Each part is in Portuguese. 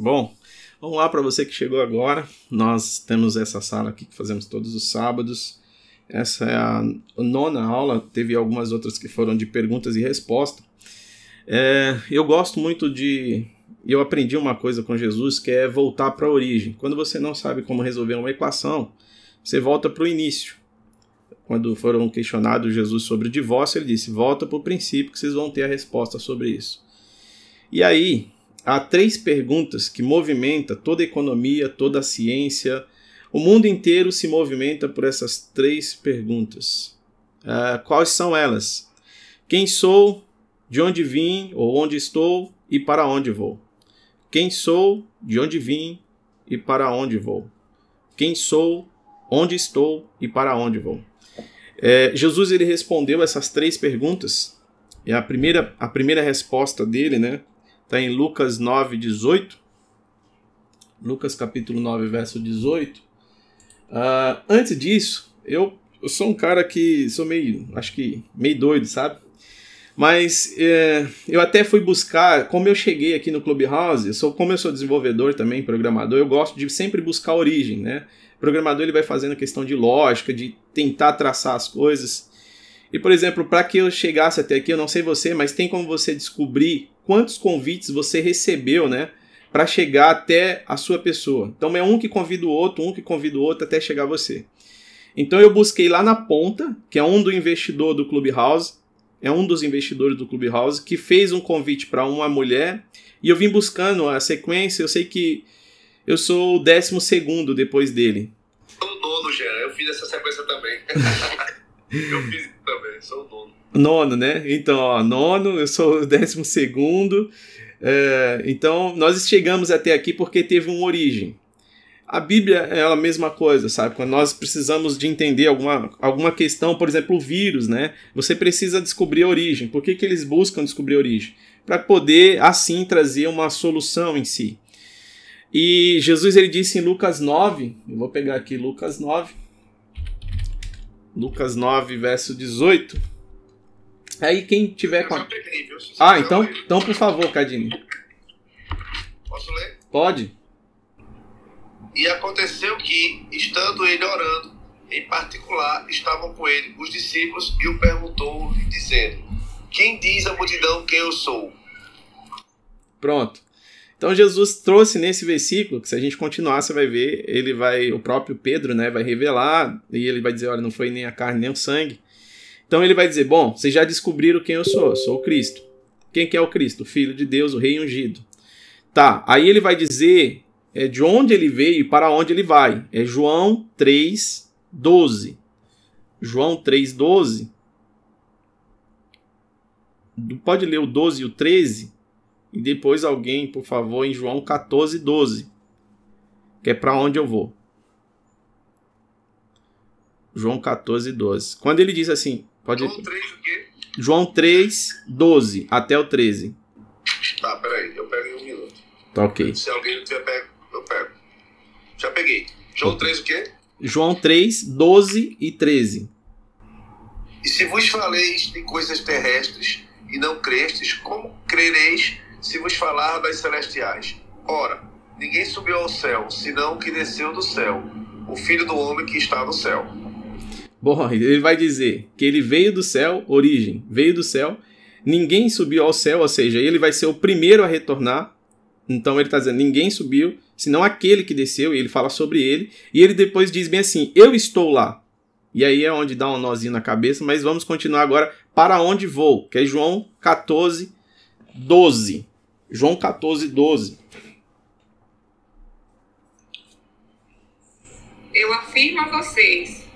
Bom, vamos lá para você que chegou agora. Nós temos essa sala aqui que fazemos todos os sábados. Essa é a nona aula, teve algumas outras que foram de perguntas e respostas. É, eu gosto muito de. Eu aprendi uma coisa com Jesus que é voltar para a origem. Quando você não sabe como resolver uma equação, você volta para o início. Quando foram questionados Jesus sobre o divórcio, ele disse: volta para o princípio que vocês vão ter a resposta sobre isso. E aí, há três perguntas que movimentam toda a economia, toda a ciência. O mundo inteiro se movimenta por essas três perguntas. Uh, quais são elas? Quem sou? De onde vim ou onde estou e para onde vou? Quem sou? De onde vim e para onde vou? Quem sou? Onde estou e para onde vou? É, Jesus ele respondeu essas três perguntas. E a primeira, a primeira resposta dele, né, Está em Lucas 9, 18. Lucas capítulo 9, verso 18. Uh, ah, antes disso, eu, eu sou um cara que sou meio, acho que meio doido, sabe? Mas é, eu até fui buscar, como eu cheguei aqui no Clubhouse, eu sou, como eu sou desenvolvedor também, programador, eu gosto de sempre buscar a origem, né? O programador ele vai fazendo questão de lógica, de tentar traçar as coisas. E, por exemplo, para que eu chegasse até aqui, eu não sei você, mas tem como você descobrir quantos convites você recebeu, né? Para chegar até a sua pessoa. Então é um que convida o outro, um que convida o outro até chegar a você. Então eu busquei lá na ponta, que é um do investidor do Clubhouse, é um dos investidores do Clubhouse, que fez um convite para uma mulher, e eu vim buscando a sequência, eu sei que eu sou o décimo segundo depois dele. Sou o nono, Jean, eu fiz essa sequência também. eu fiz também, sou o nono. Nono, né? Então, ó, nono, eu sou o décimo segundo. É, então, nós chegamos até aqui porque teve uma origem. A Bíblia é a mesma coisa, sabe? Quando nós precisamos de entender alguma, alguma questão, por exemplo, o vírus, né? Você precisa descobrir a origem. Por que, que eles buscam descobrir a origem? Para poder, assim, trazer uma solução em si. E Jesus ele disse em Lucas 9, eu vou pegar aqui Lucas 9, Lucas 9, verso 18. Aí quem tiver com. Peguei, ah, então, então por favor, Cadine. Posso ler? Pode. E aconteceu que, estando ele orando, em particular estavam com ele os discípulos e o perguntou, dizendo: Quem diz a multidão que eu sou? Pronto. Então Jesus trouxe nesse versículo, que se a gente continuar, você vai ver, ele vai, o próprio Pedro, né, vai revelar, e ele vai dizer, olha, não foi nem a carne nem o sangue, então ele vai dizer: Bom, vocês já descobriram quem eu sou, eu sou o Cristo. Quem que é o Cristo? O Filho de Deus, o Rei ungido. Tá, aí ele vai dizer é, de onde ele veio e para onde ele vai. É João 3, 12. João 3, 12. Pode ler o 12 e o 13? E depois alguém, por favor, em João 14, 12. Que é para onde eu vou. João 14, 12. Quando ele diz assim, Pode... João 3 o quê? João 3, 12 até o 13. Tá, peraí, eu pego em um minuto. Tá ok. Se alguém não tiver pego, eu pego. Já peguei. João 3 o quê? João 3, 12 e 13. E se vos faleis de coisas terrestres e não crestes, como crereis se vos falar das celestiais? Ora, ninguém subiu ao céu, senão o que desceu do céu, o Filho do Homem que está no céu. Bom, ele vai dizer que ele veio do céu, origem, veio do céu, ninguém subiu ao céu, ou seja, ele vai ser o primeiro a retornar. Então ele está dizendo: ninguém subiu, senão aquele que desceu, e ele fala sobre ele, e ele depois diz bem assim: eu estou lá. E aí é onde dá um nozinho na cabeça, mas vamos continuar agora para onde vou, que é João 14, 12. João 14, 12. Eu afirmo a vocês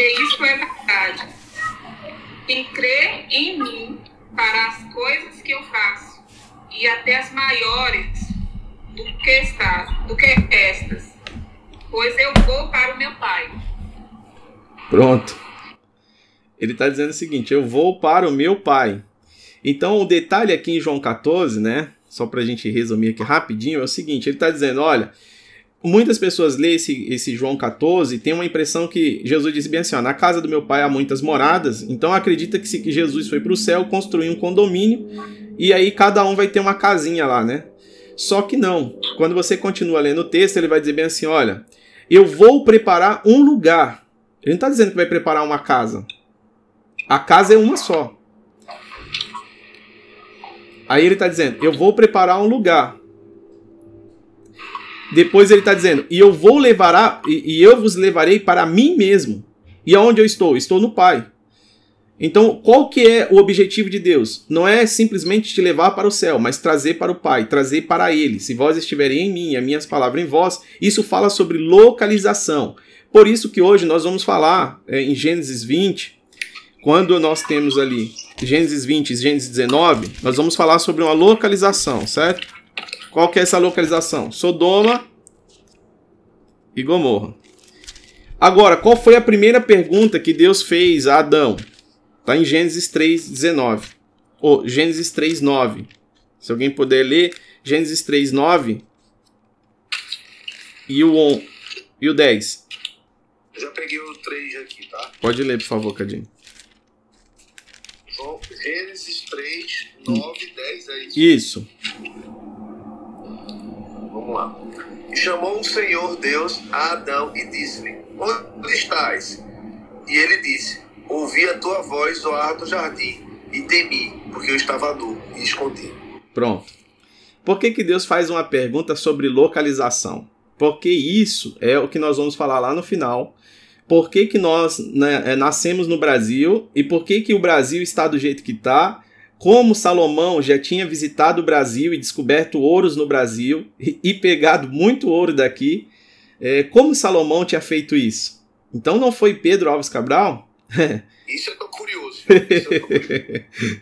que isto é verdade. Quem crê em mim para as coisas que eu faço, e até as maiores do que, está, do que estas, pois eu vou para o meu Pai. Pronto. Ele está dizendo o seguinte: eu vou para o meu Pai. Então, o detalhe aqui em João 14, né? Só para a gente resumir aqui rapidinho, é o seguinte: ele está dizendo, olha, Muitas pessoas lêem esse, esse João 14 e tem uma impressão que Jesus disse bem assim: ó, na casa do meu pai há muitas moradas, então acredita que, se, que Jesus foi para o céu construir um condomínio e aí cada um vai ter uma casinha lá, né? Só que não. Quando você continua lendo o texto, ele vai dizer bem assim: olha, eu vou preparar um lugar. Ele não está dizendo que vai preparar uma casa. A casa é uma só. Aí ele está dizendo: eu vou preparar um lugar. Depois ele está dizendo: e eu vou levar e, e eu vos levarei para mim mesmo. E aonde eu estou? Estou no Pai. Então, qual que é o objetivo de Deus? Não é simplesmente te levar para o céu, mas trazer para o Pai, trazer para Ele. Se vós estiverem em mim, as minhas palavras em vós, isso fala sobre localização. Por isso que hoje nós vamos falar é, em Gênesis 20, quando nós temos ali Gênesis 20 e Gênesis 19, nós vamos falar sobre uma localização, certo? Qual que é essa localização? Sodoma e Gomorra. Agora, qual foi a primeira pergunta que Deus fez a Adão? Está em Gênesis 3, 19. Ou Gênesis 3, 9. Se alguém puder ler, Gênesis 3, 9 e o, on, e o 10. Já peguei o 3 aqui, tá? Pode ler, por favor, Cadinho. Gênesis 3, 9 e 10, é isso? Isso. Vamos lá. Chamou o Senhor Deus a Adão e disse-lhe: Onde estás? E ele disse: Ouvi a tua voz zoar do jardim e temi, porque eu estava nu e escondi. Pronto. Por que, que Deus faz uma pergunta sobre localização? Porque isso é o que nós vamos falar lá no final. Por que, que nós né, nascemos no Brasil e por que, que o Brasil está do jeito que está? Como Salomão já tinha visitado o Brasil e descoberto ouros no Brasil e, pegado muito ouro daqui, é, como Salomão tinha feito isso? Então não foi Pedro Alves Cabral? Isso eu tô curioso. Eu tô curioso.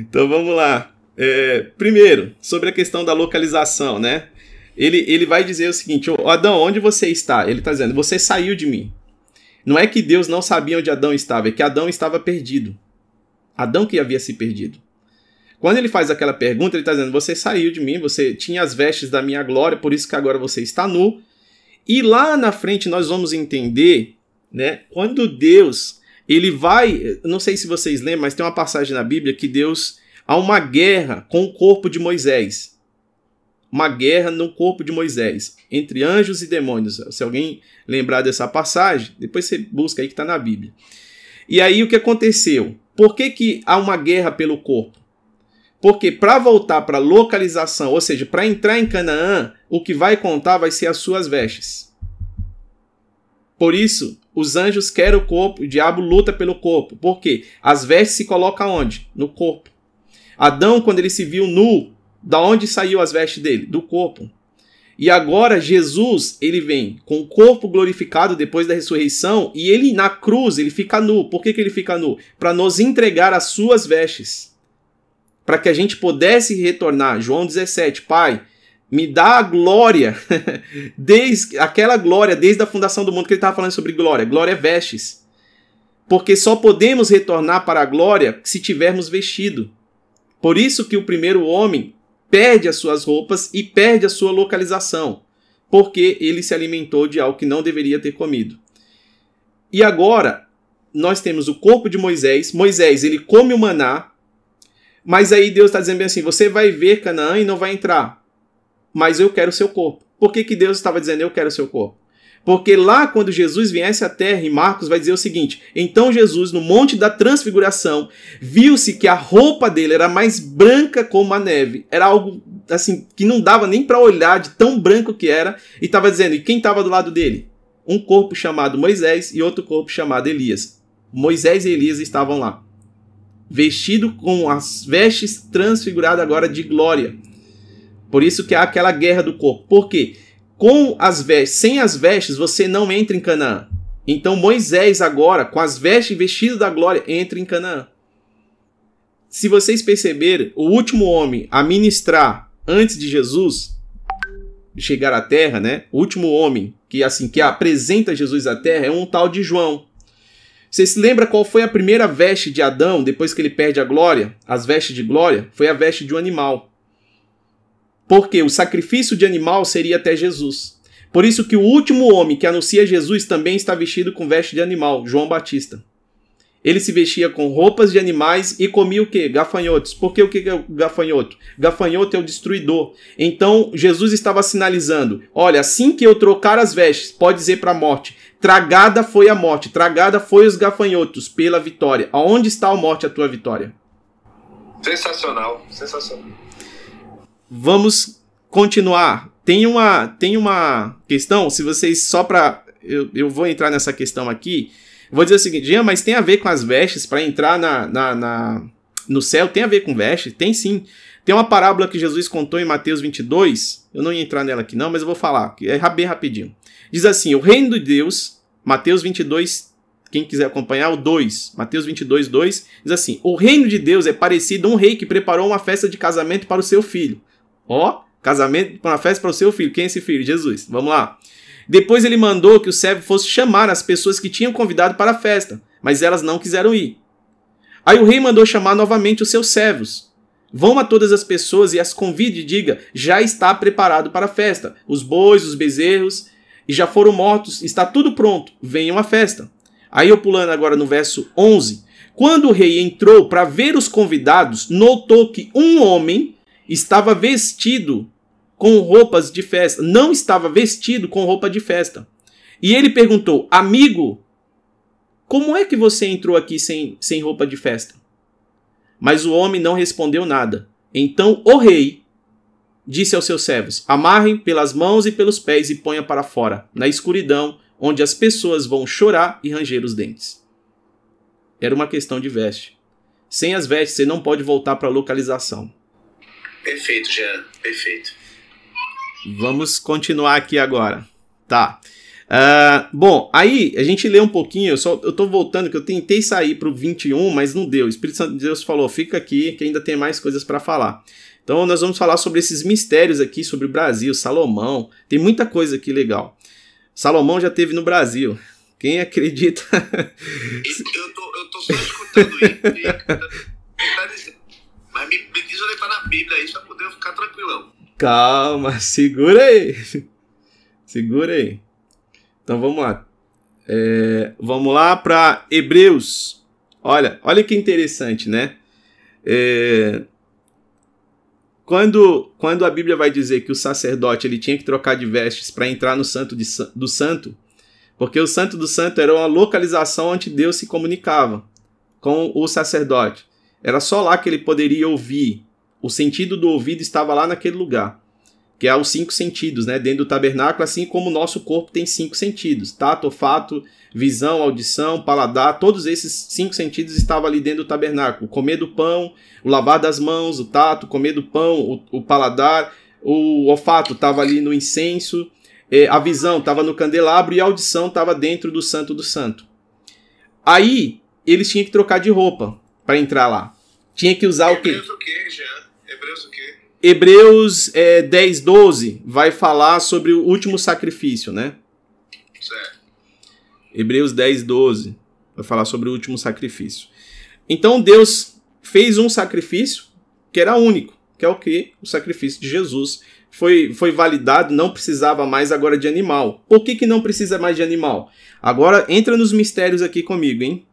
então vamos lá. É, primeiro, sobre a questão da localização, né? Ele, ele vai dizer o seguinte: Adão, onde você está? Ele está dizendo, você saiu de mim. Não é que Deus não sabia onde Adão estava, é que Adão estava perdido. Adão que havia se perdido. Quando ele faz aquela pergunta, ele está dizendo: Você saiu de mim, você tinha as vestes da minha glória, por isso que agora você está nu. E lá na frente nós vamos entender, né? Quando Deus ele vai. Não sei se vocês lembram, mas tem uma passagem na Bíblia que Deus. Há uma guerra com o corpo de Moisés. Uma guerra no corpo de Moisés, entre anjos e demônios. Se alguém lembrar dessa passagem, depois você busca aí que está na Bíblia. E aí o que aconteceu? Por que, que há uma guerra pelo corpo? Porque para voltar para localização, ou seja, para entrar em Canaã, o que vai contar vai ser as suas vestes. Por isso, os anjos querem o corpo, o diabo luta pelo corpo. Por quê? As vestes se colocam onde? No corpo. Adão, quando ele se viu nu, da onde saiu as vestes dele? Do corpo. E agora Jesus, ele vem com o corpo glorificado depois da ressurreição e ele na cruz, ele fica nu. Por que, que ele fica nu? Para nos entregar as suas vestes. Para que a gente pudesse retornar. João 17, Pai, me dá a glória, desde aquela glória, desde a fundação do mundo que ele estava falando sobre glória. Glória é vestes. Porque só podemos retornar para a glória se tivermos vestido. Por isso que o primeiro homem perde as suas roupas e perde a sua localização, porque ele se alimentou de algo que não deveria ter comido. E agora nós temos o corpo de Moisés. Moisés ele come o maná, mas aí Deus está dizendo bem assim: você vai ver Canaã e não vai entrar mas eu quero seu corpo. Por que, que Deus estava dizendo eu quero seu corpo? Porque lá, quando Jesus viesse à terra, e Marcos vai dizer o seguinte: então Jesus, no Monte da Transfiguração, viu-se que a roupa dele era mais branca como a neve. Era algo assim que não dava nem para olhar de tão branco que era. E estava dizendo: e quem estava do lado dele? Um corpo chamado Moisés e outro corpo chamado Elias. Moisés e Elias estavam lá, vestido com as vestes transfiguradas agora de glória. Por isso que há aquela guerra do corpo. Por quê? Com as vestes, sem as vestes, você não entra em Canaã. Então Moisés agora, com as vestes vestido da glória, entra em Canaã. Se vocês perceberem, o último homem a ministrar antes de Jesus chegar à terra, né? O último homem que assim que apresenta Jesus à terra é um tal de João. Você se lembra qual foi a primeira veste de Adão depois que ele perde a glória? As vestes de glória? Foi a veste de um animal. Porque o sacrifício de animal seria até Jesus. Por isso que o último homem que anuncia Jesus também está vestido com veste de animal, João Batista. Ele se vestia com roupas de animais e comia o que? Gafanhotos. Por que o que é o gafanhoto? Gafanhoto é o destruidor. Então Jesus estava sinalizando: olha, assim que eu trocar as vestes, pode dizer para a morte: tragada foi a morte, tragada foi os gafanhotos pela vitória. Aonde está a morte, a tua vitória? Sensacional, sensacional. Vamos continuar. Tem uma, tem uma questão, se vocês só para eu, eu vou entrar nessa questão aqui Vou dizer o seguinte, Jean, mas tem a ver com as vestes para entrar na, na, na, no céu? Tem a ver com vestes? Tem sim. Tem uma parábola que Jesus contou em Mateus 22. Eu não ia entrar nela aqui não, mas eu vou falar. É bem rapidinho. Diz assim, o reino de Deus, Mateus 22, quem quiser acompanhar, o 2, Mateus 22, 2, diz assim: O reino de Deus é parecido a um rei que preparou uma festa de casamento para o seu filho. Ó, casamento uma festa para o seu filho. Quem é esse filho? Jesus. Vamos lá. Depois ele mandou que o servo fosse chamar as pessoas que tinham convidado para a festa, mas elas não quiseram ir. Aí o rei mandou chamar novamente os seus servos. Vão a todas as pessoas e as convide e diga: já está preparado para a festa. Os bois, os bezerros e já foram mortos, está tudo pronto. Venham à festa. Aí eu pulando agora no verso 11. Quando o rei entrou para ver os convidados, notou que um homem estava vestido com roupas de festa, não estava vestido com roupa de festa. E ele perguntou: Amigo, como é que você entrou aqui sem, sem roupa de festa? Mas o homem não respondeu nada. Então o rei disse aos seus servos: Amarrem pelas mãos e pelos pés e ponha para fora, na escuridão, onde as pessoas vão chorar e ranger os dentes. Era uma questão de veste. Sem as vestes, você não pode voltar para a localização. Perfeito, Jean. Perfeito. Vamos continuar aqui agora. Tá. Uh, bom, aí a gente lê um pouquinho, eu, só, eu tô voltando que eu tentei sair pro 21, mas não deu. O Espírito Santo de Deus falou: fica aqui que ainda tem mais coisas para falar. Então nós vamos falar sobre esses mistérios aqui sobre o Brasil, Salomão. Tem muita coisa aqui legal. Salomão já teve no Brasil. Quem acredita? eu, tô, eu tô só escutando isso. Mas me, me onde tá na Bíblia aí, pra poder ficar tranquilão. Calma, segura aí. Segura aí. Então vamos lá. É, vamos lá para Hebreus. Olha, olha que interessante, né? É, quando, quando a Bíblia vai dizer que o sacerdote ele tinha que trocar de vestes para entrar no santo de, do santo, porque o santo do santo era uma localização onde Deus se comunicava com o sacerdote. Era só lá que ele poderia ouvir o sentido do ouvido estava lá naquele lugar, que é os cinco sentidos, né? Dentro do tabernáculo, assim como o nosso corpo tem cinco sentidos: tato, olfato, visão, audição, paladar, todos esses cinco sentidos estavam ali dentro do tabernáculo. Comer do pão, o lavar das mãos, o tato, comer do pão, o, o paladar, o olfato estava ali no incenso, é, a visão estava no candelabro e a audição estava dentro do santo do santo. Aí eles tinham que trocar de roupa para entrar lá. Tinha que usar o quê? O quê? Hebreus o quê? Hebreus é, 10, 12 vai falar sobre o último sacrifício, né? Certo. Hebreus 10, 12 vai falar sobre o último sacrifício. Então Deus fez um sacrifício que era único, que é o que? O sacrifício de Jesus. Foi, foi validado, não precisava mais agora de animal. Por que, que não precisa mais de animal? Agora entra nos mistérios aqui comigo, hein?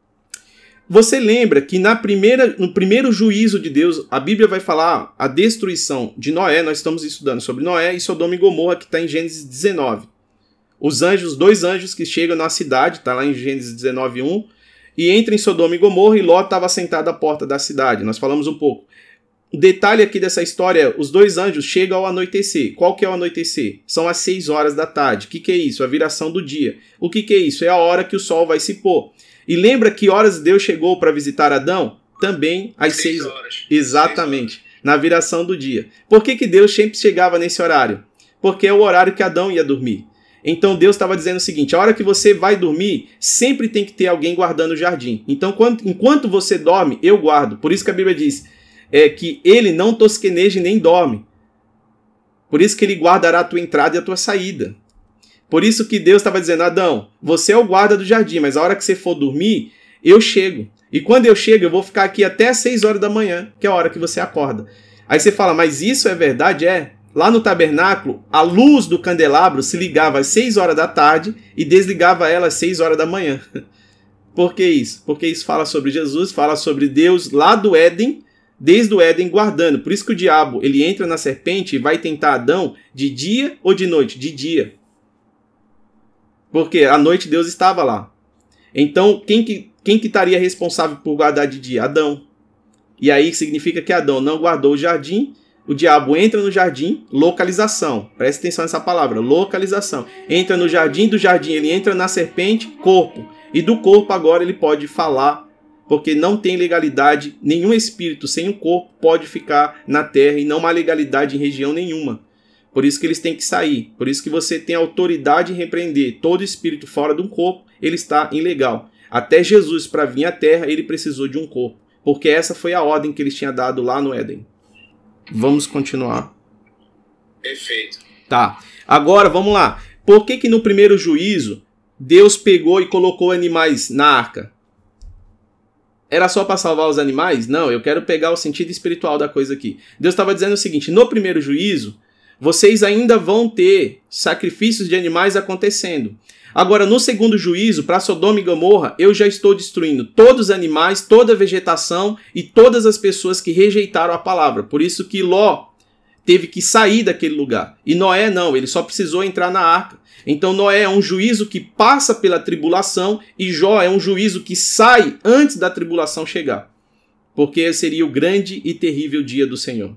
Você lembra que na primeira, no primeiro juízo de Deus, a Bíblia vai falar a destruição de Noé. Nós estamos estudando sobre Noé e Sodoma e Gomorra, que está em Gênesis 19. Os anjos, dois anjos que chegam na cidade, está lá em Gênesis 19, 1, e entram em Sodoma e Gomorra e Ló estava sentado à porta da cidade. Nós falamos um pouco. O detalhe aqui dessa história é, os dois anjos chegam ao anoitecer. Qual que é o anoitecer? São as seis horas da tarde. O que, que é isso? A viração do dia. O que, que é isso? É a hora que o sol vai se pôr. E lembra que horas Deus chegou para visitar Adão? Também às seis, seis horas. Exatamente. Seis horas. Na viração do dia. Por que, que Deus sempre chegava nesse horário? Porque é o horário que Adão ia dormir. Então Deus estava dizendo o seguinte: a hora que você vai dormir, sempre tem que ter alguém guardando o jardim. Então, quando, enquanto você dorme, eu guardo. Por isso que a Bíblia diz é, que ele não tosqueneja nem dorme. Por isso que ele guardará a tua entrada e a tua saída. Por isso que Deus estava dizendo: Adão, você é o guarda do jardim, mas a hora que você for dormir, eu chego. E quando eu chego, eu vou ficar aqui até as 6 horas da manhã, que é a hora que você acorda. Aí você fala, mas isso é verdade? É. Lá no tabernáculo, a luz do candelabro se ligava às 6 horas da tarde e desligava ela às 6 horas da manhã. Por que isso? Porque isso fala sobre Jesus, fala sobre Deus lá do Éden, desde o Éden guardando. Por isso que o diabo, ele entra na serpente e vai tentar Adão de dia ou de noite? De dia. Porque à noite Deus estava lá. Então, quem que, quem que estaria responsável por guardar de dia? Adão. E aí significa que Adão não guardou o jardim, o diabo entra no jardim, localização. Presta atenção nessa palavra, localização. Entra no jardim, do jardim ele entra na serpente, corpo. E do corpo agora ele pode falar, porque não tem legalidade, nenhum espírito sem um corpo pode ficar na terra e não há legalidade em região nenhuma. Por isso que eles têm que sair. Por isso que você tem autoridade em repreender todo espírito fora de um corpo, ele está ilegal. Até Jesus, para vir à terra, ele precisou de um corpo. Porque essa foi a ordem que eles tinham dado lá no Éden. Vamos continuar. Perfeito. Tá. Agora, vamos lá. Por que que no primeiro juízo Deus pegou e colocou animais na arca? Era só para salvar os animais? Não, eu quero pegar o sentido espiritual da coisa aqui. Deus estava dizendo o seguinte: no primeiro juízo, vocês ainda vão ter sacrifícios de animais acontecendo. Agora, no segundo juízo, para Sodoma e Gomorra, eu já estou destruindo todos os animais, toda a vegetação e todas as pessoas que rejeitaram a palavra. Por isso que Ló teve que sair daquele lugar. E Noé não, ele só precisou entrar na arca. Então Noé é um juízo que passa pela tribulação e Jó é um juízo que sai antes da tribulação chegar. Porque seria o grande e terrível dia do Senhor.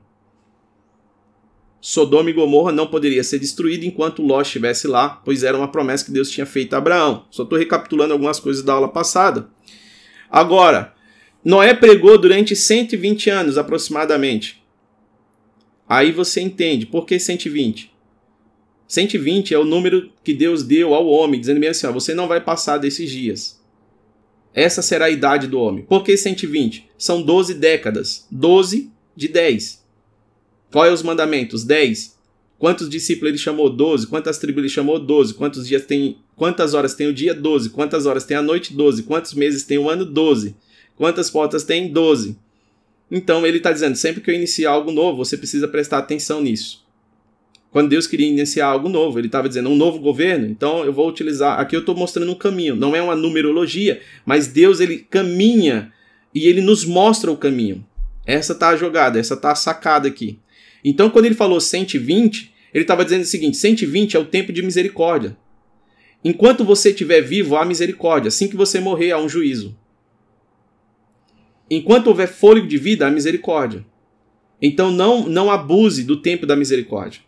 Sodoma e Gomorra não poderia ser destruído enquanto Ló estivesse lá, pois era uma promessa que Deus tinha feito a Abraão. Só estou recapitulando algumas coisas da aula passada. Agora, Noé pregou durante 120 anos aproximadamente. Aí você entende por que 120. 120 é o número que Deus deu ao homem, dizendo bem assim: ó, você não vai passar desses dias. Essa será a idade do homem. Por que 120? São 12 décadas. 12 de 10. Qual é os mandamentos? 10. Quantos discípulos ele chamou? 12. Quantas tribos ele chamou? 12. Quantos dias tem. Quantas horas tem o dia? 12. Quantas horas tem a noite? 12. Quantos meses tem o ano? 12. Quantas portas tem? 12. Então ele está dizendo: sempre que eu iniciar algo novo, você precisa prestar atenção nisso. Quando Deus queria iniciar algo novo, ele estava dizendo um novo governo, então eu vou utilizar. Aqui eu estou mostrando um caminho, não é uma numerologia, mas Deus ele caminha e ele nos mostra o caminho. Essa tá a jogada, essa tá a sacada aqui. Então, quando ele falou 120, ele estava dizendo o seguinte: 120 é o tempo de misericórdia. Enquanto você estiver vivo, há misericórdia. Assim que você morrer, há um juízo. Enquanto houver fôlego de vida, há misericórdia. Então, não, não abuse do tempo da misericórdia.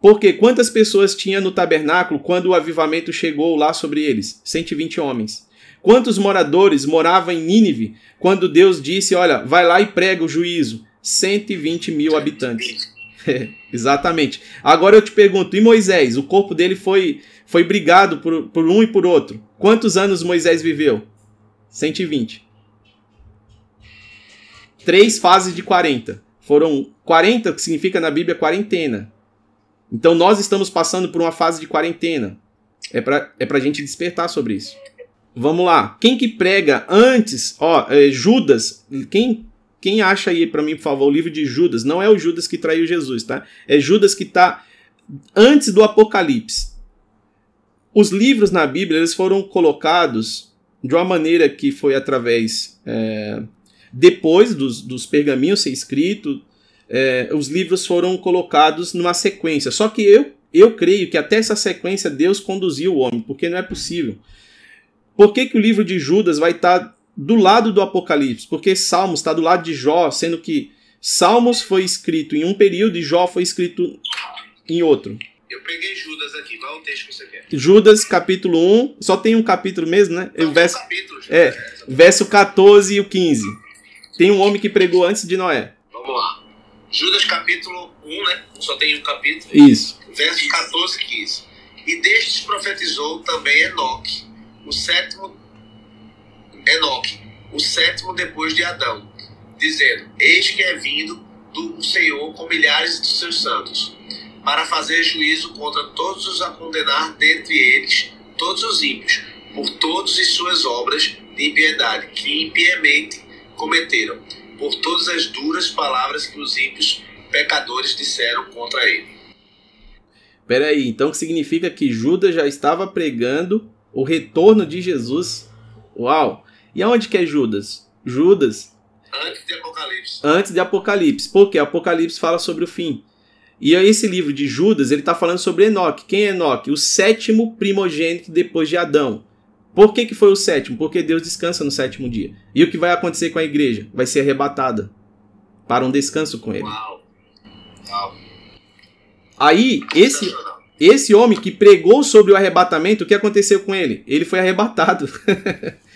Porque quantas pessoas tinha no tabernáculo quando o avivamento chegou lá sobre eles? 120 homens. Quantos moradores moravam em Nínive quando Deus disse: Olha, vai lá e prega o juízo? 120 mil habitantes. É, exatamente. Agora eu te pergunto, e Moisés? O corpo dele foi, foi brigado por, por um e por outro. Quantos anos Moisés viveu? 120. Três fases de 40. Foram 40, que significa na Bíblia quarentena. Então nós estamos passando por uma fase de quarentena. É para é a gente despertar sobre isso. Vamos lá. Quem que prega antes? Ó, é, Judas. Quem quem acha aí para mim, por favor, o livro de Judas? Não é o Judas que traiu Jesus, tá? É Judas que está antes do Apocalipse. Os livros na Bíblia eles foram colocados de uma maneira que foi através é, depois dos, dos pergaminhos ser escrito, é, os livros foram colocados numa sequência. Só que eu eu creio que até essa sequência Deus conduziu o homem, porque não é possível. Por que, que o livro de Judas vai estar tá do lado do Apocalipse, porque Salmos está do lado de Jó, sendo que Salmos foi escrito em um período e Jó foi escrito em outro. Eu peguei Judas aqui, qual é o texto que você quer? Judas, capítulo 1, só tem um capítulo mesmo, né? Não, verso, capítulos, é, é, verso 14 e o 15. Tem um homem que pregou antes de Noé. Vamos lá. Judas, capítulo 1, né? Só tem um capítulo. Isso. Verso 14 e 15. E destes profetizou também Enoque, o sétimo Enoque, o sétimo depois de Adão, dizendo: Eis que é vindo do Senhor com milhares de seus santos, para fazer juízo contra todos os a condenar dentre eles, todos os ímpios, por todas as suas obras de impiedade que impiamente cometeram, por todas as duras palavras que os ímpios pecadores disseram contra ele. Peraí, então que significa que Judas já estava pregando o retorno de Jesus? Uau! E aonde que é Judas? Judas. Antes de Apocalipse. Antes de Apocalipse. Porque Apocalipse fala sobre o fim. E esse livro de Judas, ele está falando sobre Enoque. Quem é Enoque? O sétimo primogênito depois de Adão. Por que, que foi o sétimo? Porque Deus descansa no sétimo dia. E o que vai acontecer com a igreja? Vai ser arrebatada para um descanso com ele. Uau. Uau. Aí, esse, esse homem que pregou sobre o arrebatamento, o que aconteceu com ele? Ele foi arrebatado.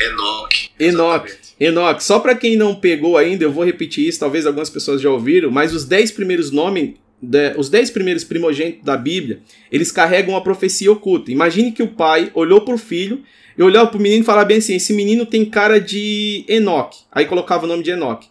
Enoque. Enoque. Enoque. Só para quem não pegou ainda, eu vou repetir isso, talvez algumas pessoas já ouviram, mas os dez primeiros nomes, de, os dez primeiros primogênitos da Bíblia, eles carregam uma profecia oculta. Imagine que o pai olhou para o filho e olhava para o menino e falava bem assim: esse menino tem cara de Enoque. Aí colocava o nome de Enoque.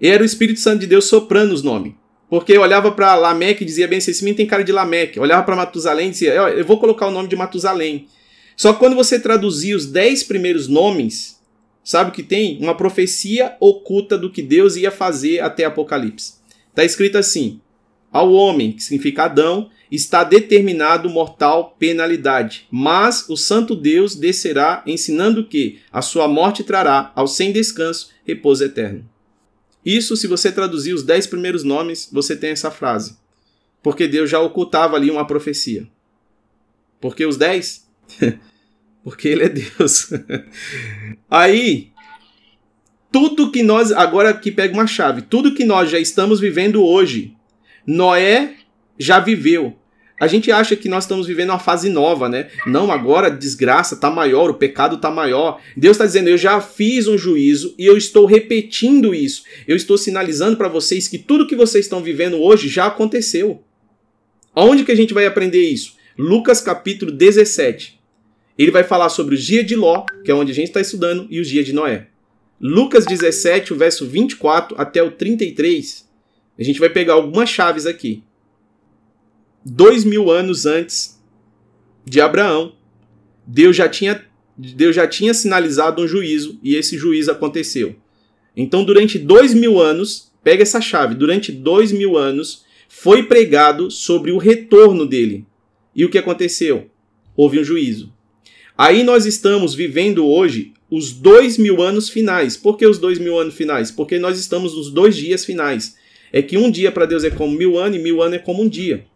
E era o Espírito Santo de Deus soprando os nomes. Porque olhava para Lameque e dizia bem assim: esse menino tem cara de Lameque. Olhava para Matusalém e dizia: eu vou colocar o nome de Matusalém. Só que quando você traduzir os dez primeiros nomes, sabe o que tem? Uma profecia oculta do que Deus ia fazer até Apocalipse. Está escrito assim: ao homem, que significa Adão, está determinado mortal penalidade. Mas o santo Deus descerá, ensinando que a sua morte trará ao sem descanso repouso eterno. Isso, se você traduzir os dez primeiros nomes, você tem essa frase. Porque Deus já ocultava ali uma profecia. Porque os dez? Porque ele é Deus. Aí, tudo que nós. Agora aqui pega uma chave. Tudo que nós já estamos vivendo hoje, Noé já viveu. A gente acha que nós estamos vivendo uma fase nova, né? Não, agora a desgraça está maior, o pecado está maior. Deus está dizendo: eu já fiz um juízo e eu estou repetindo isso. Eu estou sinalizando para vocês que tudo que vocês estão vivendo hoje já aconteceu. Aonde que a gente vai aprender isso? Lucas capítulo 17. Ele vai falar sobre os dias de Ló, que é onde a gente está estudando, e os dias de Noé. Lucas 17, o verso 24 até o 33. A gente vai pegar algumas chaves aqui dois mil anos antes de Abraão, Deus já tinha, Deus já tinha sinalizado um juízo e esse juízo aconteceu. Então, durante dois mil anos, pega essa chave, durante dois mil anos foi pregado sobre o retorno dele. E o que aconteceu? Houve um juízo. Aí nós estamos vivendo hoje os dois mil anos finais. Por que os dois mil anos finais? Porque nós estamos nos dois dias finais. É que um dia para Deus é como mil anos e mil anos é como um dia.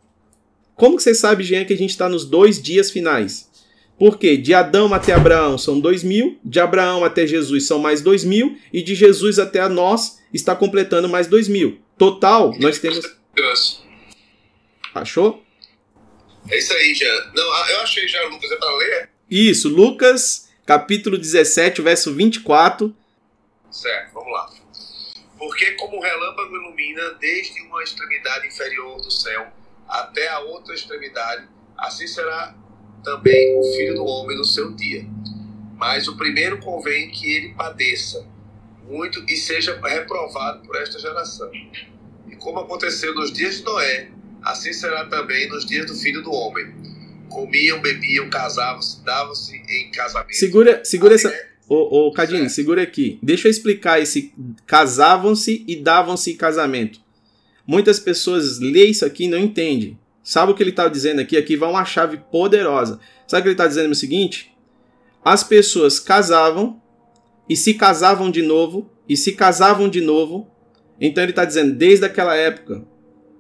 Como que você sabe, Jean, que a gente está nos dois dias finais? Porque de Adão até Abraão são dois mil, de Abraão até Jesus são mais dois mil, e de Jesus até nós está completando mais dois mil. Total, nós temos. Achou? É isso aí, Jean. Não, ah, eu achei já, Lucas, é para ler? Isso, Lucas, capítulo 17, verso 24. Certo, vamos lá. Porque como o relâmpago ilumina desde uma extremidade inferior do céu até a outra extremidade, assim será também o filho do homem no seu dia. Mas o primeiro convém que ele padeça muito e seja reprovado por esta geração. E como aconteceu nos dias de Noé, assim será também nos dias do filho do homem. Comiam, bebiam, casavam-se, davam-se em casamento. Segura, segura essa. Ô, ô Cadinho, segura aqui. Deixa eu explicar esse casavam-se e davam-se em casamento. Muitas pessoas lêem isso aqui e não entendem. Sabe o que ele está dizendo aqui? Aqui vai uma chave poderosa. Sabe o que ele está dizendo o seguinte? As pessoas casavam e se casavam de novo e se casavam de novo. Então ele está dizendo, desde aquela época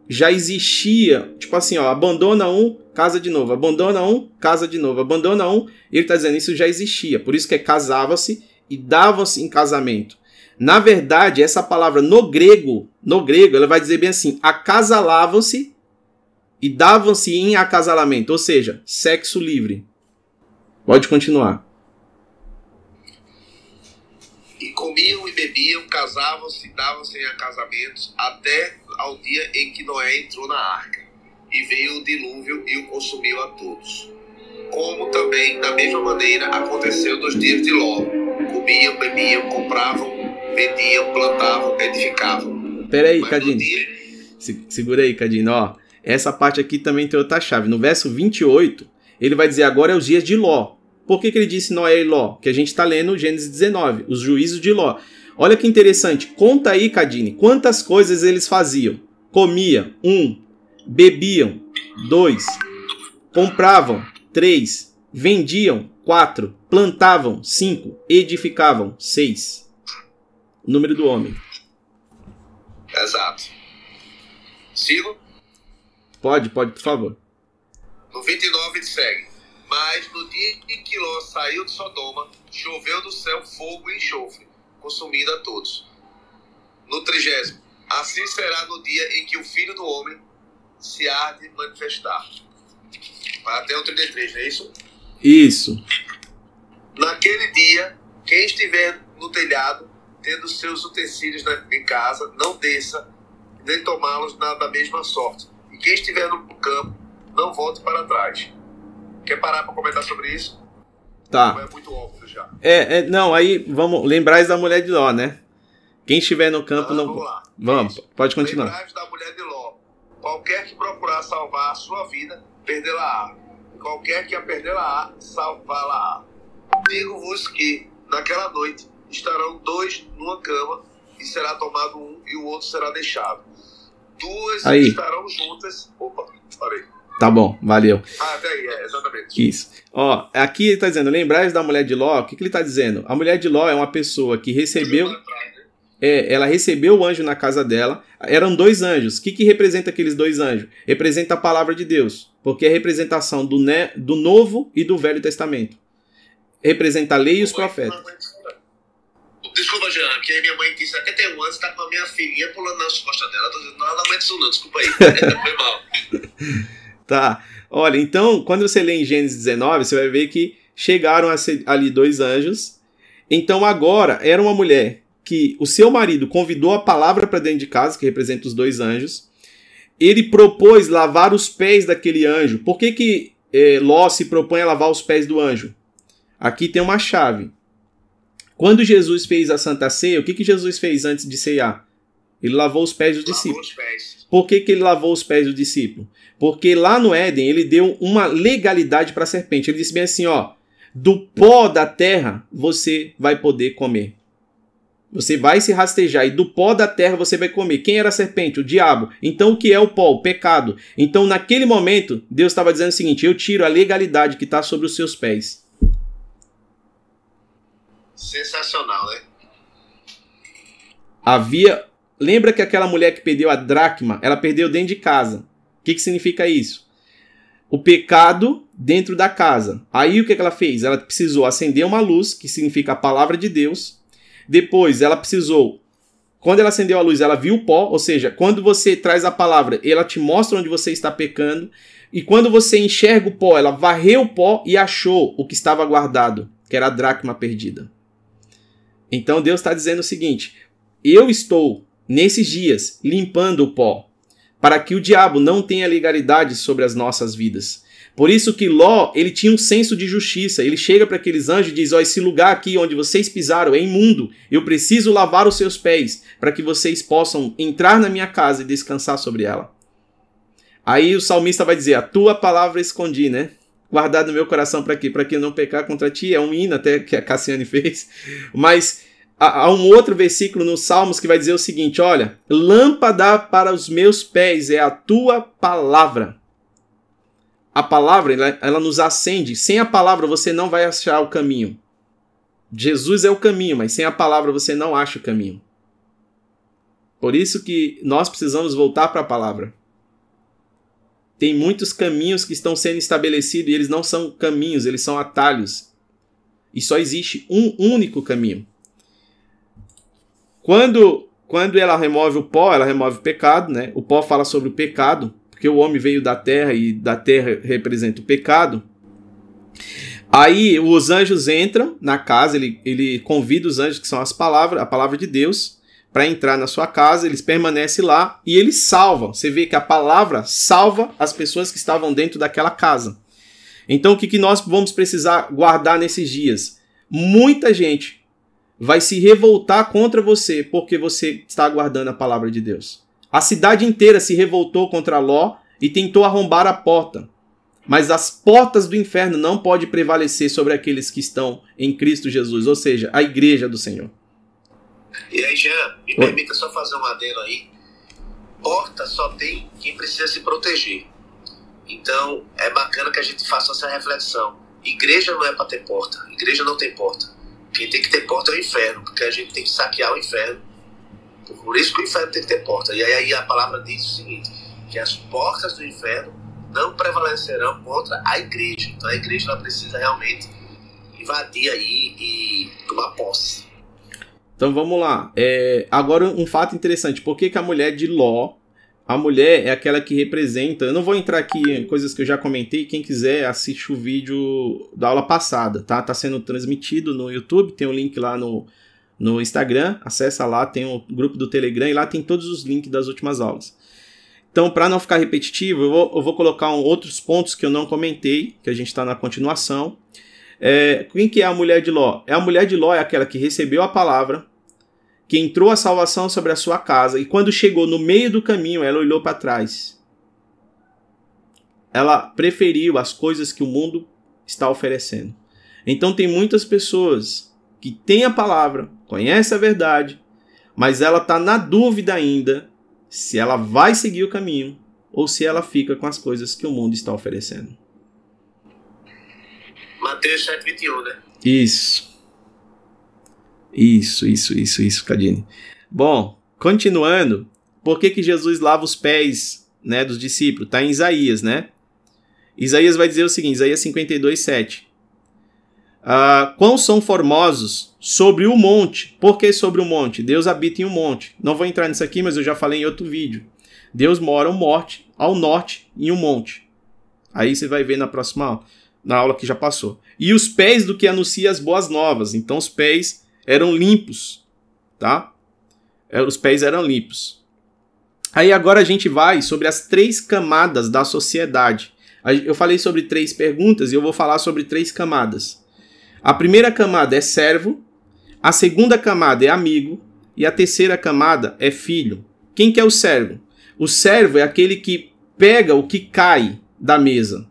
já existia, tipo assim, ó, abandona um, casa de novo, abandona um, casa de novo, abandona um. E ele está dizendo, isso já existia. Por isso que é casava-se e dava-se em casamento. Na verdade, essa palavra no grego, no grego, ela vai dizer bem assim: acasalavam-se e davam-se em acasalamento, ou seja, sexo livre. Pode continuar. E comiam e bebiam, casavam-se, davam-se em acasamentos, até ao dia em que Noé entrou na arca. E veio o dilúvio e o consumiu a todos. Como também, da mesma maneira, aconteceu nos dias de Ló. Comiam, bebiam, compravam vendiam, plantavam, edificavam. Pera aí, Cadinho. Dia... Se, segura aí, Cadinho. Ó, essa parte aqui também tem outra chave. No verso 28, ele vai dizer agora é os dias de Ló. Por que, que ele disse Noé e Ló? Que a gente está lendo Gênesis 19, os juízos de Ló. Olha que interessante. Conta aí, Cadine, quantas coisas eles faziam. Comia, um. Bebiam, dois. Compravam, três. Vendiam, 4. Plantavam. 5. Edificavam. 6. Número do homem. Exato. Sigo? Pode, pode, por favor. No 29 segue. Mas no dia em que Ló saiu de Sodoma, choveu do céu fogo e enxofre, consumindo a todos. No trigésimo, assim será no dia em que o Filho do Homem se há de manifestar. Vai até o 33, não é isso? Isso. Naquele dia, quem estiver no telhado, tendo seus utensílios na, em casa, não desça, nem tomá-los da mesma sorte. E quem estiver no campo, não volte para trás. Quer parar para comentar sobre isso? Tá. É muito óbvio já. É, é, não, aí vamos lembrar da mulher de Ló, né? Quem estiver no campo Ah, não. vamos lá. Vamos, Isso. pode continuar. Da mulher de Ló. Qualquer que procurar salvar a sua vida, perdê-la-á. Qualquer que a perdê-la-á, salvá-la-á. Digo-vos que, naquela noite, estarão dois numa cama, e será tomado um e o outro será deixado. Duas Aí. estarão juntas. Opa, parei. Tá bom, valeu. Ah, até aí, é, exatamente. Isso. Ó, aqui ele tá dizendo, lembrais da mulher de Ló, o que, que ele tá dizendo? A mulher de Ló é uma pessoa que recebeu. É, ela recebeu o anjo na casa dela. Eram dois anjos. O que, que representa aqueles dois anjos? Representa a palavra de Deus. Porque é a representação do, ne do Novo e do Velho Testamento. Representa a lei e os profetas. Desculpa, Jean, que aí minha mãe tem um ano, você tá com a minha filhinha pulando nas costas dela. Tô dizendo, não, não aguento isso não, desculpa aí. Foi mal. Tá. Olha, então, quando você lê em Gênesis 19, você vai ver que chegaram a ser ali dois anjos. Então, agora, era uma mulher que o seu marido convidou a palavra para dentro de casa, que representa os dois anjos. Ele propôs lavar os pés daquele anjo. Por que, que eh, Ló se propõe a lavar os pés do anjo? Aqui tem uma chave. Quando Jesus fez a Santa Ceia, o que, que Jesus fez antes de ceiar? Ele lavou os pés dos Lavou discípulos. os pés. Por que, que ele lavou os pés do discípulo? Porque lá no Éden ele deu uma legalidade para a serpente. Ele disse bem assim: ó, do pó da terra você vai poder comer. Você vai se rastejar e do pó da terra você vai comer. Quem era a serpente? O diabo. Então o que é o pó? O pecado. Então naquele momento Deus estava dizendo o seguinte: eu tiro a legalidade que está sobre os seus pés. Sensacional, né? Havia. Lembra que aquela mulher que perdeu a dracma, ela perdeu dentro de casa. Que, que significa isso? O pecado dentro da casa. Aí o que, que ela fez? Ela precisou acender uma luz, que significa a palavra de Deus. Depois ela precisou. Quando ela acendeu a luz, ela viu o pó, ou seja, quando você traz a palavra, ela te mostra onde você está pecando. E quando você enxerga o pó, ela varreu o pó e achou o que estava guardado, que era a dracma perdida. Então Deus está dizendo o seguinte: eu estou nesses dias limpando o pó, para que o diabo não tenha legalidade sobre as nossas vidas. Por isso que Ló, ele tinha um senso de justiça. Ele chega para aqueles anjos e diz: "Ó, esse lugar aqui onde vocês pisaram é imundo. Eu preciso lavar os seus pés para que vocês possam entrar na minha casa e descansar sobre ela." Aí o salmista vai dizer: "A tua palavra escondi, né? Guardado no meu coração para quê? Para que eu não pecar contra ti." É um hino até que a Cassiane fez. Mas há um outro versículo nos Salmos que vai dizer o seguinte: olha, lâmpada para os meus pés é a tua palavra. A palavra, ela, ela, nos acende. Sem a palavra você não vai achar o caminho. Jesus é o caminho, mas sem a palavra você não acha o caminho. Por isso que nós precisamos voltar para a palavra. Tem muitos caminhos que estão sendo estabelecidos e eles não são caminhos, eles são atalhos. E só existe um único caminho. Quando, quando ela remove o pó, ela remove o pecado, né? O pó fala sobre o pecado, porque o homem veio da terra e da terra representa o pecado. Aí os anjos entram na casa, ele, ele convida os anjos, que são as palavras, a palavra de Deus, para entrar na sua casa, eles permanecem lá e eles salvam. Você vê que a palavra salva as pessoas que estavam dentro daquela casa. Então o que, que nós vamos precisar guardar nesses dias? Muita gente vai se revoltar contra você porque você está aguardando a palavra de Deus. A cidade inteira se revoltou contra Ló e tentou arrombar a porta. Mas as portas do inferno não podem prevalecer sobre aqueles que estão em Cristo Jesus, ou seja, a igreja do Senhor. E aí, Jean, me Oi. permita só fazer um adendo aí. Porta só tem quem precisa se proteger. Então, é bacana que a gente faça essa reflexão. Igreja não é para ter porta. Igreja não tem porta. Quem tem que ter porta é o inferno, porque a gente tem que saquear o inferno. Por isso que o inferno tem que ter porta. E aí a palavra diz o seguinte: que as portas do inferno não prevalecerão contra a igreja. Então a igreja ela precisa realmente invadir aí e tomar posse. Então vamos lá. É, agora um fato interessante. Por que, que a mulher de Ló, a mulher é aquela que representa. Eu não vou entrar aqui em coisas que eu já comentei. Quem quiser assiste o vídeo da aula passada, tá? Tá sendo transmitido no YouTube. Tem o um link lá no, no Instagram. Acessa lá, tem o grupo do Telegram e lá tem todos os links das últimas aulas. Então, para não ficar repetitivo, eu vou, eu vou colocar um, outros pontos que eu não comentei, que a gente está na continuação. É, quem que é a mulher de Ló? É a mulher de Ló é aquela que recebeu a palavra, que entrou a salvação sobre a sua casa e quando chegou no meio do caminho, ela olhou para trás. Ela preferiu as coisas que o mundo está oferecendo. Então tem muitas pessoas que têm a palavra, conhecem a verdade, mas ela está na dúvida ainda se ela vai seguir o caminho ou se ela fica com as coisas que o mundo está oferecendo. Mateus 7, 21, né? Isso. Isso, isso, isso, isso, Cadine. Bom, continuando, por que, que Jesus lava os pés né, dos discípulos? Está em Isaías, né? Isaías vai dizer o seguinte, Isaías 52, 7. Uh, quão são formosos sobre o monte. Por que sobre o monte? Deus habita em um monte. Não vou entrar nisso aqui, mas eu já falei em outro vídeo. Deus mora ao norte, ao norte em um monte. Aí você vai ver na próxima aula, na aula que já passou. E os pés do que anuncia as boas novas. Então os pés eram limpos, tá? É, os pés eram limpos. Aí agora a gente vai sobre as três camadas da sociedade. Eu falei sobre três perguntas e eu vou falar sobre três camadas. A primeira camada é servo, a segunda camada é amigo e a terceira camada é filho. Quem que é o servo? O servo é aquele que pega o que cai da mesa.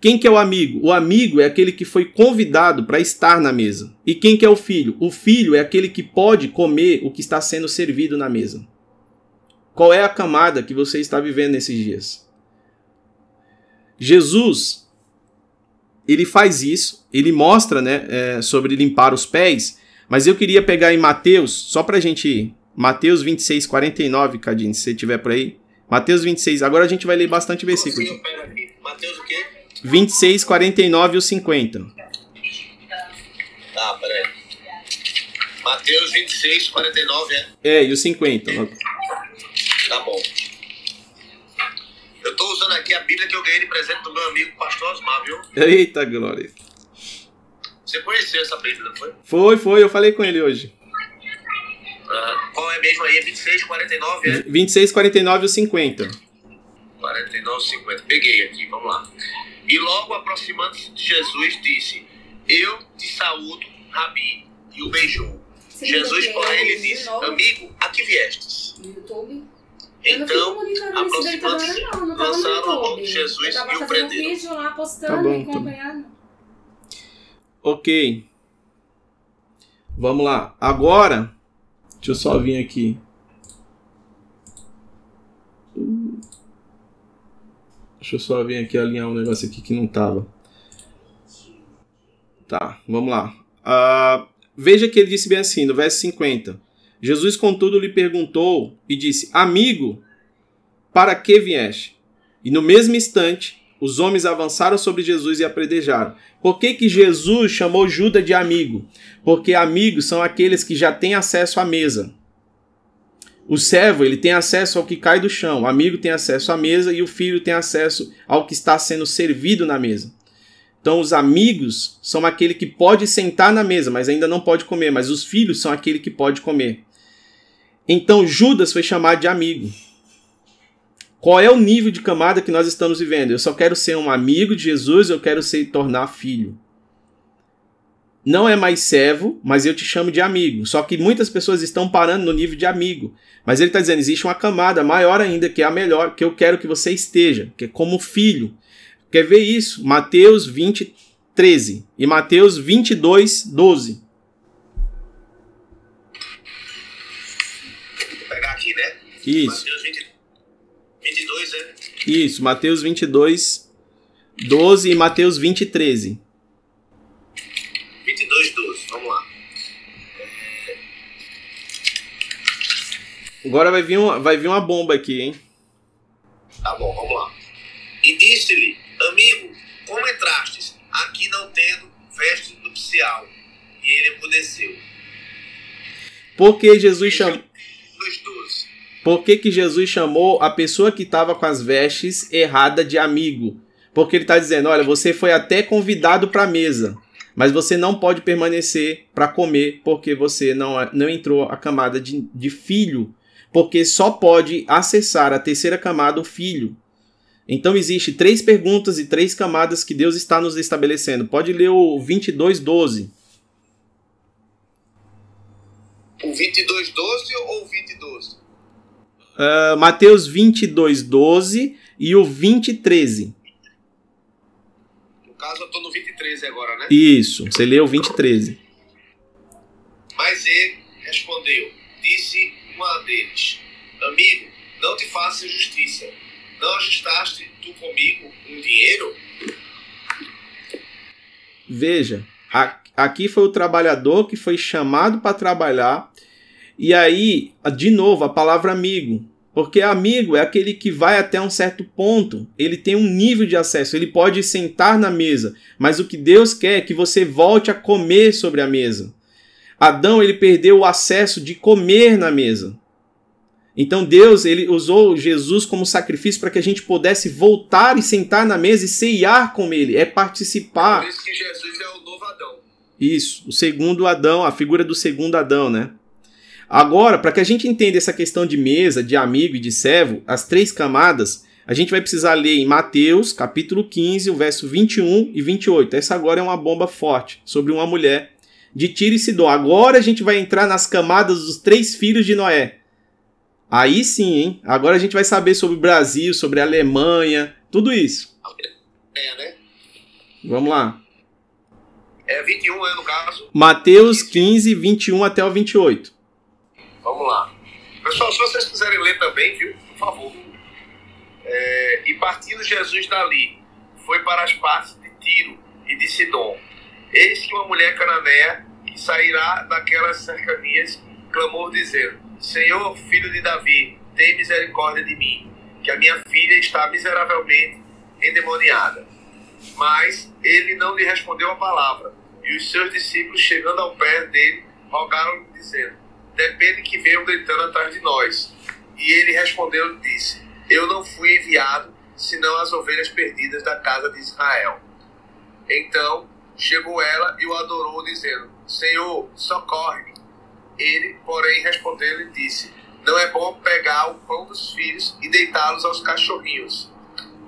Quem que é o amigo? O amigo é aquele que foi convidado para estar na mesa. E quem que é o filho? O filho é aquele que pode comer o que está sendo servido na mesa. Qual é a camada que você está vivendo nesses dias? Jesus ele faz isso, ele mostra né, é, sobre limpar os pés, mas eu queria pegar em Mateus, só para a gente. Mateus 26, 49, Cadine, se você tiver por aí. Mateus 26, agora a gente vai ler bastante versículos. Mateus o quê? 26, 49 e 50. Tá, peraí. Mateus 26, 49, é? É, e o 50. Tá bom. Eu tô usando aqui a Bíblia que eu ganhei de presente do meu amigo Pastor Osmar, viu? Eita glória. Você conheceu essa Bíblia, não foi? Foi, foi, eu falei com ele hoje. Ah, qual é mesmo aí? É 26, 49, é? 26, 49 e 50. 49, 50. Peguei aqui, vamos lá. E logo aproximando-se de Jesus, disse: Eu te saúdo, Rabi, e o beijou. Você Jesus, porém, ele disse: Amigo, a que viestes? No YouTube? Então, aproximando-se, lançaram a de Jesus e o prenderam. Um vídeo lá postando tá bom, e acompanhando. Ok. Vamos lá. Agora, deixa eu só vir aqui. Deixa eu só vir aqui alinhar um negócio aqui que não tava. Tá, vamos lá. Uh, veja que ele disse bem assim, no verso 50. Jesus, contudo, lhe perguntou e disse: Amigo, para que vieste? E no mesmo instante, os homens avançaram sobre Jesus e apredejaram. Por que, que Jesus chamou Judas de amigo? Porque amigos são aqueles que já têm acesso à mesa. O servo ele tem acesso ao que cai do chão, o amigo tem acesso à mesa e o filho tem acesso ao que está sendo servido na mesa. Então, os amigos são aquele que pode sentar na mesa, mas ainda não pode comer, mas os filhos são aquele que pode comer. Então Judas foi chamado de amigo. Qual é o nível de camada que nós estamos vivendo? Eu só quero ser um amigo de Jesus, eu quero ser tornar filho. Não é mais servo, mas eu te chamo de amigo. Só que muitas pessoas estão parando no nível de amigo. Mas ele está dizendo: existe uma camada maior ainda, que é a melhor, que eu quero que você esteja, que é como filho. Quer ver isso? Mateus 20, 13 e Mateus 22, 12. Vou pegar aqui, né? Isso. Mateus 20, 22, né? Isso, Mateus 22, 12 e Mateus 20, 13. 22, 12, vamos lá. Agora vai vir, uma, vai vir uma bomba aqui, hein? Tá bom, vamos lá. E disse-lhe, veste nupcial? E ele emudeceu. Por que Jesus chamou. Nos 12. Por que, que Jesus chamou a pessoa que estava com as vestes errada de amigo? Porque ele está dizendo: olha, você foi até convidado para a mesa, mas você não pode permanecer para comer porque você não, não entrou a camada de, de filho. Porque só pode acessar a terceira camada o filho. Então existe três perguntas e três camadas que Deus está nos estabelecendo. Pode ler o 22:12. O 22:12 ou o 20:12? Uh, Mateus 22:12 e o 20:13. No caso eu estou no 20:13 agora, né? Isso, você leu o 20:13. Mas ele respondeu, disse uma deles: Amigo, não te faça justiça não ajustaste tu comigo um dinheiro? Veja, aqui foi o trabalhador que foi chamado para trabalhar. E aí, de novo, a palavra amigo. Porque amigo é aquele que vai até um certo ponto, ele tem um nível de acesso, ele pode sentar na mesa, mas o que Deus quer é que você volte a comer sobre a mesa. Adão ele perdeu o acesso de comer na mesa. Então Deus ele usou Jesus como sacrifício para que a gente pudesse voltar e sentar na mesa e ceiar com ele, é participar. Por isso que Jesus é o novo Adão. Isso, o segundo Adão, a figura do segundo Adão, né? Agora, para que a gente entenda essa questão de mesa, de amigo e de servo, as três camadas, a gente vai precisar ler em Mateus, capítulo 15, o verso 21 e 28. Essa agora é uma bomba forte sobre uma mulher de Tiro e Sidom. Agora a gente vai entrar nas camadas dos três filhos de Noé. Aí sim, hein? Agora a gente vai saber sobre o Brasil, sobre a Alemanha, tudo isso. É, né? Vamos lá. É 21, é no caso? Mateus 15, 21 até o 28. Vamos lá. Pessoal, se vocês quiserem ler também, viu? Por favor. É, e partindo Jesus dali, foi para as partes de Tiro e de Sidom. Eis que uma mulher cananeia que sairá daquelas cercanias clamou dizendo Senhor, filho de Davi, tem misericórdia de mim, que a minha filha está miseravelmente endemoniada. Mas ele não lhe respondeu a palavra. E os seus discípulos, chegando ao pé dele, rogaram-lhe, dizendo: Depende que venham gritando atrás de nós. E ele respondeu e disse: Eu não fui enviado senão as ovelhas perdidas da casa de Israel. Então chegou ela e o adorou, dizendo: Senhor, socorre-me. Ele, porém, respondeu e disse: Não é bom pegar o pão dos filhos e deitá-los aos cachorrinhos.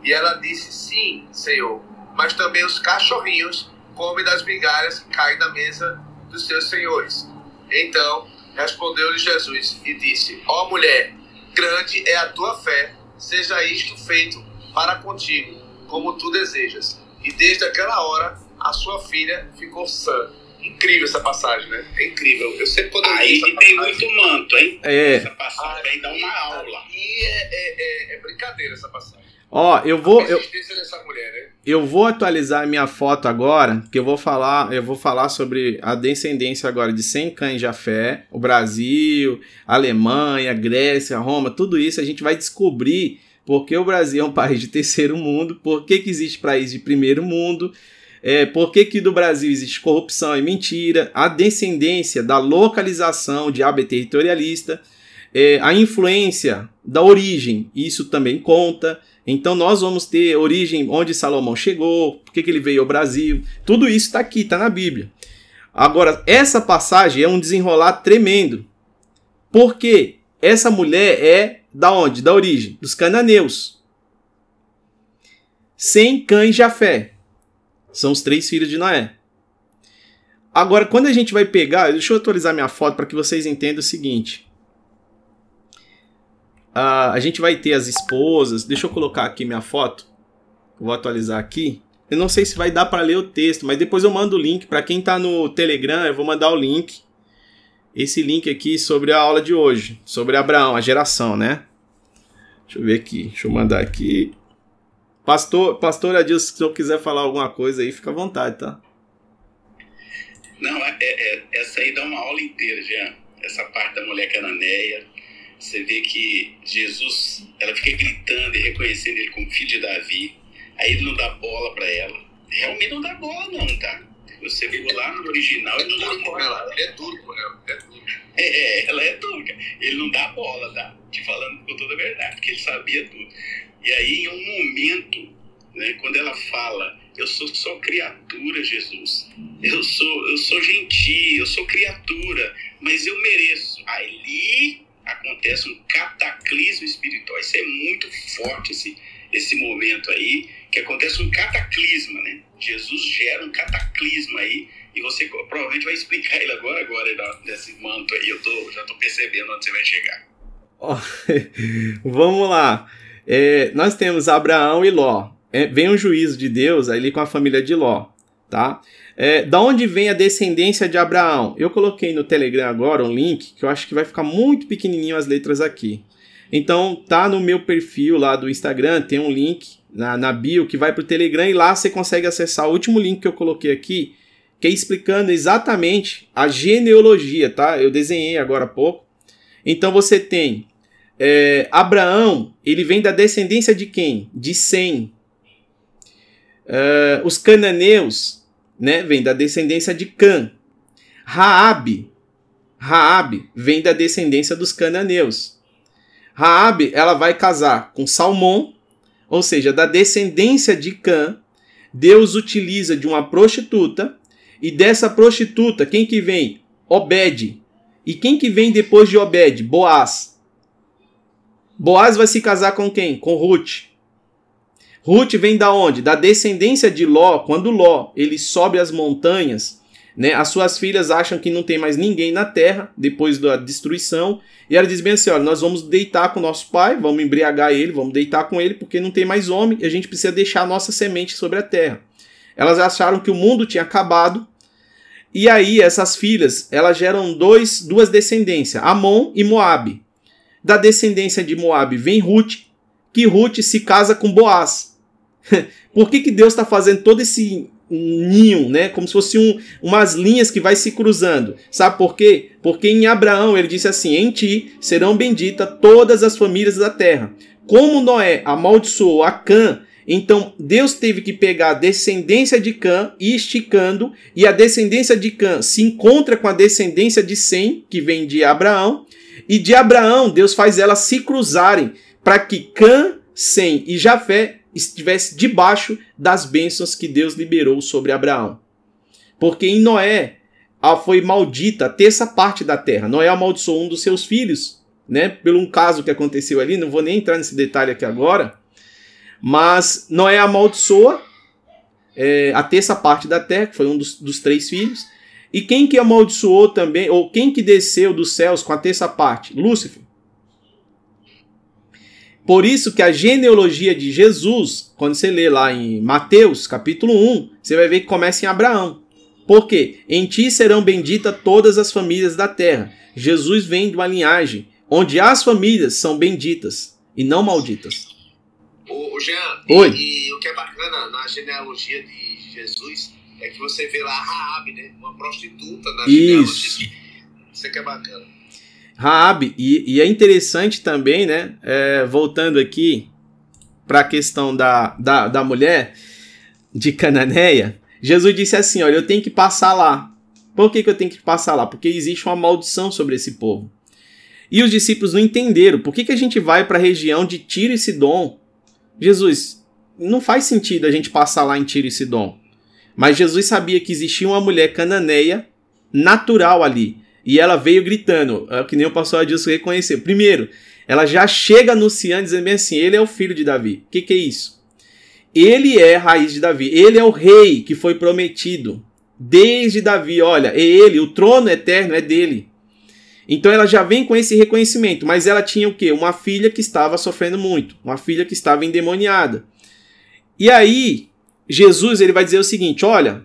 E ela disse: Sim, Senhor, mas também os cachorrinhos comem das migalhas que caem da mesa dos seus senhores. Então respondeu-lhe Jesus e disse: Ó oh, mulher, grande é a tua fé, seja isto feito para contigo, como tu desejas. E desde aquela hora a sua filha ficou sã incrível essa passagem, né? É incrível. Eu sempre quando eu Aí tem passagem, muito manto, hein? É. Essa passagem aí dá uma aula. E é, é, é, é, brincadeira essa passagem. Ó, eu vou. Eu, mulher, né? eu vou atualizar minha foto agora, que eu vou falar, eu vou falar sobre a descendência agora de Sem Cães de Fé, o Brasil, Alemanha, Grécia, Roma, tudo isso a gente vai descobrir porque o Brasil é um país de terceiro mundo, por que, que existe país de primeiro mundo é, por que, que do Brasil existe corrupção e mentira, a descendência da localização de AB territorialista, é, a influência da origem, isso também conta. Então nós vamos ter origem onde Salomão chegou, por que, que ele veio ao Brasil, tudo isso está aqui, está na Bíblia. Agora, essa passagem é um desenrolar tremendo. Porque essa mulher é da onde? Da origem, dos cananeus. Sem cães Jafé. São os três filhos de Noé. Agora, quando a gente vai pegar, deixa eu atualizar minha foto para que vocês entendam o seguinte. Uh, a gente vai ter as esposas. Deixa eu colocar aqui minha foto. Vou atualizar aqui. Eu não sei se vai dar para ler o texto, mas depois eu mando o link. Para quem está no Telegram, eu vou mandar o link. Esse link aqui sobre a aula de hoje. Sobre Abraão, a geração, né? Deixa eu ver aqui. Deixa eu mandar aqui. Pastor, pastor Adilson, se eu quiser falar alguma coisa aí, fica à vontade, tá? Não, é, é, é, essa aí dá uma aula inteira, Jean. Essa parte da mulher cananeia. você vê que Jesus, ela fica gritando e reconhecendo ele como filho de Davi. Aí ele não dá bola para ela. Realmente não dá bola, não, tá? Você viu lá no original, ele não dá bola. Ele é com ela, é. É, ela é dura. Ele não dá bola, tá? Te falando com toda a verdade, porque ele sabia tudo. E aí, em um momento, né, quando ela fala, eu sou só criatura, Jesus. Eu sou, eu sou gentil, eu sou criatura, mas eu mereço. Ali acontece um cataclismo espiritual. Isso é muito forte esse, esse momento aí, que acontece um cataclisma, né? Jesus gera um cataclisma aí e você provavelmente vai explicar ele agora, agora, desse manto aí. Eu tô, já tô percebendo onde você vai chegar. Oh, vamos lá. É, nós temos Abraão e Ló. É, vem um juízo de Deus ali com a família de Ló, tá? É, da onde vem a descendência de Abraão? Eu coloquei no Telegram agora um link que eu acho que vai ficar muito pequenininho as letras aqui. Então tá no meu perfil lá do Instagram, tem um link na, na bio que vai para o Telegram e lá você consegue acessar o último link que eu coloquei aqui, que é explicando exatamente a genealogia, tá? Eu desenhei agora há pouco. Então você tem é, Abraão, ele vem da descendência de quem? De Sem. É, os cananeus, né, vem da descendência de Cã. Raabe, Raabe vem da descendência dos cananeus. Raabe, ela vai casar com Salmão, ou seja, da descendência de Cã. Deus utiliza de uma prostituta e dessa prostituta, quem que vem? Obed. E quem que vem depois de Obed? Boaz. Boaz vai se casar com quem? Com Ruth. Ruth vem da onde? Da descendência de Ló. Quando Ló ele sobe as montanhas, né, as suas filhas acham que não tem mais ninguém na terra depois da destruição. E ela diz bem assim: olha, nós vamos deitar com nosso pai, vamos embriagar ele, vamos deitar com ele, porque não tem mais homem e a gente precisa deixar nossa semente sobre a terra. Elas acharam que o mundo tinha acabado. E aí, essas filhas, elas geram dois, duas descendências, Amon e Moabe. Da descendência de Moabe vem Ruth, que Ruth se casa com Boaz. Por que, que Deus está fazendo todo esse ninho, né? Como se fosse um, umas linhas que vai se cruzando. Sabe por quê? Porque em Abraão ele disse assim: Em ti serão benditas todas as famílias da terra. Como Noé amaldiçoou a Cã, então Deus teve que pegar a descendência de Cã e esticando, e a descendência de Cã se encontra com a descendência de Sem, que vem de Abraão, e de Abraão Deus faz elas se cruzarem para que Cã, Sem e Jafé estivesse debaixo das bênçãos que Deus liberou sobre Abraão. Porque em Noé foi maldita a terça parte da terra. Noé amaldiçoou um dos seus filhos, né? Pelo um caso que aconteceu ali, não vou nem entrar nesse detalhe aqui agora. Mas Noé amaldiçoa é, a terça parte da terra, que foi um dos, dos três filhos. E quem que amaldiçoou também, ou quem que desceu dos céus com a terça parte? Lúcifer. Por isso que a genealogia de Jesus, quando você lê lá em Mateus, capítulo 1, você vai ver que começa em Abraão. Por quê? Em ti serão benditas todas as famílias da terra. Jesus vem de uma linhagem onde as famílias são benditas e não malditas. Ô, Jean, Oi. E, e, o que é bacana na genealogia de Jesus é que você vê lá Raab, né? Uma prostituta na Isso. Isso é que é bacana. Raab, e, e é interessante também, né? É, voltando aqui para a questão da, da, da mulher de Cananeia, Jesus disse assim: Olha, eu tenho que passar lá. Por que, que eu tenho que passar lá? Porque existe uma maldição sobre esse povo. E os discípulos não entenderam. Por que, que a gente vai para a região de Tiro e Sidom? Jesus, não faz sentido a gente passar lá em Tiro e Sidom. Mas Jesus sabia que existia uma mulher cananeia natural ali. E ela veio gritando, é que nem o pastor Adilson reconheceu. Primeiro, ela já chega anunciando, dizendo bem assim: ele é o filho de Davi. O que, que é isso? Ele é a raiz de Davi. Ele é o rei que foi prometido desde Davi. Olha, é ele, o trono eterno é dele. Então ela já vem com esse reconhecimento, mas ela tinha o quê? Uma filha que estava sofrendo muito, uma filha que estava endemoniada. E aí, Jesus ele vai dizer o seguinte: olha,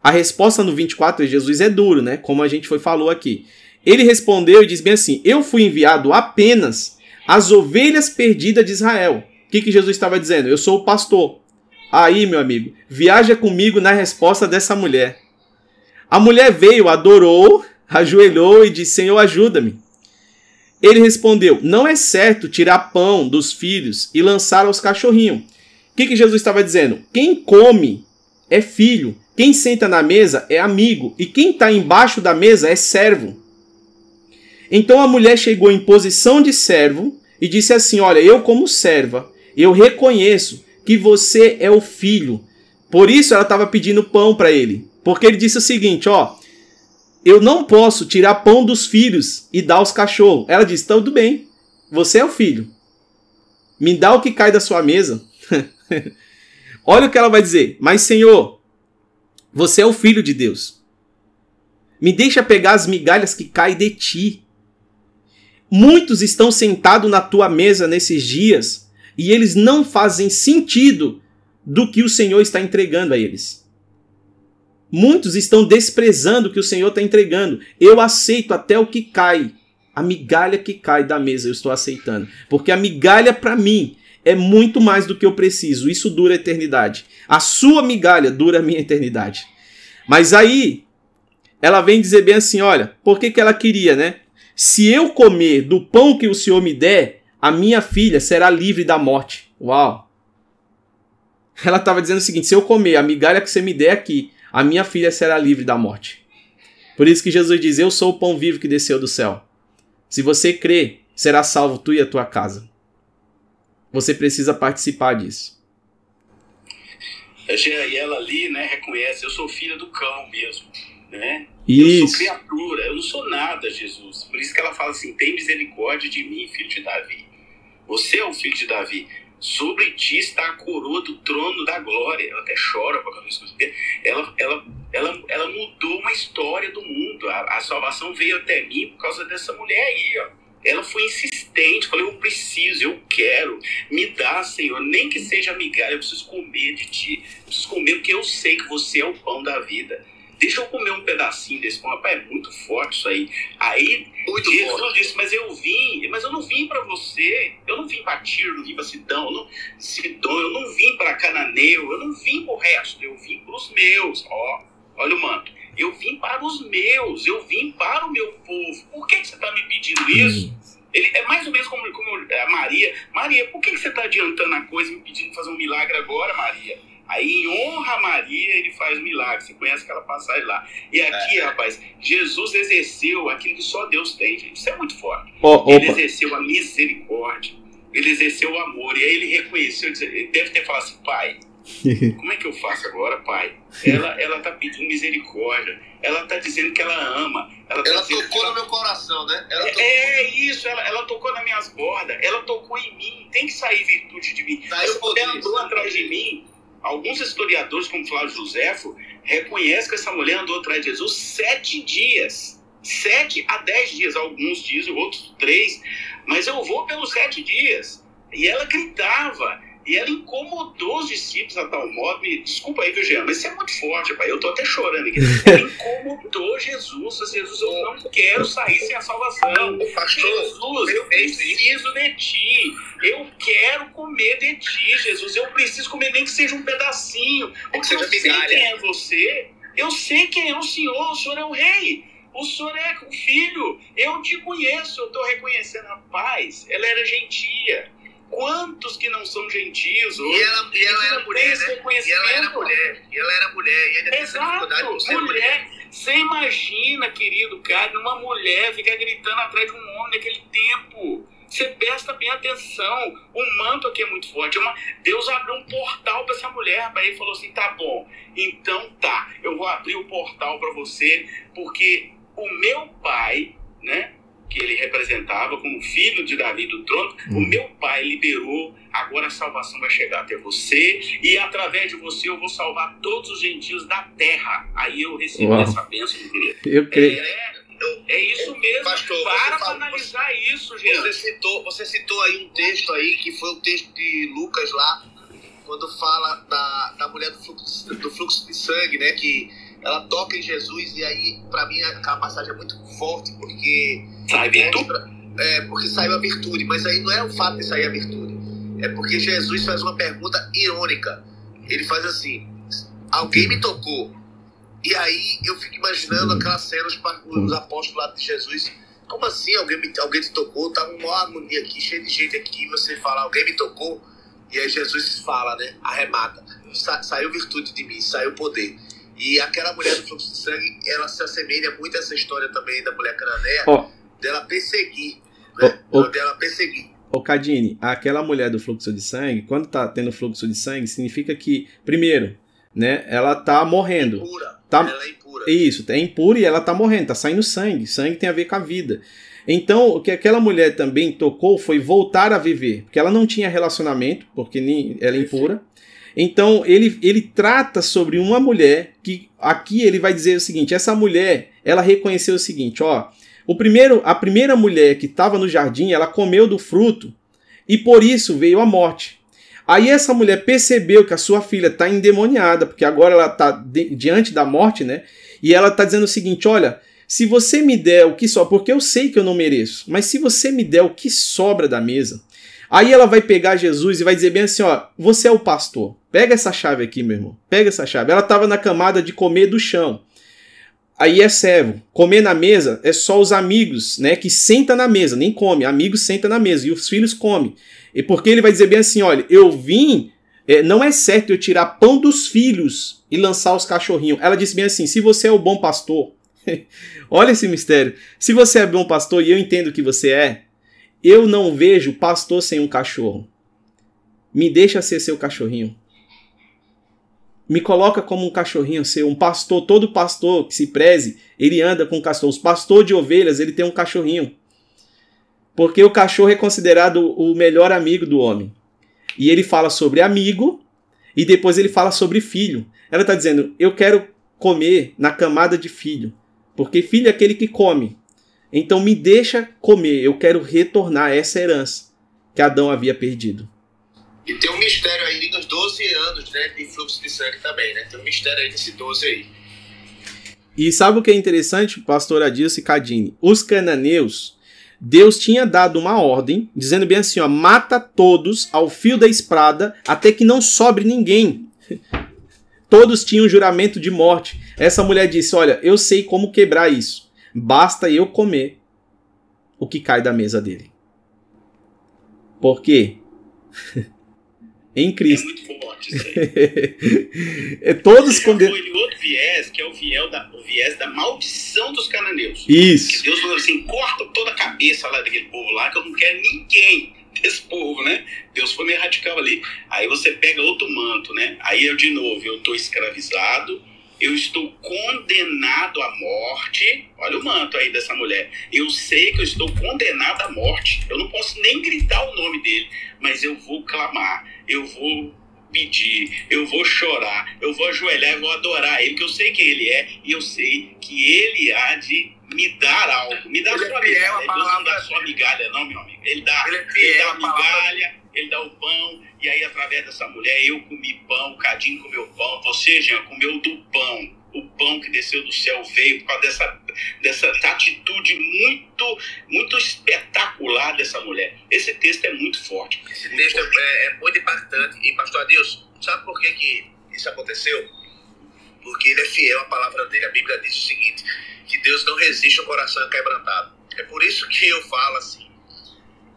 a resposta no 24 de Jesus é duro, né? Como a gente foi falou aqui. Ele respondeu e diz bem assim: Eu fui enviado apenas às ovelhas perdidas de Israel. O que, que Jesus estava dizendo? Eu sou o pastor. Aí, meu amigo, viaja comigo na resposta dessa mulher. A mulher veio, adorou, ajoelhou e disse: Senhor, ajuda-me. Ele respondeu: Não é certo tirar pão dos filhos e lançar aos cachorrinhos. Que, que Jesus estava dizendo? Quem come é filho, quem senta na mesa é amigo, e quem está embaixo da mesa é servo. Então a mulher chegou em posição de servo e disse assim: Olha, eu, como serva, eu reconheço que você é o filho. Por isso ela estava pedindo pão para ele. Porque ele disse o seguinte: Ó, eu não posso tirar pão dos filhos e dar aos cachorros. Ela disse: tudo bem, você é o filho. Me dá o que cai da sua mesa. Olha o que ela vai dizer. Mas, Senhor, você é o filho de Deus. Me deixa pegar as migalhas que caem de ti. Muitos estão sentados na tua mesa nesses dias e eles não fazem sentido do que o Senhor está entregando a eles. Muitos estão desprezando o que o Senhor está entregando. Eu aceito até o que cai. A migalha que cai da mesa eu estou aceitando. Porque a migalha para mim é muito mais do que eu preciso. Isso dura a eternidade. A sua migalha dura a minha eternidade. Mas aí ela vem dizer bem assim: olha, por que, que ela queria, né? Se eu comer do pão que o Senhor me der, a minha filha será livre da morte. Uau! Ela estava dizendo o seguinte: se eu comer a migalha que você me der aqui, a minha filha será livre da morte. Por isso que Jesus diz: Eu sou o pão vivo que desceu do céu. Se você crê, será salvo tu e a tua casa. Você precisa participar disso. E ela ali, né, reconhece, eu sou filha do cão mesmo, né? Isso. Eu sou criatura, eu não sou nada, Jesus. Por isso que ela fala assim: tem misericórdia de mim, filho de Davi. Você é o filho de Davi sobre ti está a coroa do trono da glória. Ela até chora por causa disso. Ela, ela, ela, ela mudou uma história do mundo. A, a salvação veio até mim por causa dessa mulher aí, ó. Ela foi insistente, falou: Eu preciso, eu quero, me dá, Senhor, nem que seja migalha, eu preciso comer de ti, eu preciso comer porque eu sei que você é o pão da vida. Deixa eu comer um pedacinho desse pão. Rapaz, é muito forte isso aí. Aí muito Jesus forte. disse, mas eu vim, mas eu não vim para você. Eu não vim para Tiro, não vim para Sidão, eu não, Sidão, eu não vim para Cananeu, eu não vim para o resto, eu vim para os meus. Ó, olha o manto. Eu vim para os meus, eu vim para o meu povo. Por que, que você está me pedindo isso? Ele é mais ou menos como, como a Maria. Maria, por que, que você está adiantando a coisa e me pedindo fazer um milagre agora, Maria? Aí, em honra a Maria, ele faz milagre. Você conhece aquela passagem lá. E aqui, é. rapaz, Jesus exerceu aquilo que só Deus tem, gente. Isso é muito forte. Oh, ele exerceu a misericórdia. Ele exerceu o amor. E aí ele reconheceu, ele deve ter falado assim, pai, como é que eu faço agora, pai? Ela, ela tá pedindo misericórdia. Ela tá dizendo que ela ama. Ela, tá ela tocou ela... no meu coração, né? É, tocou... É, isso, ela, ela tocou nas minhas bordas. Ela tocou em mim. Tem que sair virtude de mim. Tá eu, ela andou atrás de mim alguns historiadores, como Flávio Josefo, reconhecem que essa mulher andou atrás de Jesus sete dias. Sete a dez dias, alguns dizem, outros três. Mas eu vou pelos sete dias. E ela gritava, e ela incomodou os discípulos a tal modo. Me, desculpa aí, viu, Jean, mas isso é muito forte, pai. Eu tô até chorando aqui. Ela incomodou Jesus. Jesus, eu não quero sair sem a salvação. Jesus, eu preciso de ti. Eu quero comer de ti, Jesus. Eu preciso comer nem que seja um pedacinho. Porque eu sei quem é você. Eu sei quem é o Senhor. O Senhor é o Rei. O senhor é o filho, eu te conheço, eu estou reconhecendo a paz. Ela era gentia, Quantos que não são gentios hoje? E ela, e ela era mulher, né? E ela era mulher. E ela era mulher. E ainda Exato, mulher. mulher. Você imagina, querido cara, uma mulher ficar gritando atrás de um homem naquele tempo. Você presta bem atenção. O manto aqui é muito forte. É uma... Deus abriu um portal para essa mulher, rapaz. Ele falou assim: tá bom, então tá, eu vou abrir o portal para você, porque o meu pai, né? Que ele representava como filho de Davi do trono, hum. o meu pai liberou, agora a salvação vai chegar até você, e através de você eu vou salvar todos os gentios da terra. Aí eu recebi Uau. essa bênção, meu querido. Eu creio. É, é isso mesmo, Pastor, para para analisar você, isso, gente. Você citou, você citou aí um texto aí, que foi o texto de Lucas lá, quando fala da, da mulher do fluxo, do fluxo de sangue, né, que ela toca em Jesus e aí, para mim, aquela passagem é muito forte, porque. Sai virtude? É, porque saiu a virtude, mas aí não é o fato de sair a virtude, é porque Jesus faz uma pergunta irônica. Ele faz assim: Alguém me tocou? E aí eu fico imaginando aquelas cenas para os apóstolos lá de Jesus como assim? Alguém, me, alguém te tocou? Tava uma agonia aqui, cheio de gente aqui. Você fala, alguém me tocou? E aí Jesus fala, né? Arremata. Sa saiu virtude de mim, saiu poder. E aquela mulher do fluxo de sangue, ela se assemelha muito a essa história também da mulher cananeia, oh. Dela perseguir. Né? Oh, oh. Dela perseguir. Ô Cadine, aquela mulher do fluxo de sangue, quando tá tendo fluxo de sangue, significa que, primeiro, né, ela tá morrendo. Impura. Tá... Ela é impura. Isso, é impura e ela tá morrendo, tá saindo sangue. Sangue tem a ver com a vida. Então, o que aquela mulher também tocou foi voltar a viver, porque ela não tinha relacionamento, porque nem ela é impura. Então, ele, ele trata sobre uma mulher que aqui ele vai dizer o seguinte: essa mulher, ela reconheceu o seguinte, ó, o primeiro, a primeira mulher que estava no jardim, ela comeu do fruto e por isso veio a morte. Aí essa mulher percebeu que a sua filha está endemoniada, porque agora ela está diante da morte, né? E ela está dizendo o seguinte: olha, se você me der o que sobra, porque eu sei que eu não mereço, mas se você me der o que sobra da mesa, aí ela vai pegar Jesus e vai dizer bem assim: ó, você é o pastor, pega essa chave aqui, meu irmão, pega essa chave. Ela estava na camada de comer do chão. Aí é servo. Comer na mesa é só os amigos, né? Que senta na mesa, nem come. Amigos senta na mesa e os filhos comem. E porque ele vai dizer bem assim: olha, eu vim. É, não é certo eu tirar pão dos filhos e lançar os cachorrinhos. Ela disse bem assim: se você é o bom pastor, olha esse mistério. Se você é bom pastor e eu entendo que você é, eu não vejo pastor sem um cachorro. Me deixa ser seu cachorrinho me coloca como um cachorrinho seu, um pastor, todo pastor que se preze, ele anda com um cachorro. Os pastores de ovelhas, ele tem um cachorrinho. Porque o cachorro é considerado o melhor amigo do homem. E ele fala sobre amigo e depois ele fala sobre filho. Ela está dizendo: Eu quero comer na camada de filho. Porque filho é aquele que come. Então me deixa comer. Eu quero retornar essa herança que Adão havia perdido. E tem um mistério aí nos 12 anos né, de fluxo de sangue também, né? Tem um mistério aí nesse 12 aí. E sabe o que é interessante, pastor Adilson e Cadine? Os cananeus, Deus tinha dado uma ordem, dizendo bem assim, ó, mata todos ao fio da espada, até que não sobre ninguém. Todos tinham juramento de morte. Essa mulher disse, olha, eu sei como quebrar isso. Basta eu comer o que cai da mesa dele. Por quê? em Cristo. É muito forte isso aí. é todos condenados. Foi outro viés, que é o viés, da, o viés da maldição dos cananeus. Isso. Que Deus falou assim: corta toda a cabeça lá daquele povo lá, que eu não quero ninguém desse povo, né? Deus foi meio radical ali. Aí você pega outro manto, né? Aí eu, de novo, eu tô escravizado, eu estou condenado à morte. Olha o manto aí dessa mulher. Eu sei que eu estou condenado à morte. Eu não posso nem gritar o nome dele, mas eu vou clamar eu vou pedir, eu vou chorar, eu vou ajoelhar, eu vou adorar ele, que eu sei quem ele é e eu sei que ele há de me dar algo. Me dá ele sua é migalha. Deus não dá só migalha, não, meu amigo. Ele dá, ele, é ele dá a migalha, ele dá o pão, e aí através dessa mulher eu comi pão, o Cadinho comeu pão, você, Jean, comeu do pão o pão que desceu do céu veio por causa dessa, dessa atitude muito, muito espetacular dessa mulher. Esse texto é muito forte. Esse muito texto forte. É, é, muito impactante. E, pastor Adilson, sabe por que, que isso aconteceu? Porque ele é fiel à palavra dele. A Bíblia diz o seguinte, que Deus não resiste ao coração quebrantado. É por isso que eu falo assim,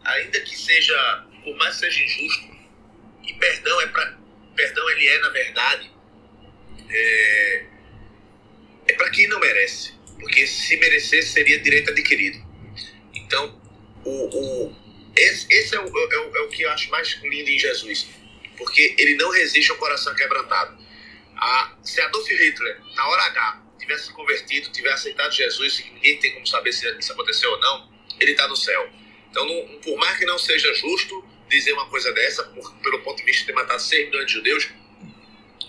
ainda que seja, por mais que seja injusto, e perdão é para perdão ele é na verdade é, é para quem não merece, porque se merecesse seria direito adquirido. Então, o, o, esse, esse é, o, é, o, é o que eu acho mais lindo em Jesus, porque ele não resiste ao coração quebrantado. A, se Adolf Hitler, na hora H, tivesse se convertido, tivesse aceitado Jesus, e ninguém tem como saber se isso aconteceu ou não, ele está no céu. Então, não, por mais que não seja justo dizer uma coisa dessa, por, pelo ponto de vista de ter matado 6 milhões de judeus,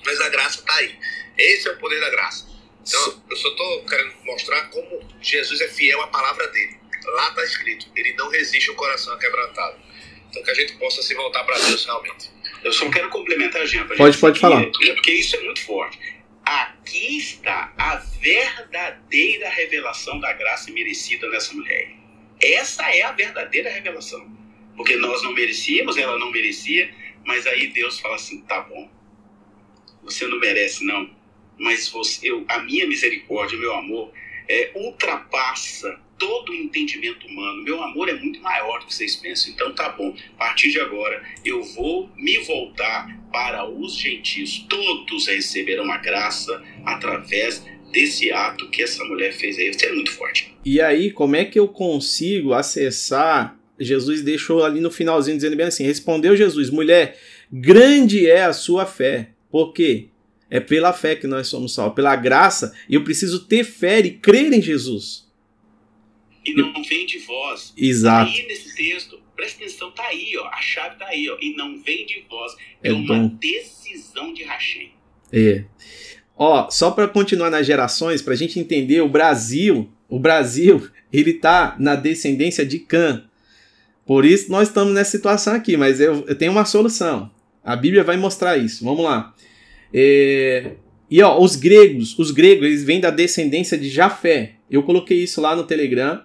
mas a graça está aí. Esse é o poder da graça. Então, eu só estou querendo mostrar como Jesus é fiel à palavra dele. Lá está escrito: ele não resiste ao coração quebrantado. Então, que a gente possa se voltar para Deus realmente. Eu só quero complementar, Jean. Pode, pode falar. Porque isso é muito forte. Aqui está a verdadeira revelação da graça merecida nessa mulher. Essa é a verdadeira revelação. Porque nós não merecíamos, ela não merecia, mas aí Deus fala assim: tá bom, você não merece, não mas você, eu, a minha misericórdia, meu amor, é, ultrapassa todo o entendimento humano. Meu amor é muito maior do que vocês pensam. Então tá bom, a partir de agora eu vou me voltar para os gentios. Todos receberão a graça através desse ato que essa mulher fez aí. Isso é muito forte. E aí, como é que eu consigo acessar? Jesus deixou ali no finalzinho dizendo bem assim: Respondeu Jesus, mulher, grande é a sua fé. Por quê? É pela fé que nós somos salvos, pela graça. E eu preciso ter fé e crer em Jesus e não vem de vós. Exato. Aí nesse texto, presta atenção, tá aí, ó, a chave tá aí, ó, e não vem de vós. É, é uma decisão de Hashem. É. Ó, só para continuar nas gerações, para a gente entender o Brasil, o Brasil, ele tá na descendência de Cã. Por isso nós estamos nessa situação aqui, mas eu, eu tenho uma solução. A Bíblia vai mostrar isso. Vamos lá. É, e ó, os gregos, os gregos, eles vêm da descendência de Jafé. Eu coloquei isso lá no Telegram.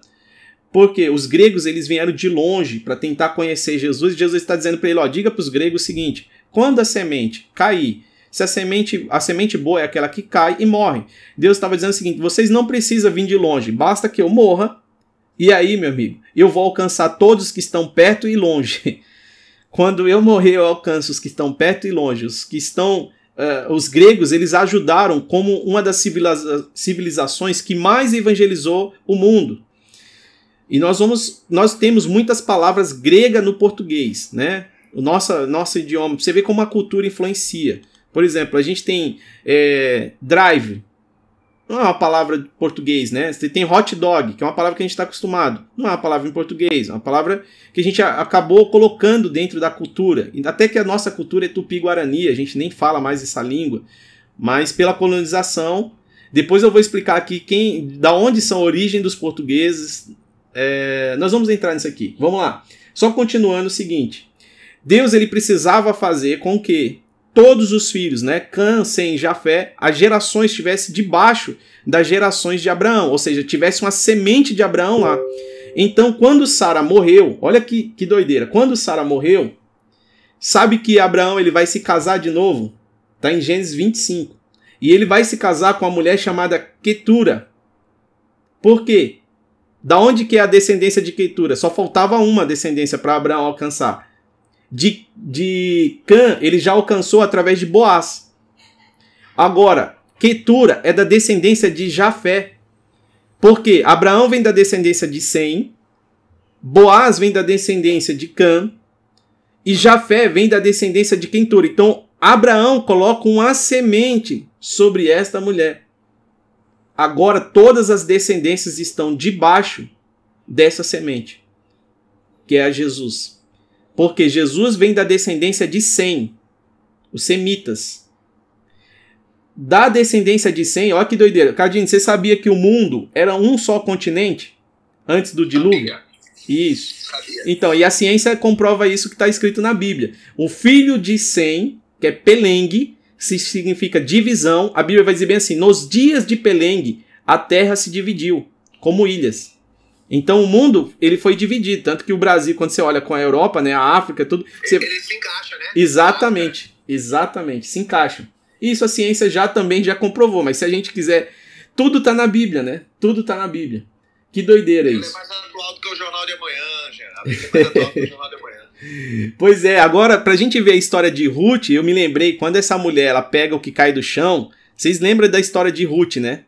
Porque os gregos eles vieram de longe para tentar conhecer Jesus, Jesus está dizendo para ele, ó, diga para os gregos o seguinte: quando a semente cair, se a semente, a semente boa é aquela que cai e morre. Deus estava dizendo o seguinte: vocês não precisam vir de longe, basta que eu morra, e aí, meu amigo, eu vou alcançar todos que estão perto e longe. Quando eu morrer, eu alcanço os que estão perto e longe, os que estão Uh, os gregos eles ajudaram como uma das civiliza civilizações que mais evangelizou o mundo. E nós vamos, nós temos muitas palavras grega no português, né? O nosso, nosso idioma, você vê como a cultura influencia. Por exemplo, a gente tem é, drive, não é uma palavra de português, né? Você tem hot dog, que é uma palavra que a gente está acostumado. Não é uma palavra em português, é uma palavra que a gente acabou colocando dentro da cultura. Até que a nossa cultura é tupi-guarani, a gente nem fala mais essa língua. Mas pela colonização, depois eu vou explicar aqui quem, da onde são a origem dos portugueses, é, nós vamos entrar nisso aqui. Vamos lá. Só continuando o seguinte. Deus ele precisava fazer com que todos os filhos, né, Cã, Sem, Jafé, as gerações estivessem debaixo das gerações de Abraão, ou seja, tivesse uma semente de Abraão lá. Então, quando Sara morreu, olha que, que doideira, quando Sara morreu, sabe que Abraão ele vai se casar de novo? Está em Gênesis 25. E ele vai se casar com uma mulher chamada Ketura. Por quê? Da onde que é a descendência de Ketura? Só faltava uma descendência para Abraão alcançar. De, de Cã, ele já alcançou através de Boaz. Agora, Ketura é da descendência de Jafé. Porque Abraão vem da descendência de Sem, Boaz vem da descendência de Cã, e Jafé vem da descendência de Quentura. Então, Abraão coloca uma semente sobre esta mulher. Agora todas as descendências estão debaixo dessa semente, que é a Jesus. Porque Jesus vem da descendência de Sem, os semitas. Da descendência de Sem, olha que doideira. Cardinho, você sabia que o mundo era um só continente antes do dilúvio? Isso. Então, e a ciência comprova isso que está escrito na Bíblia. O filho de Sem, que é Pelengue, se significa divisão, a Bíblia vai dizer bem assim: nos dias de Pelengue, a Terra se dividiu como ilhas. Então o mundo ele foi dividido, tanto que o Brasil, quando você olha com a Europa, né, a África, tudo, você... ele se encaixa, né? Exatamente, exatamente, se encaixam. Isso a ciência já também já comprovou, mas se a gente quiser, tudo está na Bíblia, né? Tudo está na Bíblia. Que doideira ele isso. Ele é mais atual do que o Jornal de Amanhã, Geraldo. Ele é mais atual do que o Jornal de Amanhã. Pois é, agora pra gente ver a história de Ruth, eu me lembrei quando essa mulher ela pega o que cai do chão. Vocês lembram da história de Ruth, né?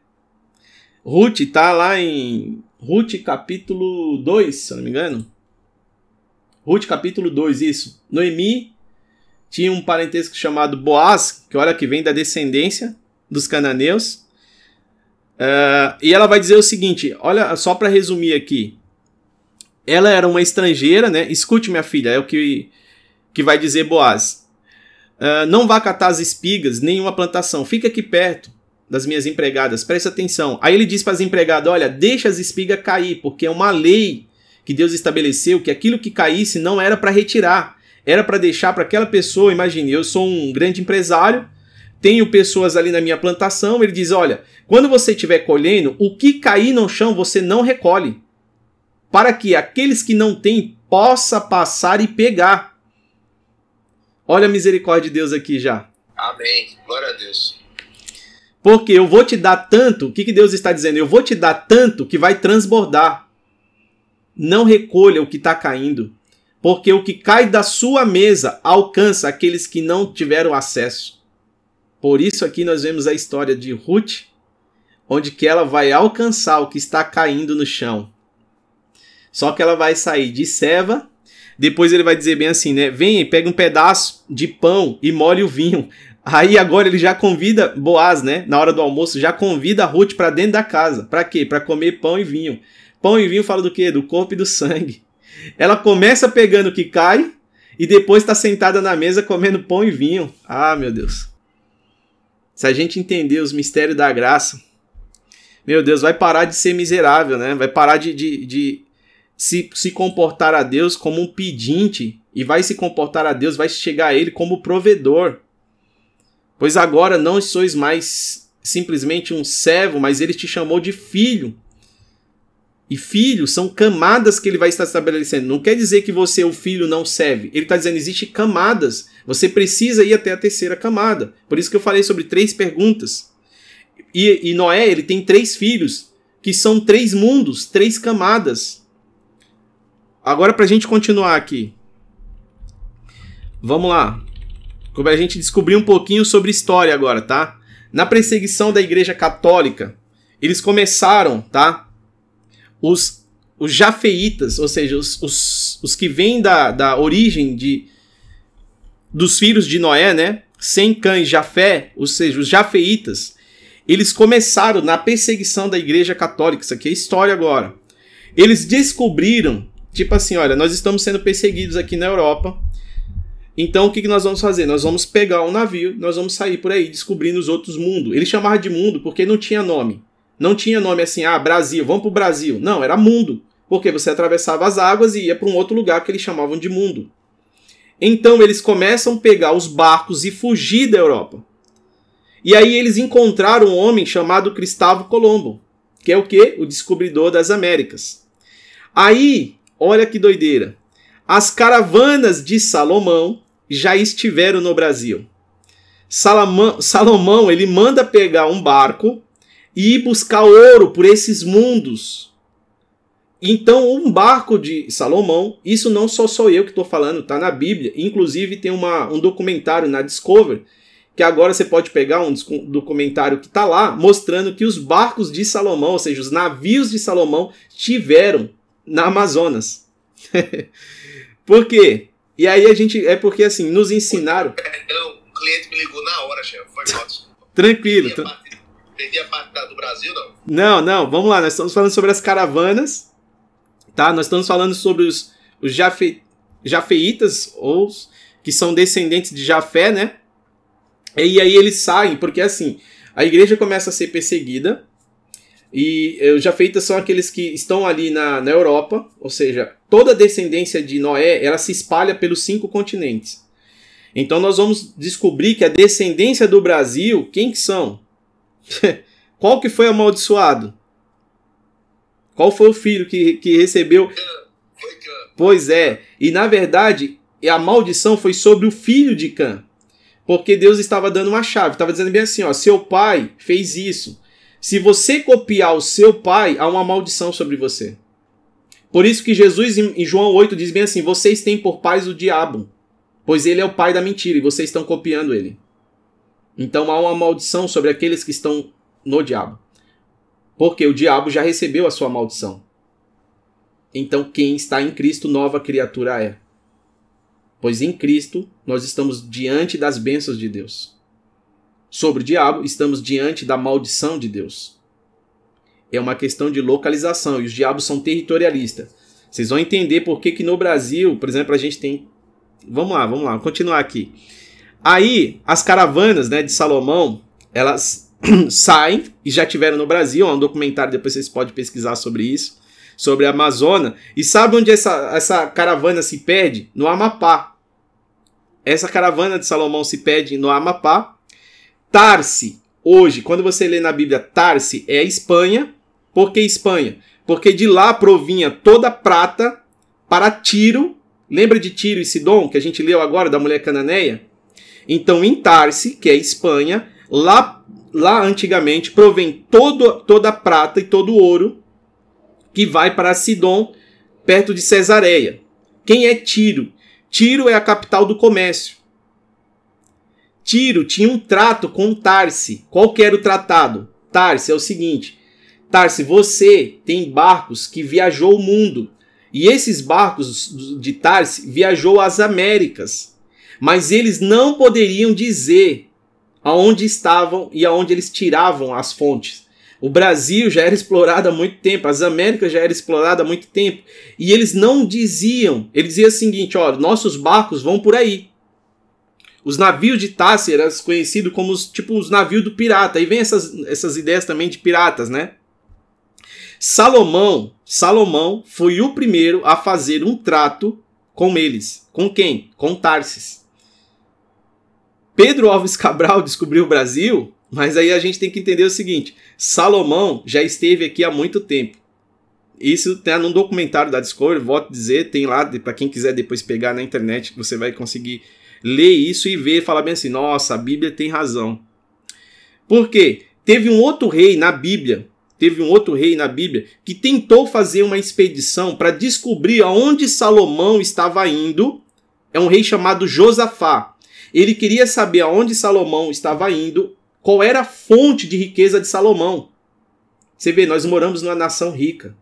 Ruth tá lá em Ruth capítulo 2, se eu não me engano. Ruth capítulo 2, isso. Noemi tinha um parentesco chamado Boaz, que olha que vem da descendência dos cananeus. Uh, e ela vai dizer o seguinte: olha, só para resumir aqui. Ela era uma estrangeira, né? Escute, minha filha, é o que, que vai dizer Boaz. Uh, não vá catar as espigas, nenhuma plantação. Fica aqui perto das minhas empregadas, presta atenção. Aí ele diz para as empregadas: olha, deixa as espigas cair, porque é uma lei que Deus estabeleceu que aquilo que caísse não era para retirar, era para deixar para aquela pessoa. Imagine, eu sou um grande empresário, tenho pessoas ali na minha plantação. Ele diz: olha, quando você estiver colhendo, o que cair no chão você não recolhe para que aqueles que não têm possa passar e pegar. Olha a misericórdia de Deus aqui já. Amém. Glória a Deus. Porque eu vou te dar tanto, o que, que Deus está dizendo? Eu vou te dar tanto que vai transbordar. Não recolha o que está caindo, porque o que cai da sua mesa alcança aqueles que não tiveram acesso. Por isso aqui nós vemos a história de Ruth, onde que ela vai alcançar o que está caindo no chão. Só que ela vai sair de Seva, depois ele vai dizer bem assim, né? Vem, pega um pedaço de pão e molhe o vinho. Aí agora ele já convida Boaz, né? Na hora do almoço, já convida a Ruth para dentro da casa. Para quê? Para comer pão e vinho. Pão e vinho fala do quê? Do corpo e do sangue. Ela começa pegando o que cai e depois está sentada na mesa comendo pão e vinho. Ah, meu Deus. Se a gente entender os mistérios da graça, meu Deus, vai parar de ser miserável, né? Vai parar de, de, de se, se comportar a Deus como um pedinte e vai se comportar a Deus, vai chegar a Ele como provedor. Pois agora não sois mais simplesmente um servo, mas Ele te chamou de filho. E filhos são camadas que ele vai estar estabelecendo. Não quer dizer que você, o filho, não serve. Ele está dizendo existe camadas. Você precisa ir até a terceira camada. Por isso que eu falei sobre três perguntas. E, e Noé, ele tem três filhos, que são três mundos, três camadas. Agora, para a gente continuar aqui. Vamos lá. Para a gente descobrir um pouquinho sobre história agora, tá? Na perseguição da Igreja Católica, eles começaram, tá? os, os jafeitas, ou seja, os, os, os que vêm da, da origem de, dos filhos de Noé, né? Sem cães, Jafé, ou seja, os jafeitas, eles começaram na perseguição da igreja católica. Isso aqui é história agora. Eles descobriram, tipo assim, olha, nós estamos sendo perseguidos aqui na Europa. Então o que, nós vamos fazer? Nós vamos pegar um navio, nós vamos sair por aí descobrindo os outros mundos. Eles chamavam de mundo porque não tinha nome. Não tinha nome assim, ah, Brasil, vamos pro Brasil. Não, era mundo. Porque você atravessava as águas e ia para um outro lugar que eles chamavam de mundo. Então eles começam a pegar os barcos e fugir da Europa. E aí eles encontraram um homem chamado Cristóvão Colombo, que é o que? O descobridor das Américas. Aí, olha que doideira. As caravanas de Salomão já estiveram no Brasil. Salomão, Salomão ele manda pegar um barco e ir buscar ouro por esses mundos. Então, um barco de Salomão, isso não só sou eu que estou falando, está na Bíblia. Inclusive, tem uma, um documentário na Discovery, que agora você pode pegar um documentário que está lá, mostrando que os barcos de Salomão, ou seja, os navios de Salomão, tiveram na Amazonas. Por quê? E aí a gente. É porque assim, nos ensinaram. Perdão, o cliente me ligou na hora, chefe. Foi Tranquilo. Tra Perdi a parte do Brasil, não? Não, não, vamos lá. Nós estamos falando sobre as caravanas, tá? Nós estamos falando sobre os, os jafe, jafeitas, ou que são descendentes de Jafé, né? E aí eles saem, porque assim, a igreja começa a ser perseguida, e os jafeitas são aqueles que estão ali na, na Europa, ou seja, toda a descendência de Noé, ela se espalha pelos cinco continentes. Então nós vamos descobrir que a descendência do Brasil, quem que são? Qual que foi amaldiçoado? Qual foi o filho que, que recebeu? Pois é, e na verdade a maldição foi sobre o filho de Cã. Porque Deus estava dando uma chave, estava dizendo bem assim: ó, seu pai fez isso. Se você copiar o seu pai, há uma maldição sobre você. Por isso que Jesus em João 8 diz bem assim: vocês têm por pais o diabo, pois ele é o pai da mentira e vocês estão copiando ele. Então há uma maldição sobre aqueles que estão no diabo. Porque o diabo já recebeu a sua maldição. Então quem está em Cristo, nova criatura é. Pois em Cristo nós estamos diante das bênçãos de Deus. Sobre o diabo, estamos diante da maldição de Deus. É uma questão de localização e os diabos são territorialistas. Vocês vão entender por que, que no Brasil, por exemplo, a gente tem. Vamos lá, vamos lá, vamos continuar aqui. Aí, as caravanas né, de Salomão, elas saem e já tiveram no Brasil, é um documentário, depois vocês podem pesquisar sobre isso, sobre a Amazônia. E sabe onde essa, essa caravana se perde? No Amapá. Essa caravana de Salomão se perde no Amapá. Tarse, hoje, quando você lê na Bíblia Tarse, é Espanha. Por que Espanha? Porque de lá provinha toda a prata para Tiro. Lembra de Tiro e Sidom, que a gente leu agora, da mulher cananeia? Então, em Tarse, que é Espanha, lá lá antigamente provém todo, toda a prata e todo o ouro que vai para Sidom, perto de Cesareia. Quem é Tiro? Tiro é a capital do comércio. Tiro tinha um trato com Tarse. Qual que era o tratado? Tarse é o seguinte: Tarse, você tem barcos que viajou o mundo. E esses barcos de Tarse viajou às Américas. Mas eles não poderiam dizer aonde estavam e aonde eles tiravam as fontes. O Brasil já era explorado há muito tempo, as Américas já era explorada há muito tempo, e eles não diziam, eles diziam o seguinte, ó, nossos barcos vão por aí. Os navios de Tassi eram conhecidos como os, tipo os navios do pirata. Aí vem essas, essas ideias também de piratas, né? Salomão, Salomão foi o primeiro a fazer um trato com eles. Com quem? Com Tarsis. Pedro Alves Cabral descobriu o Brasil, mas aí a gente tem que entender o seguinte: Salomão já esteve aqui há muito tempo. Isso tem num documentário da Discovery, volto dizer, tem lá para quem quiser depois pegar na internet, você vai conseguir ler isso e ver, falar bem assim: nossa, a Bíblia tem razão. Por quê? Teve um outro rei na Bíblia, teve um outro rei na Bíblia que tentou fazer uma expedição para descobrir aonde Salomão estava indo. É um rei chamado Josafá. Ele queria saber aonde Salomão estava indo, qual era a fonte de riqueza de Salomão. Você vê, nós moramos numa nação rica.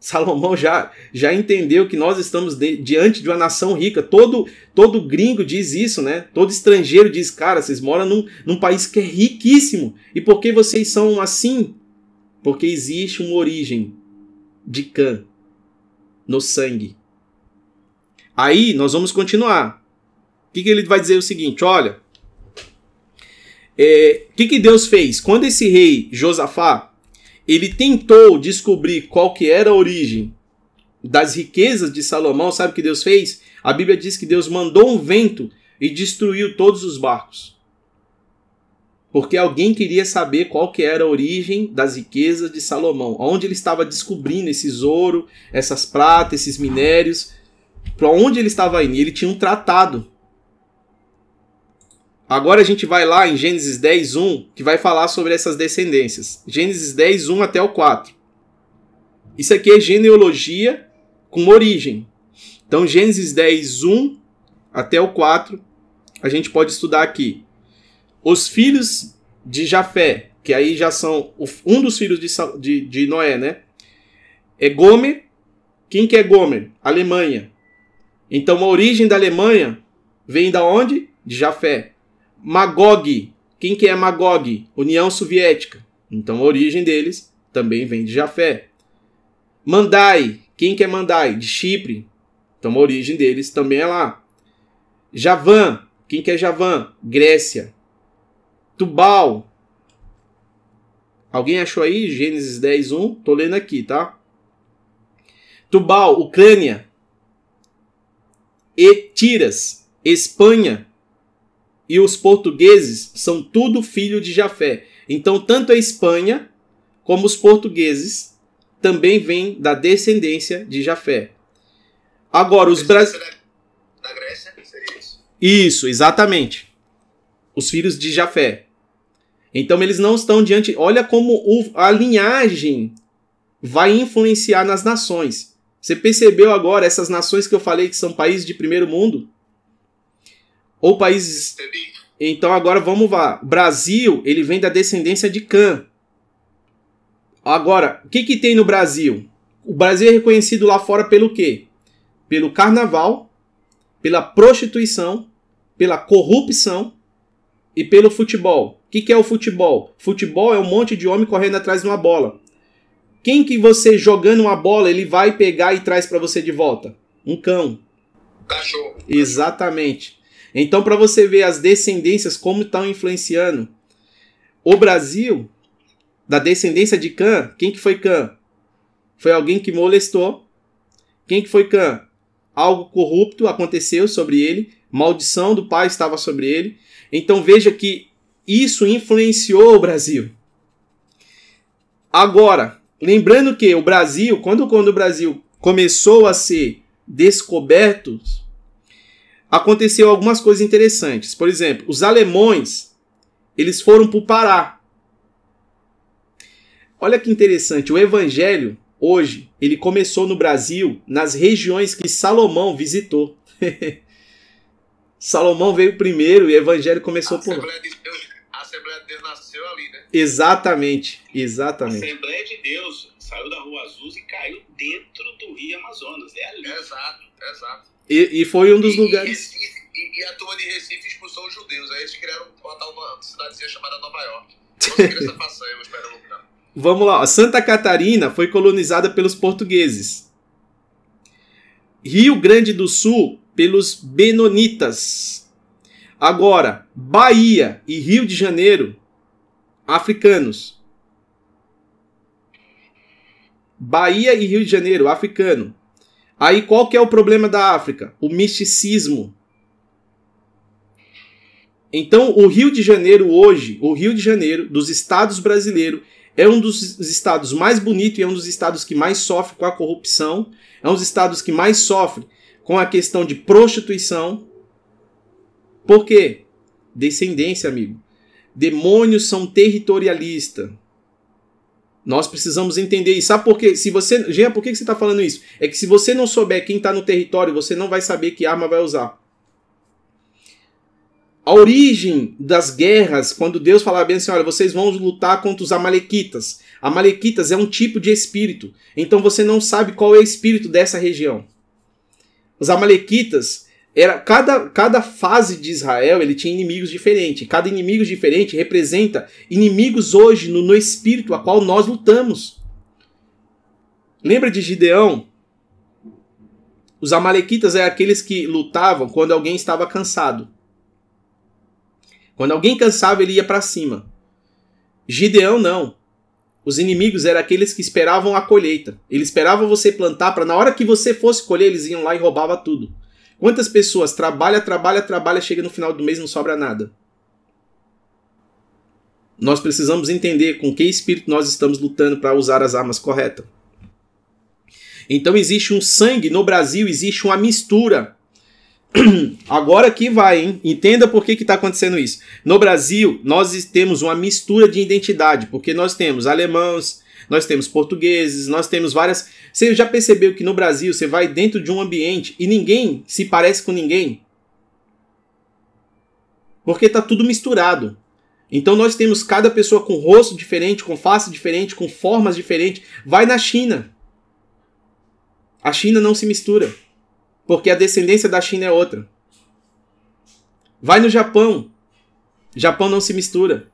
Salomão já, já entendeu que nós estamos de, diante de uma nação rica. Todo, todo gringo diz isso, né? Todo estrangeiro diz, cara, vocês moram num, num país que é riquíssimo. E por que vocês são assim? Porque existe uma origem de Cã no sangue. Aí nós vamos continuar. O que, que ele vai dizer o seguinte: olha. O é, que, que Deus fez? Quando esse rei Josafá ele tentou descobrir qual que era a origem das riquezas de Salomão, sabe o que Deus fez? A Bíblia diz que Deus mandou um vento e destruiu todos os barcos. Porque alguém queria saber qual que era a origem das riquezas de Salomão, onde ele estava descobrindo esses ouro, essas pratas, esses minérios, para onde ele estava indo. E ele tinha um tratado Agora a gente vai lá em Gênesis 10, 1, que vai falar sobre essas descendências. Gênesis 10, 1 até o 4. Isso aqui é genealogia com origem. Então, Gênesis 10, 1 até o 4, a gente pode estudar aqui. Os filhos de Jafé, que aí já são um dos filhos de, de, de Noé, né? É Gomer. Quem que é Gomer? Alemanha. Então, a origem da Alemanha vem da onde? De Jafé. Magog. Quem que é Magog? União Soviética. Então a origem deles também vem de Jafé. Mandai. Quem que é Mandai? De Chipre. Então a origem deles também é lá. Javan. Quem que é Javan? Grécia. Tubal. Alguém achou aí? Gênesis 10, 1. Tô lendo aqui, tá? Tubal, Ucrânia. Etiras, Espanha e os portugueses são tudo filho de Jafé. Então, tanto a Espanha como os portugueses também vêm da descendência de Jafé. Agora, os brasileiros. Da Grécia seria isso? Isso, exatamente. Os filhos de Jafé. Então, eles não estão diante. Olha como o, a linhagem vai influenciar nas nações. Você percebeu agora essas nações que eu falei que são países de primeiro mundo? Ou países. Então agora vamos lá. Brasil, ele vem da descendência de Cã. Agora, o que, que tem no Brasil? O Brasil é reconhecido lá fora pelo quê? Pelo carnaval, pela prostituição, pela corrupção e pelo futebol. O que, que é o futebol? Futebol é um monte de homem correndo atrás de uma bola. Quem que você jogando uma bola ele vai pegar e traz para você de volta? Um cão. Cachorro. Exatamente. Então, para você ver as descendências como estão influenciando o Brasil, da descendência de Cã, quem que foi Cã? Foi alguém que molestou. Quem que foi Cã? Algo corrupto aconteceu sobre ele, maldição do pai estava sobre ele. Então veja que isso influenciou o Brasil. Agora, lembrando que o Brasil, quando, quando o Brasil começou a ser descoberto aconteceu algumas coisas interessantes. Por exemplo, os alemães, eles foram para o Pará. Olha que interessante, o evangelho hoje, ele começou no Brasil, nas regiões que Salomão visitou. Salomão veio primeiro e o evangelho começou a por Assembleia de Deus, a Assembleia de Deus nasceu ali, né? Exatamente, exatamente. A Assembleia de Deus saiu da Rua Azul e caiu dentro do Rio Amazonas. É ali. Exato, exato. E, e foi um dos e, lugares. E, e, a turma de Recife expulsou os judeus. Aí eles criaram botar uma cidadezinha chamada Nova York. Conseguiram essa façanha. Vamos lá, Santa Catarina foi colonizada pelos portugueses. Rio Grande do Sul pelos Benonitas. Agora, Bahia e Rio de Janeiro, africanos. Bahia e Rio de Janeiro, africano. Aí qual que é o problema da África? O misticismo. Então, o Rio de Janeiro hoje, o Rio de Janeiro dos estados brasileiros, é um dos estados mais bonitos e é um dos estados que mais sofre com a corrupção, é um dos estados que mais sofre com a questão de prostituição. Por quê? Descendência, amigo. Demônios são territorialistas. Nós precisamos entender isso. Sabe por quê? Se você, Jean, por que você está falando isso? É que se você não souber quem está no território, você não vai saber que arma vai usar. A origem das guerras, quando Deus falava bem assim, olha, vocês vão lutar contra os amalequitas. Amalequitas é um tipo de espírito. Então você não sabe qual é o espírito dessa região. Os amalequitas era cada, cada fase de Israel ele tinha inimigos diferentes. Cada inimigo diferente representa inimigos hoje no, no espírito a qual nós lutamos. Lembra de Gideão? Os amalequitas é aqueles que lutavam quando alguém estava cansado. Quando alguém cansava, ele ia para cima. Gideão não. Os inimigos eram aqueles que esperavam a colheita. Eles esperavam você plantar para na hora que você fosse colher, eles iam lá e roubavam tudo. Quantas pessoas trabalha, trabalha, trabalha, chega no final do mês não sobra nada? Nós precisamos entender com que espírito nós estamos lutando para usar as armas corretas. Então existe um sangue no Brasil, existe uma mistura Agora que vai, hein? Entenda por que está acontecendo isso. No Brasil, nós temos uma mistura de identidade, porque nós temos alemãos, nós temos portugueses, nós temos várias. Você já percebeu que no Brasil você vai dentro de um ambiente e ninguém se parece com ninguém? Porque está tudo misturado. Então nós temos cada pessoa com rosto diferente, com face diferente, com formas diferentes. Vai na China. A China não se mistura porque a descendência da China é outra. Vai no Japão. Japão não se mistura.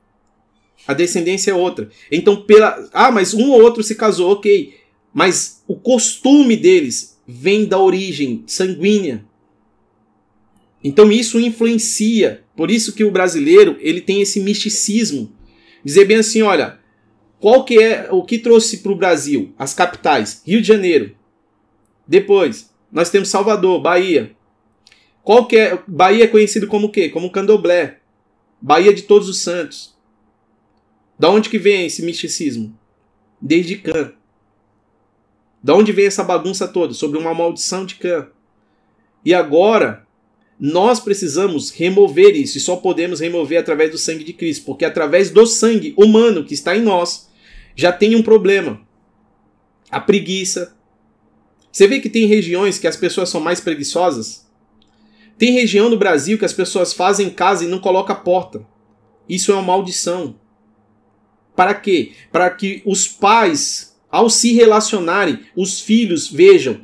A descendência é outra. Então, pela. Ah, mas um ou outro se casou, ok. Mas o costume deles vem da origem sanguínea. Então isso influencia. Por isso que o brasileiro ele tem esse misticismo. Dizer bem assim, olha, qual que é o que trouxe para o Brasil as capitais? Rio de Janeiro. Depois, nós temos Salvador, Bahia. Qual que é? Bahia é conhecido como o quê? Como Candomblé. Bahia de Todos os Santos. Da onde que vem esse misticismo? Desde Cã. Da onde vem essa bagunça toda? Sobre uma maldição de Cã. E agora, nós precisamos remover isso. E só podemos remover através do sangue de Cristo. Porque através do sangue humano que está em nós, já tem um problema. A preguiça, você vê que tem regiões que as pessoas são mais preguiçosas? Tem região no Brasil que as pessoas fazem casa e não colocam porta. Isso é uma maldição. Para quê? Para que os pais, ao se relacionarem, os filhos vejam: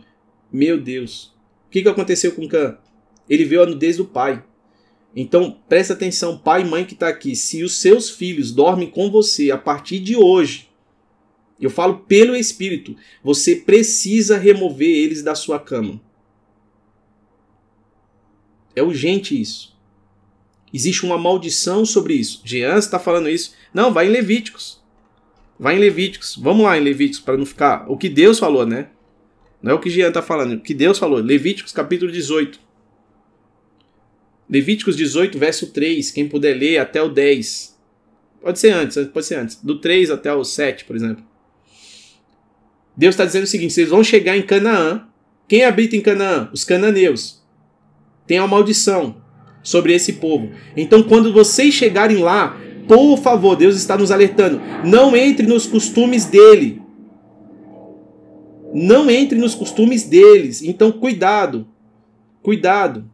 Meu Deus, o que, aconteceu com Cã? Ele viu a nudez do pai. Então, presta atenção, pai e mãe que está aqui. Se os seus filhos dormem com você a partir de hoje, eu falo pelo Espírito. Você precisa remover eles da sua cama. É urgente isso. Existe uma maldição sobre isso. Jean está falando isso. Não, vai em Levíticos. Vai em Levíticos. Vamos lá em Levíticos para não ficar. O que Deus falou, né? Não é o que Jean está falando. O que Deus falou. Levíticos capítulo 18. Levíticos 18, verso 3. Quem puder ler até o 10. Pode ser antes, pode ser antes. Do 3 até o 7, por exemplo. Deus está dizendo o seguinte: vocês vão chegar em Canaã. Quem habita em Canaã? Os cananeus. Tem uma maldição sobre esse povo. Então, quando vocês chegarem lá, Por favor, Deus está nos alertando. Não entre nos costumes dele. Não entre nos costumes deles. Então, cuidado. Cuidado.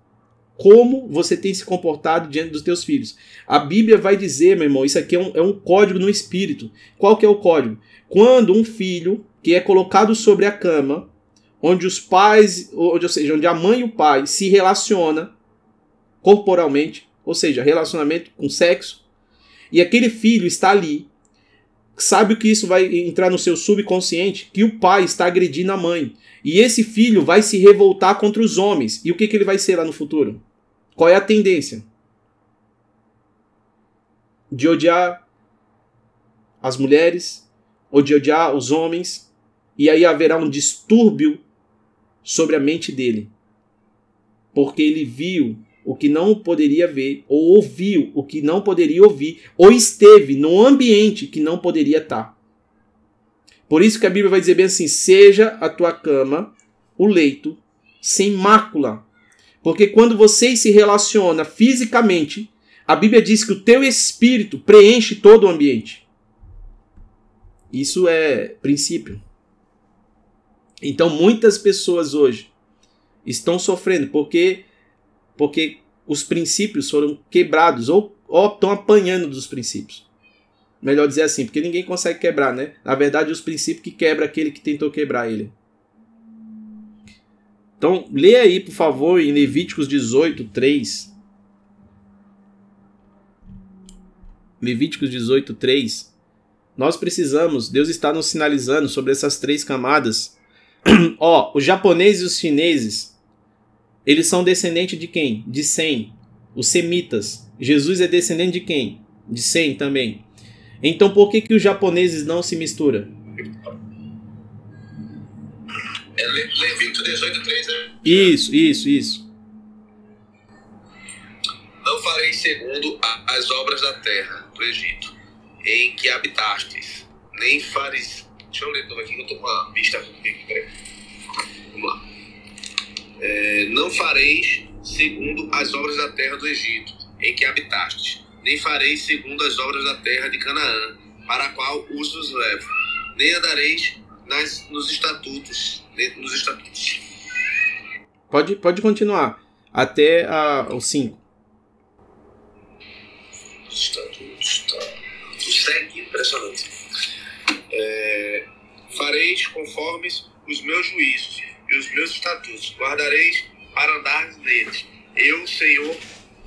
Como você tem se comportado diante dos teus filhos. A Bíblia vai dizer, meu irmão, isso aqui é um, é um código no espírito. Qual que é o código? Quando um filho que é colocado sobre a cama, onde os pais, onde, ou seja, onde a mãe e o pai se relacionam corporalmente, ou seja, relacionamento com sexo, e aquele filho está ali, sabe que isso vai entrar no seu subconsciente? Que o pai está agredindo a mãe. E esse filho vai se revoltar contra os homens. E o que, que ele vai ser lá no futuro? Qual é a tendência? De odiar as mulheres, ou de odiar os homens, e aí haverá um distúrbio sobre a mente dele. Porque ele viu o que não poderia ver, ou ouviu o que não poderia ouvir, ou esteve no ambiente que não poderia estar. Por isso que a Bíblia vai dizer bem assim: seja a tua cama o leito sem mácula. Porque quando você se relaciona fisicamente, a Bíblia diz que o teu espírito preenche todo o ambiente. Isso é princípio. Então muitas pessoas hoje estão sofrendo porque porque os princípios foram quebrados ou, estão apanhando dos princípios. Melhor dizer assim, porque ninguém consegue quebrar, né? Na verdade, os princípios que quebra aquele que tentou quebrar ele. Então, lê aí, por favor, em Levíticos 18, 3. Levíticos 18, 3. Nós precisamos, Deus está nos sinalizando sobre essas três camadas. Ó, os japoneses e os chineses eles são descendentes de quem? De Sem, os semitas. Jesus é descendente de quem? De Sem também. Então por que, que os japoneses não se misturam? É Levítico 18, 3, né? Isso, isso, isso. Não farei segundo as obras da terra do Egito, em que habitastes, nem fares. Deixa eu ler de novo aqui que eu tô com uma vista. Vamos lá é, não fareis segundo as obras da terra do Egito, em que habitastes, nem fareis segundo as obras da terra de Canaã, para a qual os vos levo, nem andareis nas, nos estatutos, nos estatutos. Pode, pode continuar, até a, o 5. Os estatutos, tá. Segue, impressionante. É, fareis conforme os meus juízos e os meus estatutos guardareis para andar neles. Eu, Senhor,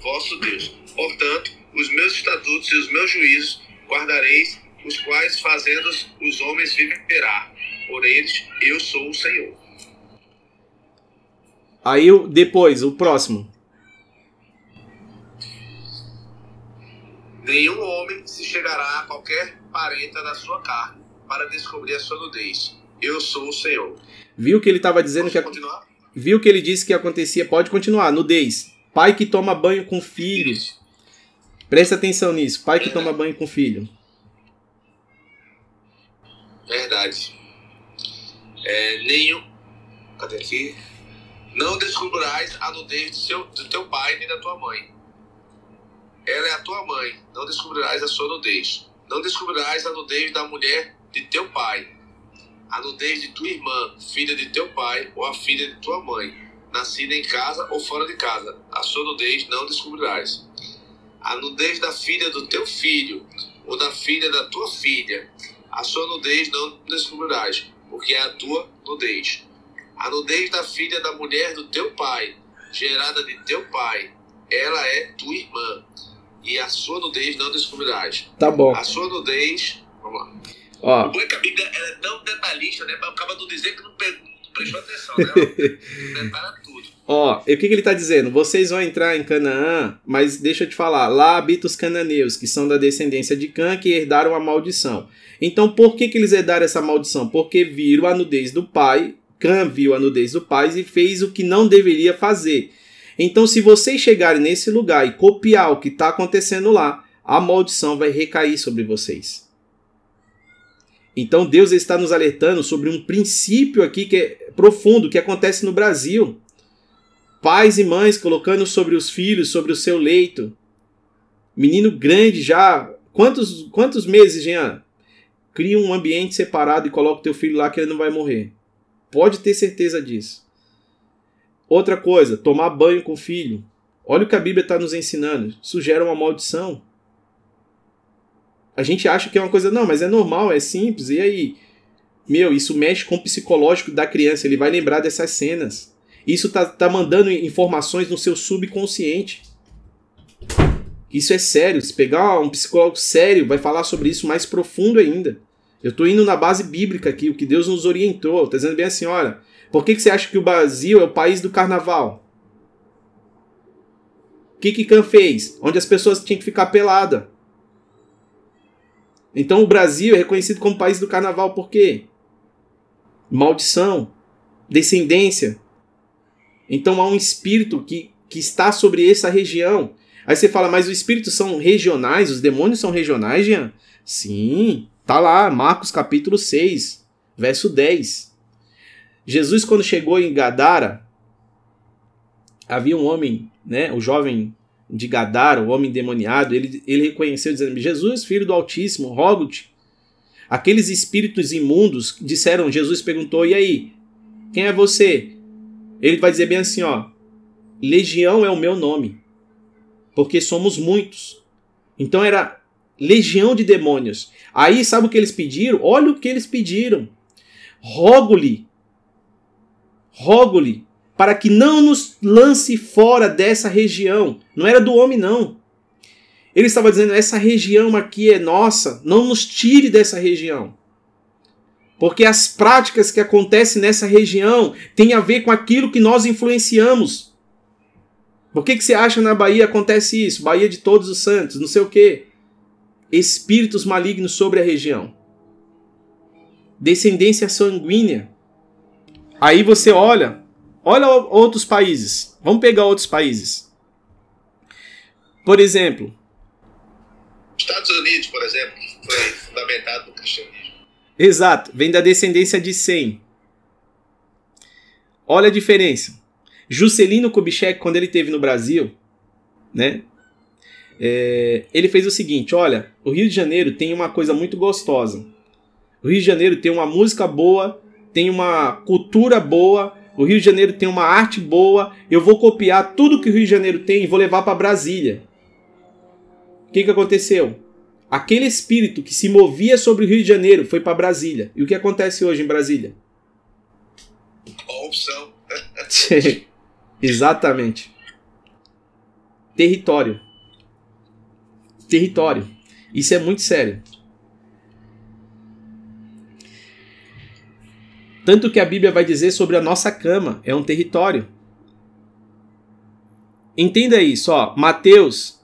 vosso Deus. Portanto, os meus estatutos e os meus juízos guardareis, os quais fazendo os homens viverá. Por eles eu sou o Senhor. Aí depois, o próximo. Nenhum homem se chegará a qualquer parenta da sua carne para descobrir a sua nudez. Eu sou o Senhor. Viu que ele estava dizendo Posso que. Continuar? Viu que ele disse que acontecia. Pode continuar. Nudez. Pai que toma banho com filho. Presta atenção nisso. Pai que toma banho com filho. Verdade. É, nenhum. Cadê aqui? Não descobrirás a nudez do, seu, do teu pai nem da tua mãe. Ela é a tua mãe. Não descobrirás a sua nudez. Não descobrirás a nudez da mulher de teu pai a nudez de tua irmã, filha de teu pai, ou a filha de tua mãe, nascida em casa ou fora de casa. A sua nudez não descobrirás. A nudez da filha do teu filho, ou da filha da tua filha, a sua nudez não descobrirás, porque é a tua nudez. A nudez da filha da mulher do teu pai, gerada de teu pai, ela é tua irmã, e a sua nudez não descobrirás. Tá bom. A sua nudez. Vamos lá. Ó. O a Bíblia é tão detalhista, né? Mas acaba não dizer que não, não prestou atenção, né? Detalha tudo. Ó, o que, que ele está dizendo? Vocês vão entrar em Canaã, mas deixa eu te falar, lá habitam os cananeus, que são da descendência de Cã, que herdaram a maldição. Então, por que, que eles herdaram essa maldição? Porque viram a nudez do pai, Cã viu a nudez do pai e fez o que não deveria fazer. Então, se vocês chegarem nesse lugar e copiar o que está acontecendo lá, a maldição vai recair sobre vocês. Então Deus está nos alertando sobre um princípio aqui que é profundo, que acontece no Brasil. Pais e mães colocando sobre os filhos, sobre o seu leito. Menino grande já Quantos, quantos meses, Jean? Cria um ambiente separado e coloca o teu filho lá que ele não vai morrer. Pode ter certeza disso. Outra coisa, tomar banho com o filho. Olha o que a Bíblia está nos ensinando. Isso gera uma maldição. A gente acha que é uma coisa, não, mas é normal, é simples. E aí? Meu, isso mexe com o psicológico da criança. Ele vai lembrar dessas cenas. Isso tá, tá mandando informações no seu subconsciente. Isso é sério. Se pegar um psicólogo sério, vai falar sobre isso mais profundo ainda. Eu estou indo na base bíblica aqui, o que Deus nos orientou. Está dizendo bem assim: olha, por que, que você acha que o Brasil é o país do carnaval? O que, que Khan fez? Onde as pessoas tinham que ficar pelada. Então o Brasil é reconhecido como país do carnaval por quê? Maldição, descendência. Então há um espírito que, que está sobre essa região. Aí você fala, mas os espíritos são regionais, os demônios são regionais, Jean? Sim, tá lá, Marcos capítulo 6, verso 10. Jesus, quando chegou em Gadara, havia um homem, né, o jovem de Gadara, o homem demoniado, ele, ele reconheceu, dizendo: Jesus, filho do Altíssimo, rogo-te. Aqueles espíritos imundos disseram, Jesus perguntou: e aí, quem é você? Ele vai dizer bem assim: ó, Legião é o meu nome porque somos muitos. Então era legião de demônios. Aí sabe o que eles pediram? Olha o que eles pediram. Rogo-lhe, rogo-lhe, para que não nos lance fora dessa região. Não era do homem, não. Ele estava dizendo: essa região aqui é nossa, não nos tire dessa região. Porque as práticas que acontecem nessa região têm a ver com aquilo que nós influenciamos. Por que, que você acha na Bahia acontece isso? Bahia de Todos os Santos, não sei o quê. Espíritos malignos sobre a região. Descendência sanguínea. Aí você olha, olha outros países. Vamos pegar outros países. Por exemplo. Estados Unidos, por exemplo, que foi fundamentado no cristianismo. Exato, vem da descendência de Sem. Olha a diferença. Juscelino Kubitschek, quando ele teve no Brasil, né? É, ele fez o seguinte: olha, o Rio de Janeiro tem uma coisa muito gostosa. O Rio de Janeiro tem uma música boa, tem uma cultura boa, o Rio de Janeiro tem uma arte boa. Eu vou copiar tudo que o Rio de Janeiro tem e vou levar para Brasília. O que, que aconteceu? Aquele espírito que se movia sobre o Rio de Janeiro foi para Brasília. E o que acontece hoje em Brasília? Corrupção. Exatamente. Território. Território. Isso é muito sério. Tanto que a Bíblia vai dizer sobre a nossa cama, é um território. Entenda isso, ó. Mateus,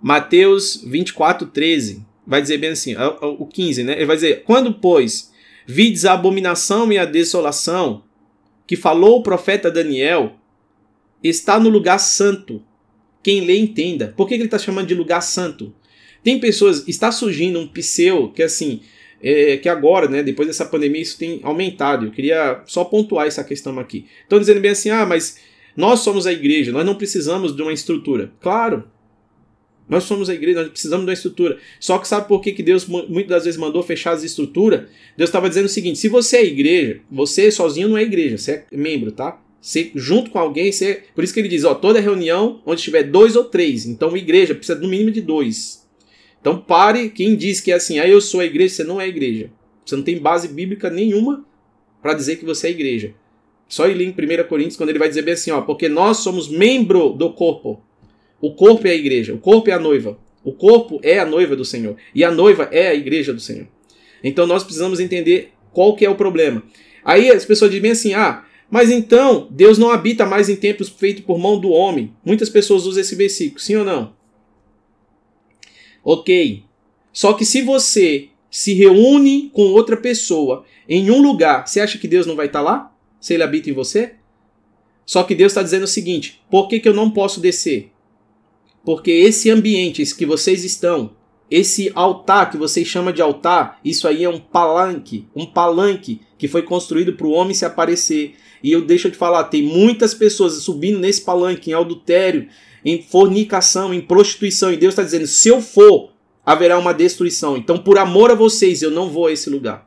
Mateus 24, 13, vai dizer bem assim, o 15, né? Ele vai dizer: Quando, pois, vides a abominação e a desolação que falou o profeta Daniel, está no lugar santo. Quem lê entenda. Por que ele está chamando de lugar santo? Tem pessoas, está surgindo um pseu que assim, é, que agora, né, depois dessa pandemia, isso tem aumentado. Eu queria só pontuar essa questão aqui. Estão dizendo bem assim, ah, mas nós somos a igreja, nós não precisamos de uma estrutura. Claro, nós somos a igreja, nós precisamos de uma estrutura. Só que sabe por que, que Deus muitas das vezes mandou fechar as estruturas? Deus estava dizendo o seguinte: se você é igreja, você sozinho não é igreja, você é membro, tá? Ser junto com alguém, ser, por isso que ele diz, ó, toda reunião onde tiver dois ou três. Então, igreja precisa no mínimo de dois. Então, pare quem diz que é assim, ah, eu sou a igreja, você não é a igreja. Você não tem base bíblica nenhuma para dizer que você é a igreja. Só ele em 1 Coríntios, quando ele vai dizer bem assim, ó, porque nós somos membro do corpo. O corpo é a igreja, o corpo é a noiva. O corpo é a noiva do Senhor. E a noiva é a igreja do Senhor. Então nós precisamos entender qual que é o problema. Aí as pessoas dizem assim, ah, mas então, Deus não habita mais em templos feitos por mão do homem. Muitas pessoas usam esse versículo, sim ou não? Ok. Só que se você se reúne com outra pessoa em um lugar, você acha que Deus não vai estar lá? Se ele habita em você? Só que Deus está dizendo o seguinte: por que, que eu não posso descer? Porque esse ambiente, que vocês estão, esse altar que vocês chamam de altar, isso aí é um palanque, um palanque que foi construído para o homem se aparecer. E eu deixo de falar, tem muitas pessoas subindo nesse palanque em adultério, em fornicação, em prostituição. E Deus está dizendo: se eu for haverá uma destruição. Então, por amor a vocês, eu não vou a esse lugar.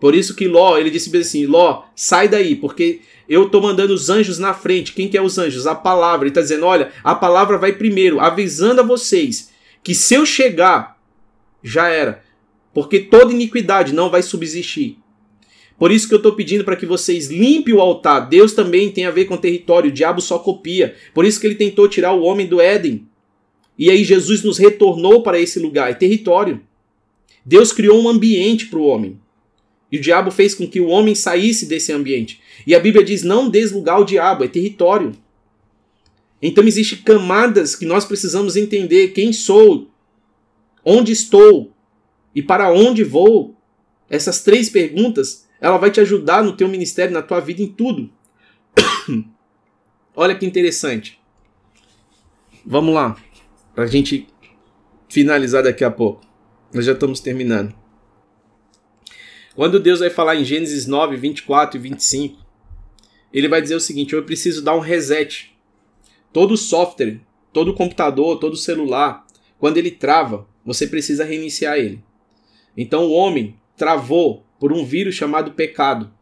Por isso que Ló, ele disse assim: Ló, sai daí, porque eu estou mandando os anjos na frente. Quem que é os anjos? A palavra. Ele está dizendo: olha, a palavra vai primeiro, avisando a vocês que se eu chegar, já era. Porque toda iniquidade não vai subsistir. Por isso que eu estou pedindo para que vocês limpem o altar. Deus também tem a ver com território. O diabo só copia. Por isso que ele tentou tirar o homem do Éden. E aí Jesus nos retornou para esse lugar, é território. Deus criou um ambiente para o homem. E o diabo fez com que o homem saísse desse ambiente. E a Bíblia diz: não deslugar o diabo, é território. Então existem camadas que nós precisamos entender quem sou, onde estou e para onde vou. Essas três perguntas, ela vai te ajudar no teu ministério, na tua vida, em tudo. Olha que interessante. Vamos lá, para a gente finalizar daqui a pouco. Nós já estamos terminando. Quando Deus vai falar em Gênesis 9, 24 e 25, ele vai dizer o seguinte: eu preciso dar um reset. Todo software, todo computador, todo celular, quando ele trava, você precisa reiniciar ele. Então o homem travou por um vírus chamado pecado.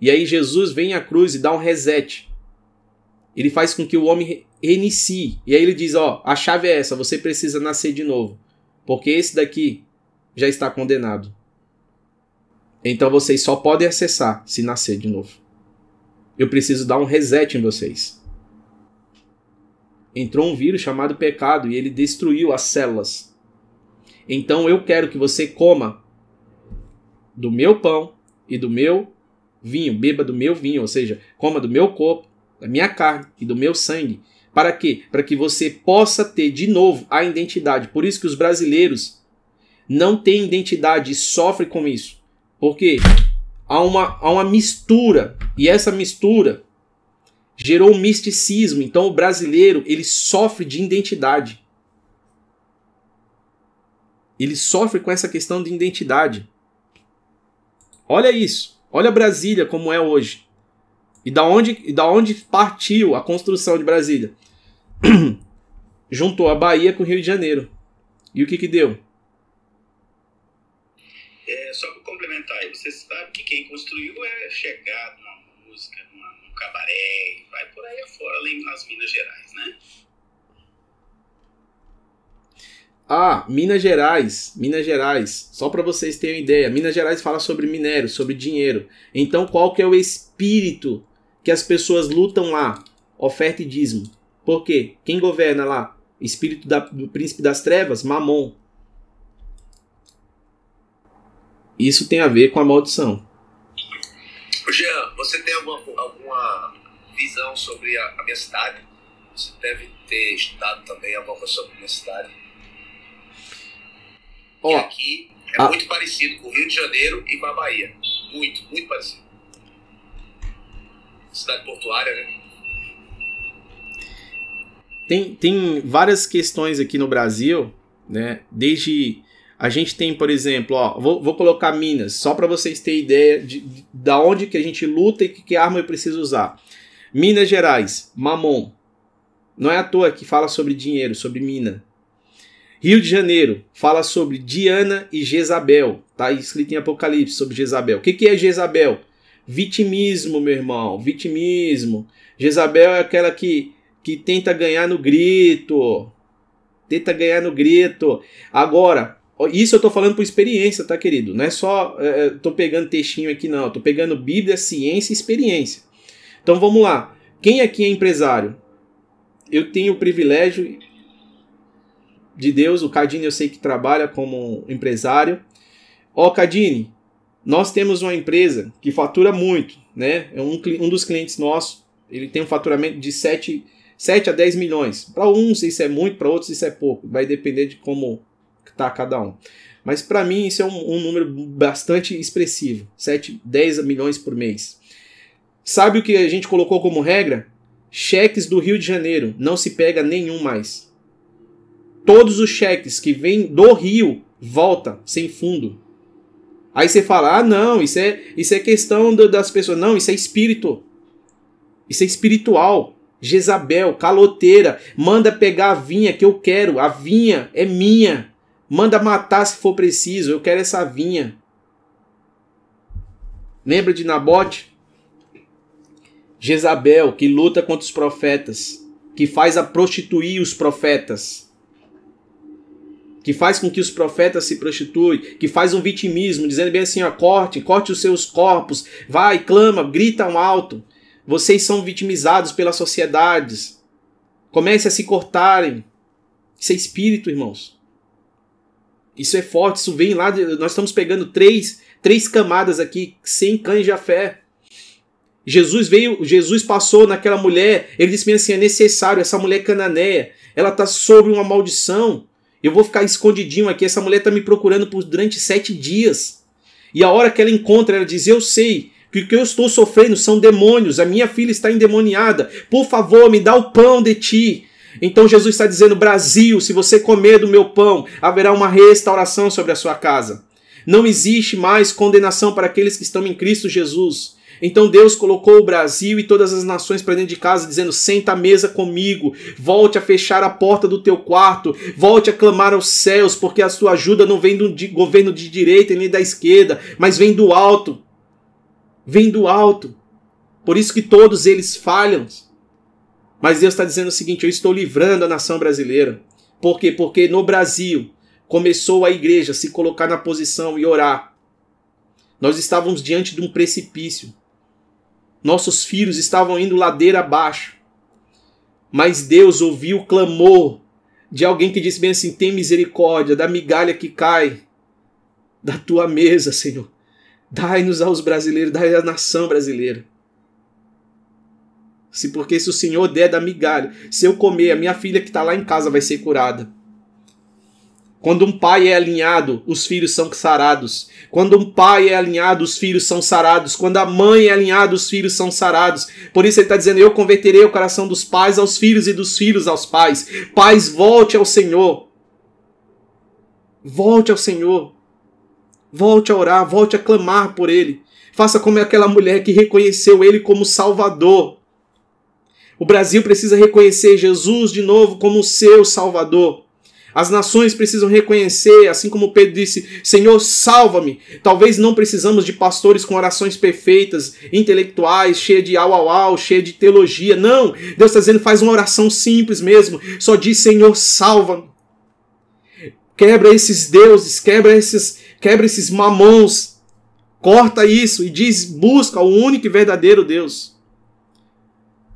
E aí Jesus vem à cruz e dá um reset. Ele faz com que o homem reinicie. E aí ele diz: Ó, a chave é essa, você precisa nascer de novo. Porque esse daqui já está condenado. Então vocês só podem acessar se nascer de novo. Eu preciso dar um reset em vocês. Entrou um vírus chamado pecado e ele destruiu as células. Então eu quero que você coma do meu pão e do meu vinho, beba do meu vinho, ou seja, coma do meu corpo, da minha carne e do meu sangue. Para quê? Para que você possa ter de novo a identidade. Por isso que os brasileiros não têm identidade e sofrem com isso. Porque há uma, há uma mistura, e essa mistura gerou um misticismo. Então o brasileiro ele sofre de identidade. Ele sofre com essa questão de identidade. Olha isso. Olha Brasília como é hoje. E da onde, e da onde partiu a construção de Brasília? Juntou a Bahia com o Rio de Janeiro. E o que que deu? É, só complementar aí, você sabe que quem construiu é chegado numa música, num cabaré, vai por aí afora, além nas Minas Gerais, né? Ah, Minas Gerais, Minas Gerais. Só para vocês terem uma ideia, Minas Gerais fala sobre minério, sobre dinheiro. Então, qual que é o espírito que as pessoas lutam lá? Oferta e dízimo. Por quê? Quem governa lá? Espírito da, do príncipe das trevas, Mamon. Isso tem a ver com a maldição. Jean, você tem alguma, alguma visão sobre a, a minha cidade? Você deve ter estudado também alguma coisa sobre a minha cidade. Oh, aqui é muito parecido com o Rio de Janeiro e com a Bahia. Muito, muito parecido. Cidade portuária, né? Tem, tem várias questões aqui no Brasil, né? Desde a gente tem, por exemplo, ó, vou, vou colocar Minas, só para vocês terem ideia de, de, da onde que a gente luta e que, que arma eu preciso usar. Minas Gerais, Mamon. Não é à toa que fala sobre dinheiro, sobre mina. Rio de Janeiro fala sobre Diana e Jezabel. Tá escrito em Apocalipse sobre Jezabel. O que, que é Jezabel? Vitimismo, meu irmão. Vitimismo. Jezabel é aquela que, que tenta ganhar no grito. Tenta ganhar no grito. Agora, isso eu tô falando por experiência, tá, querido? Não é só. É, é tô pegando textinho aqui, não. Tô pegando Bíblia, ciência e experiência. Então vamos lá. Quem aqui é empresário? Eu tenho o privilégio de Deus. O Cadine eu sei que trabalha como empresário. Ó, Cadine, nós temos uma empresa que fatura muito, né? É um, um dos clientes nossos. Ele tem um faturamento de 7, 7 a 10 milhões. Para uns isso é muito, para outros isso é pouco. Vai depender de como tá cada um. Mas para mim isso é um, um, número bastante expressivo, 7, 10 milhões por mês. Sabe o que a gente colocou como regra? Cheques do Rio de Janeiro, não se pega nenhum mais. Todos os cheques que vêm do Rio volta sem fundo. Aí você fala: "Ah, não, isso é isso é questão do, das pessoas". Não, isso é espírito. Isso é espiritual. Jezabel, caloteira, manda pegar a vinha que eu quero, a vinha é minha. Manda matar se for preciso, eu quero essa vinha. Lembra de Nabote? Jezabel, que luta contra os profetas, que faz a prostituir os profetas, que faz com que os profetas se prostituem, que faz um vitimismo, dizendo bem assim, ó, corte, corte os seus corpos, vai, clama, grita um alto. Vocês são vitimizados pelas sociedades. Comece a se cortarem. Isso é espírito, irmãos. Isso é forte, isso vem lá. De, nós estamos pegando três, três camadas aqui, sem cães de fé. Jesus veio, Jesus passou naquela mulher, ele disse assim: é necessário, essa mulher cananeia, ela está sobre uma maldição. Eu vou ficar escondidinho aqui, essa mulher está me procurando por durante sete dias. E a hora que ela encontra, ela diz: Eu sei que o que eu estou sofrendo são demônios, a minha filha está endemoniada, por favor, me dá o pão de ti. Então Jesus está dizendo: Brasil, se você comer do meu pão, haverá uma restauração sobre a sua casa. Não existe mais condenação para aqueles que estão em Cristo Jesus. Então Deus colocou o Brasil e todas as nações para dentro de casa, dizendo: senta à mesa comigo, volte a fechar a porta do teu quarto, volte a clamar aos céus, porque a sua ajuda não vem do governo de direita nem da esquerda, mas vem do alto vem do alto. Por isso que todos eles falham. Mas Deus está dizendo o seguinte: eu estou livrando a nação brasileira. Por quê? Porque no Brasil começou a igreja a se colocar na posição e orar. Nós estávamos diante de um precipício. Nossos filhos estavam indo ladeira abaixo. Mas Deus ouviu o clamor de alguém que disse bem assim: tem misericórdia da migalha que cai da tua mesa, Senhor. Dai-nos aos brasileiros, dai à nação brasileira. Se porque se o Senhor der da migalha, se eu comer, a minha filha que está lá em casa vai ser curada. Quando um pai é alinhado, os filhos são sarados. Quando um pai é alinhado, os filhos são sarados. Quando a mãe é alinhada, os filhos são sarados. Por isso ele está dizendo: Eu converterei o coração dos pais aos filhos e dos filhos aos pais. Pais, volte ao Senhor. Volte ao Senhor. Volte a orar, volte a clamar por ele. Faça como aquela mulher que reconheceu ele como Salvador. O Brasil precisa reconhecer Jesus de novo como seu Salvador. As nações precisam reconhecer, assim como Pedro disse: Senhor, salva-me. Talvez não precisamos de pastores com orações perfeitas, intelectuais, cheia de au au au, cheia de teologia. Não! Deus está dizendo: faz uma oração simples mesmo. Só diz: Senhor, salva-me. Quebra esses deuses, quebra esses, quebra esses mamons, corta isso e diz: busca o único e verdadeiro Deus.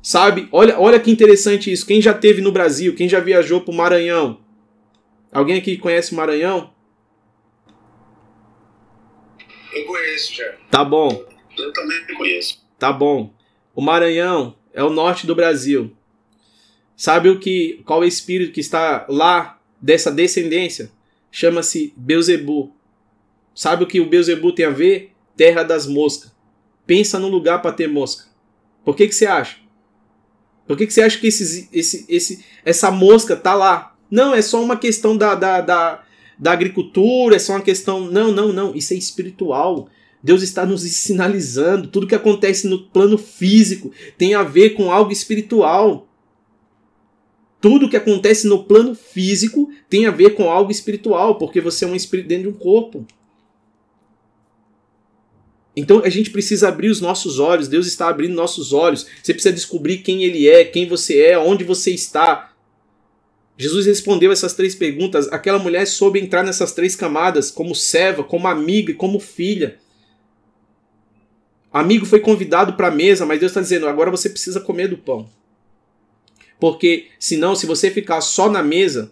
Sabe? Olha, olha que interessante isso. Quem já teve no Brasil, quem já viajou para o Maranhão? Alguém aqui conhece o Maranhão? Eu conheço já. Tá bom. Eu também conheço. Tá bom. O Maranhão é o norte do Brasil. Sabe o que? Qual é o espírito que está lá dessa descendência? Chama-se Beuzebu. Sabe o que o Beuzebu tem a ver? Terra das moscas. Pensa no lugar para ter mosca. Por que, que você acha? Por que, que você acha que esse, esse, esse, essa mosca tá lá? Não, é só uma questão da, da, da, da agricultura, é só uma questão. Não, não, não. Isso é espiritual. Deus está nos sinalizando. Tudo que acontece no plano físico tem a ver com algo espiritual. Tudo que acontece no plano físico tem a ver com algo espiritual, porque você é um espírito dentro de um corpo. Então a gente precisa abrir os nossos olhos, Deus está abrindo nossos olhos. Você precisa descobrir quem Ele é, quem você é, onde você está. Jesus respondeu essas três perguntas. Aquela mulher soube entrar nessas três camadas, como serva, como amiga e como filha. Amigo foi convidado para a mesa, mas Deus está dizendo: agora você precisa comer do pão. Porque senão, se você ficar só na mesa,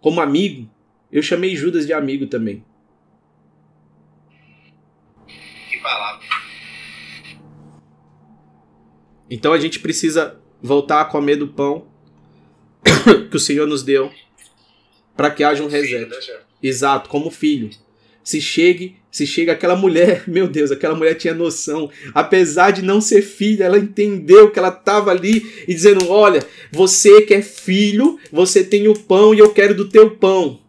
como amigo, eu chamei Judas de amigo também. palavra. Então a gente precisa voltar a comer do pão que o Senhor nos deu para que haja um reset. Né, Exato, como filho. Se chegue, se chega aquela mulher, meu Deus, aquela mulher tinha noção, apesar de não ser filha, ela entendeu que ela estava ali e dizendo: "Olha, você que é filho, você tem o pão e eu quero do teu pão.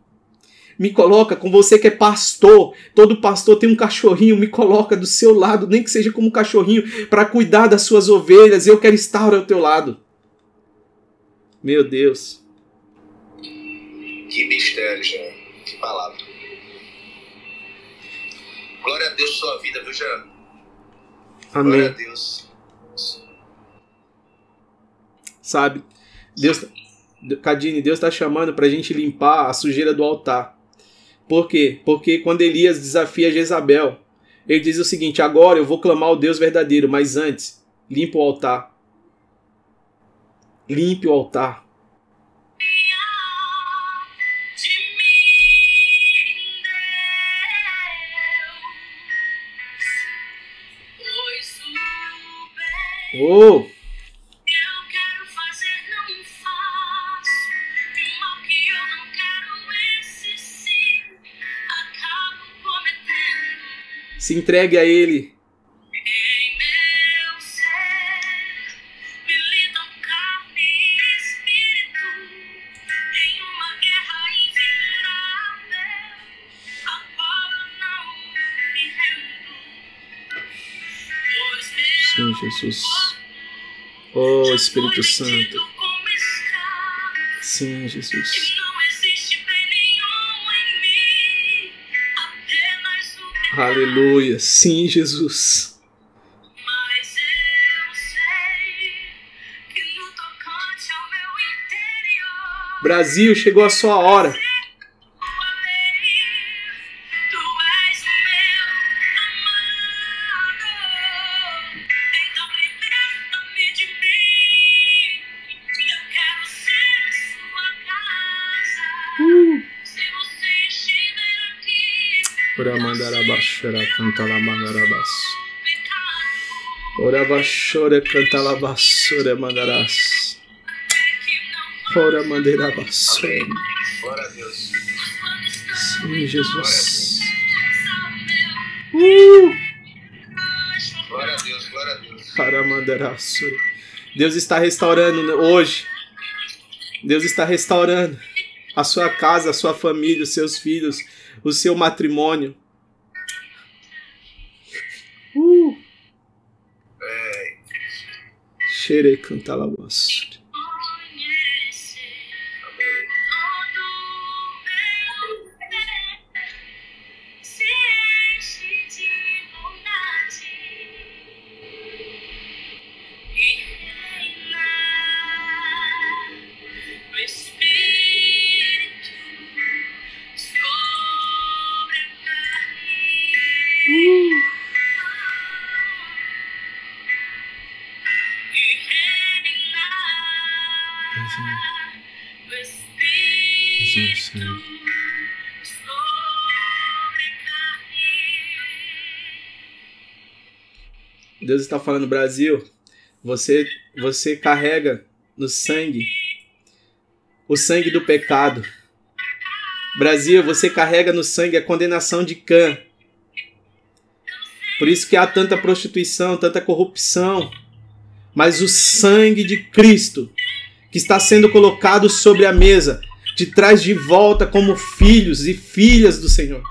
Me coloca com você que é pastor. Todo pastor tem um cachorrinho, me coloca do seu lado, nem que seja como cachorrinho, para cuidar das suas ovelhas. Eu quero estar ao teu lado. Meu Deus. Que mistério, Jean. Que palavra. Glória a Deus sua vida, viu, Jean? Amém. Glória a Deus. Sabe? Deus, Cadine, Deus está chamando para a gente limpar a sujeira do altar. Por quê? Porque quando Elias desafia Jezabel, ele diz o seguinte: agora eu vou clamar ao Deus verdadeiro, mas antes, limpa o altar. Limpe o altar. Oh! Se entregue a Ele. Jesus. Oh, Espírito Santo. Sim, Jesus. Aleluia. Sim, Jesus. Brasil, chegou a sua hora. Chora canta la mandarabas. Ora vachora canta la vassoura mandarás. Ora mandeira vassoura. Glória Deus. Sim, Jesus. Uh! Glória a Deus, glória a Deus. Para mandarás. Deus está restaurando hoje. Deus está restaurando a sua casa, a sua família, os seus filhos, o seu matrimônio. Xere canta Deus está falando, Brasil, você, você carrega no sangue o sangue do pecado. Brasil, você carrega no sangue a condenação de Cã. Por isso que há tanta prostituição, tanta corrupção. Mas o sangue de Cristo, que está sendo colocado sobre a mesa, te traz de volta como filhos e filhas do Senhor.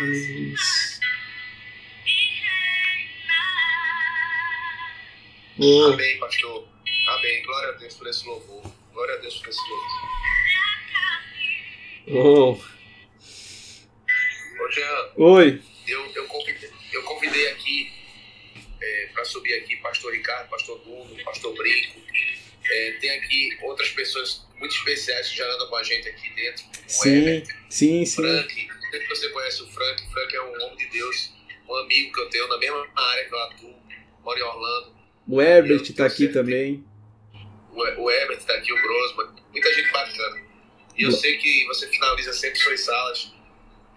Aleluia. Oh, Amém, pastor. Amém. Glória a Deus por esse louvor. Glória a Deus por esse louvor. oh. Ô, Jean, Oi. eu, eu, convidei, eu convidei aqui para subir aqui pastor Ricardo, pastor Nuno, pastor Brinco. É, tem aqui outras pessoas muito especiais que já andam com a gente aqui dentro. como o Sim, Herbert, sim, sim. Frank. Sei se você conhece o Frank. O Frank é um homem de Deus, um amigo que eu tenho na mesma área que eu atuo, moro em Orlando. O Herbert está aqui também. O, o Herbert está aqui, o Grosman. Muita gente bacana. E eu sei que você finaliza sempre suas salas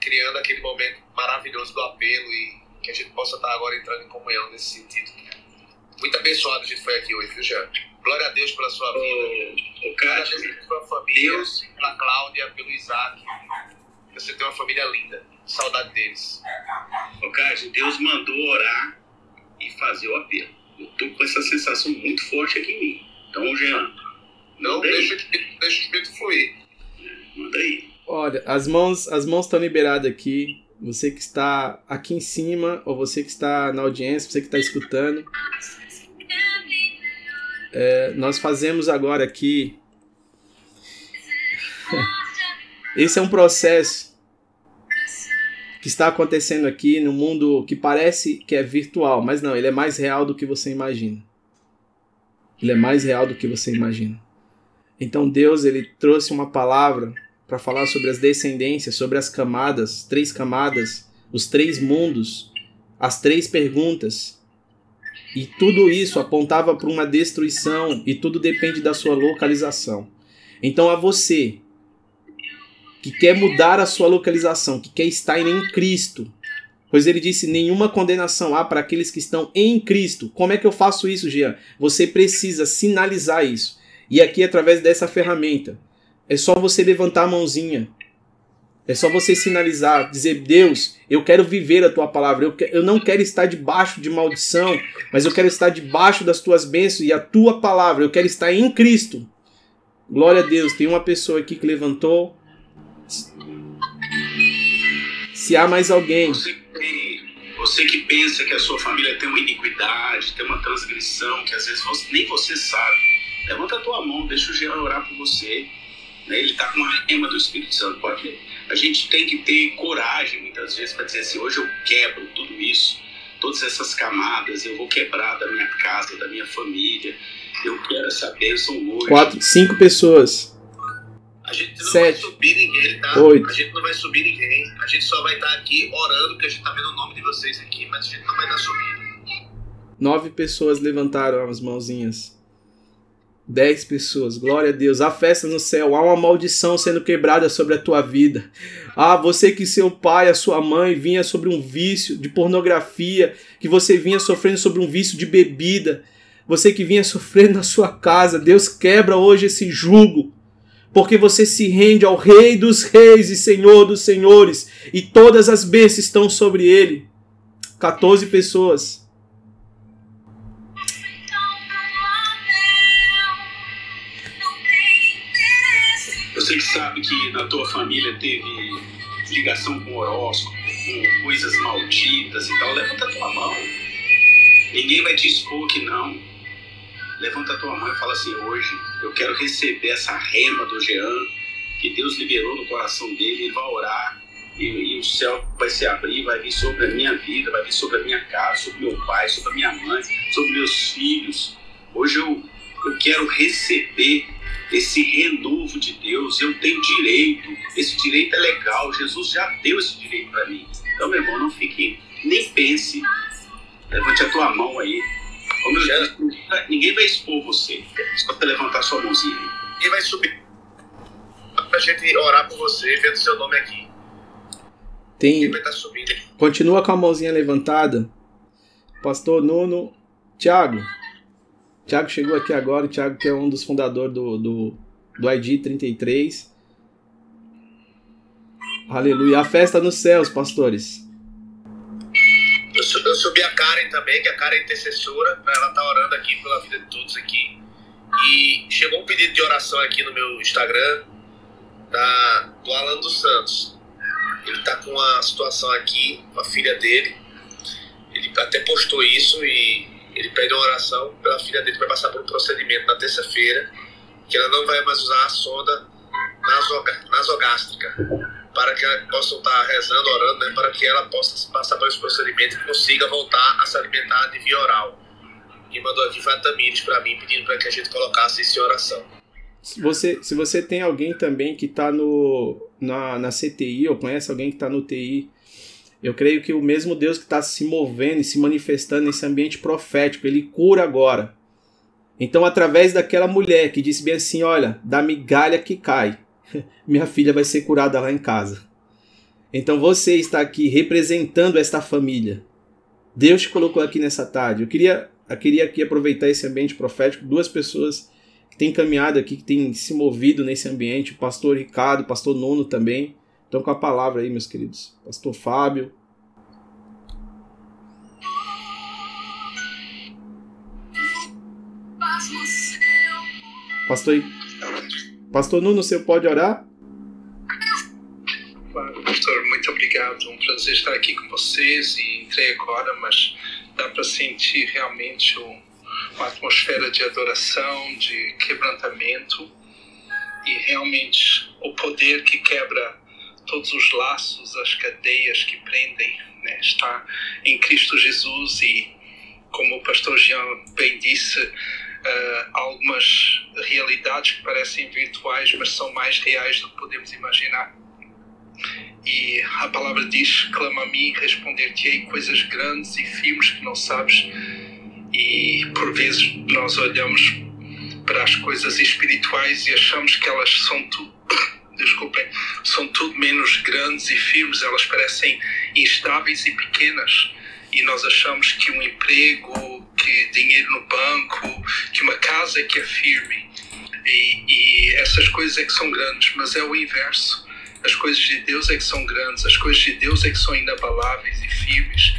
criando aquele momento maravilhoso do apelo e que a gente possa estar agora entrando em comunhão nesse sentido. Muito abençoado a gente foi aqui hoje, viu, Jean? Glória a Deus pela sua vida. Ô, ô Glória a Deus pela sua família, Deus- pela Cláudia, pelo Isaac. Você tem uma família linda. Saudade deles. ô Cássio, Deus mandou orar e fazer o apelo. Eu tô com essa sensação muito forte aqui em mim. Então, Jean, Não deixa, deixa o espírito fluir. Manda aí. Olha, as mãos as mãos estão liberadas aqui. Você que está aqui em cima, ou você que está na audiência, você que está escutando. É, nós fazemos agora aqui. Esse é um processo que está acontecendo aqui no mundo que parece que é virtual, mas não, ele é mais real do que você imagina. Ele é mais real do que você imagina. Então Deus ele trouxe uma palavra para falar sobre as descendências, sobre as camadas, três camadas, os três mundos, as três perguntas. E tudo isso apontava para uma destruição e tudo depende da sua localização. Então a você que quer mudar a sua localização, que quer estar em Cristo, Pois ele disse: nenhuma condenação há para aqueles que estão em Cristo. Como é que eu faço isso, Jean? Você precisa sinalizar isso. E aqui, através dessa ferramenta, é só você levantar a mãozinha. É só você sinalizar, dizer: Deus, eu quero viver a tua palavra. Eu, eu não quero estar debaixo de maldição, mas eu quero estar debaixo das tuas bênçãos e a tua palavra. Eu quero estar em Cristo. Glória a Deus. Tem uma pessoa aqui que levantou. Se há mais alguém. Você você que pensa que a sua família tem uma iniquidade, tem uma transgressão, que às vezes você, nem você sabe, levanta a tua mão, deixa o Jean orar por você. Né? Ele está com uma rema do Espírito Santo. Pode, a gente tem que ter coragem, muitas vezes, para dizer assim: hoje eu quebro tudo isso, todas essas camadas, eu vou quebrar da minha casa, da minha família. Eu quero essa bênção hoje. Quatro, cinco pessoas. A gente não Sete, vai subir ninguém, tá? oito. A gente não vai subir ninguém. A gente só vai estar aqui orando, porque a gente tá vendo o nome de vocês aqui, mas a gente não vai estar subindo. Nove pessoas levantaram as mãozinhas. Dez pessoas, glória a Deus. Há festa no céu, há uma maldição sendo quebrada sobre a tua vida. Ah, você que seu pai, a sua mãe vinha sobre um vício de pornografia, que você vinha sofrendo sobre um vício de bebida, você que vinha sofrendo na sua casa, Deus quebra hoje esse jugo porque você se rende ao Rei dos Reis e Senhor dos Senhores, e todas as bênçãos estão sobre ele. 14 pessoas. Você que sabe que na tua família teve ligação com horóscopo, com coisas malditas e tal, levanta tua mão. Ninguém vai te expor que não levanta a tua mão e fala assim: hoje eu quero receber essa rema do Jean que Deus liberou no coração dele. Ele vai orar e, e, o céu vai se abrir, vai vir sobre a minha vida, vai vir sobre a minha casa, sobre meu pai, sobre a minha mãe, sobre meus filhos. Hoje eu, eu quero receber esse renovo de Deus. Eu tenho direito, esse direito é legal. Jesus já deu esse direito para mim. Então, meu irmão, não fique, nem pense. Levante a tua mão aí ninguém vai expor você. Só pra levantar sua mãozinha. Ninguém vai subir pra gente orar por você, vendo seu nome aqui. Tem. vai estar tá subindo. Continua com a mãozinha levantada. Pastor Nuno. Tiago. Tiago chegou aqui agora. O Tiago que é um dos fundadores do, do, do ID 33. Aleluia. A festa nos céus, pastores. Subi a Karen também, que a Karen é intercessora, ela tá orando aqui pela vida de todos aqui. E chegou um pedido de oração aqui no meu Instagram da, do Alan dos Santos. Ele tá com uma situação aqui com a filha dele. Ele até postou isso e ele pede uma oração pela filha dele que vai passar por um procedimento na terça-feira, que ela não vai mais usar a sonda nasogástrica para que ela possam estar rezando, orando, né, para que ela possa passar por esse procedimento e consiga voltar a se alimentar de via oral. E mandou aqui Vatamires para mim, pedindo para que a gente colocasse isso em oração. Se você, se você tem alguém também que está na, na CTI, ou conhece alguém que está no TI, eu creio que o mesmo Deus que está se movendo e se manifestando nesse ambiente profético, ele cura agora. Então, através daquela mulher que disse bem assim: Olha, da migalha que cai, minha filha vai ser curada lá em casa. Então você está aqui representando esta família. Deus te colocou aqui nessa tarde. Eu queria, eu queria aqui aproveitar esse ambiente profético. Duas pessoas que têm caminhado aqui, que têm se movido nesse ambiente. O pastor Ricardo, o pastor Nono também. Estão com a palavra aí, meus queridos. Pastor Fábio. Pastor Pastor Nuno, você pode orar? Pastor, muito obrigado. Um prazer estar aqui com vocês e entrei agora, mas dá para sentir realmente uma atmosfera de adoração, de quebrantamento e realmente o poder que quebra todos os laços, as cadeias que prendem, né, está em Cristo Jesus e como o pastor Jean bem disse, uh, algumas realidades que parecem virtuais, mas são mais reais do que podemos imaginar. E a palavra diz: clama a mim, responder-te-ei coisas grandes e firmes que não sabes. E por vezes nós olhamos para as coisas espirituais e achamos que elas são tudo, desculpem, são tudo menos grandes e firmes, elas parecem instáveis e pequenas. E nós achamos que um emprego, que dinheiro no banco, que uma casa é que é firme. E, e essas coisas é que são grandes, mas é o inverso. As coisas de Deus é que são grandes, as coisas de Deus é que são inabaláveis e firmes.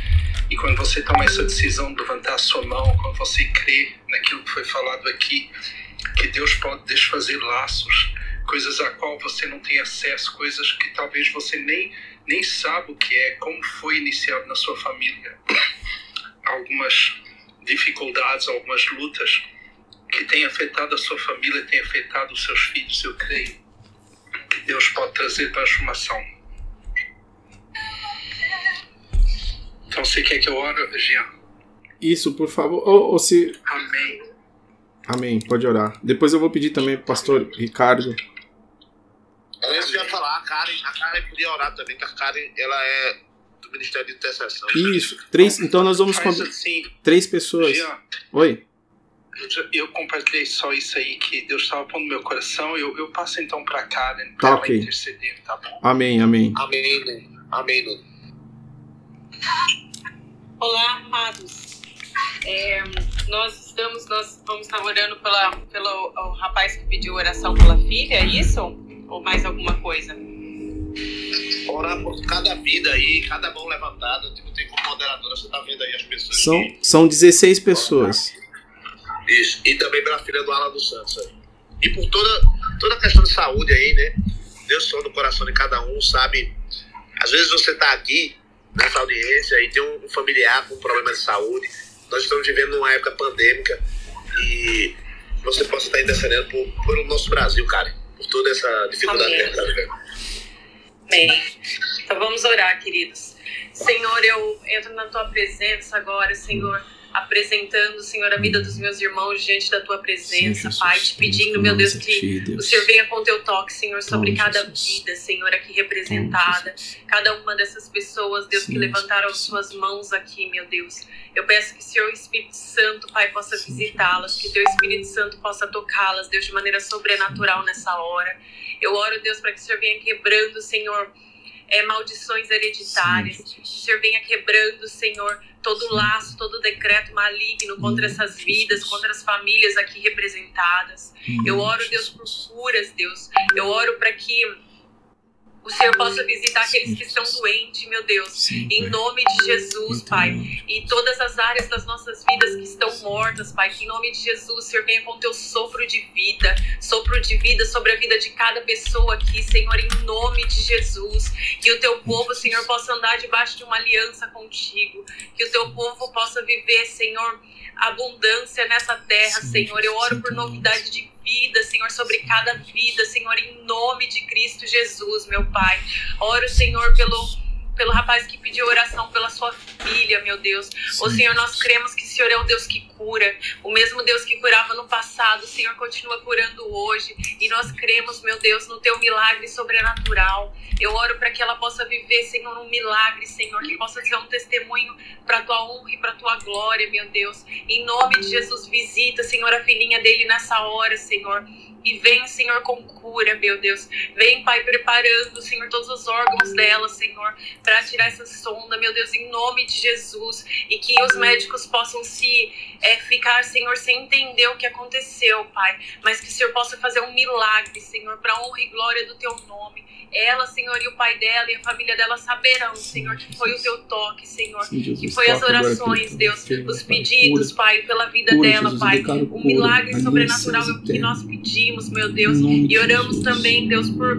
E quando você toma essa decisão de levantar a sua mão, quando você crê naquilo que foi falado aqui, que Deus pode desfazer laços, coisas a qual você não tem acesso, coisas que talvez você nem, nem sabe o que é, como foi iniciado na sua família. Algumas dificuldades, algumas lutas que têm afetado a sua família, têm afetado os seus filhos, eu creio que Deus pode trazer transformação. Então, você quer que eu ore, Jean? Isso, por favor. Ou, ou se... Amém. Amém, pode orar. Depois eu vou pedir também para o pastor Ricardo. É eu ia falar, a Karen, a Karen podia orar também, que a Karen ela é do Ministério de Intercessão. Isso, três, então nós vamos com assim, três pessoas. Jean, Oi. eu, eu compartilhei só isso aí que Deus estava pondo no meu coração. Eu, eu passo então para Karen Tá para ok. ela interceder, tá bom? Amém, amém. Amém, Nuno. Amém, Nuno. Olá, amados. É, nós estamos, nós vamos estar orando pela, pelo o rapaz que pediu oração pela filha, é isso? Ou mais alguma coisa? Orar por cada vida aí, cada mão levantada. Tipo, tem como moderadora, você tá vendo aí as pessoas. São, que- são 16 pessoas. Isso. E também pela filha do Alan dos Santos aí. E por toda, toda a questão de saúde aí, né? Deus sonda o coração de cada um, sabe? Às vezes você tá aqui nessa audiência e tem um familiar com problema de saúde. Nós estamos vivendo uma época pandêmica e você possa estar intercedendo por, por o nosso Brasil, cara. Por toda essa dificuldade Amém. que a gente tá vivendo. Bem, então vamos orar, queridos. Senhor, eu entro na tua presença agora, Senhor, apresentando, Senhor, a vida dos meus irmãos diante da tua presença, Pai, te pedindo, meu Deus, que o Senhor venha com teu toque, Senhor, sobre Toma, cada Jesus. vida, Senhor, aqui representada, cada uma dessas pessoas, Deus, Sim, que levantaram Jesus. suas mãos aqui, meu Deus. Eu peço que o Senhor, o Espírito Santo, Pai, possa Sim, visitá-las, que teu Espírito Santo possa tocá-las, Deus, de maneira sobrenatural nessa hora. Eu oro, Deus, para que o Senhor venha quebrando, Senhor, é, maldições hereditárias. Sim, Que o. Senhor venha quebrando, Senhor, todo laço, todo decreto maligno contra essas vidas, contra as famílias aqui representadas. Eu oro, Deus, por curas, Deus. Eu oro para que o Senhor possa visitar aqueles que estão doentes, meu Deus. Sim, Em nome de Jesus, Pai. E todas as áreas das nossas vidas que estão mortas, Pai. Que em nome de Jesus, Senhor, venha com teu sopro de vida. Sopro de vida sobre a vida de cada pessoa aqui, Senhor, em nome de Jesus. Que o teu povo, Senhor, possa andar debaixo de uma aliança contigo. Que o teu povo possa viver, Senhor, abundância nessa terra, Senhor. Eu oro por novidade de vida, Senhor, sobre cada vida, Senhor, em nome de Cristo Jesus, meu Pai. Oro, Senhor, pelo, pelo rapaz que pediu oração pela sua filha, meu Deus. Ô Sim, Senhor, nós cremos que o Senhor é o Deus que cura. O mesmo Deus que curava no passado, o Senhor continua curando hoje. E nós cremos, meu Deus, no teu milagre sobrenatural. Eu oro para que ela possa viver, Senhor, um milagre, Senhor, que possa ser um testemunho para tua honra e para tua glória, meu Deus. Em nome de Jesus, visita, Senhor, a filhinha dele nessa hora, Senhor. E vem, Senhor, com cura, meu Deus. Vem, Pai, preparando, Senhor, todos os órgãos dela, Senhor, para tirar essa sonda, meu Deus, em nome de Jesus, e que os médicos possam se é, ficar, Senhor, sem entender o que aconteceu, Pai, mas que o Senhor possa fazer um milagre, Senhor, para honra e glória do Teu nome. Ela, Senhor, e o pai dela e a família dela saberão, Senhor, que foi o Teu toque, Senhor, que foi as orações, Deus, os pedidos, Pai, pela vida dela, Pai, o milagre sobrenatural é o que nós pedimos, meu Deus, e oramos também, Deus, por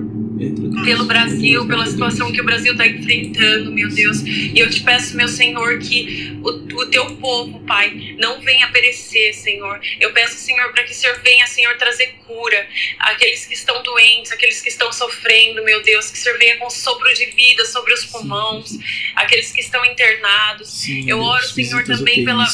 pelo Brasil, pela situação que o Brasil está enfrentando, meu Deus. E eu te peço, meu Senhor, que o, o teu povo, Pai, não venha perecer, Senhor. Eu peço, Senhor, para que o Senhor venha, Senhor, trazer cura àqueles que estão doentes, aqueles que estão sofrendo, meu Deus. Que o Senhor venha com sopro de vida sobre os pulmões, aqueles que estão internados. Sim, eu oro, Senhor, também pela,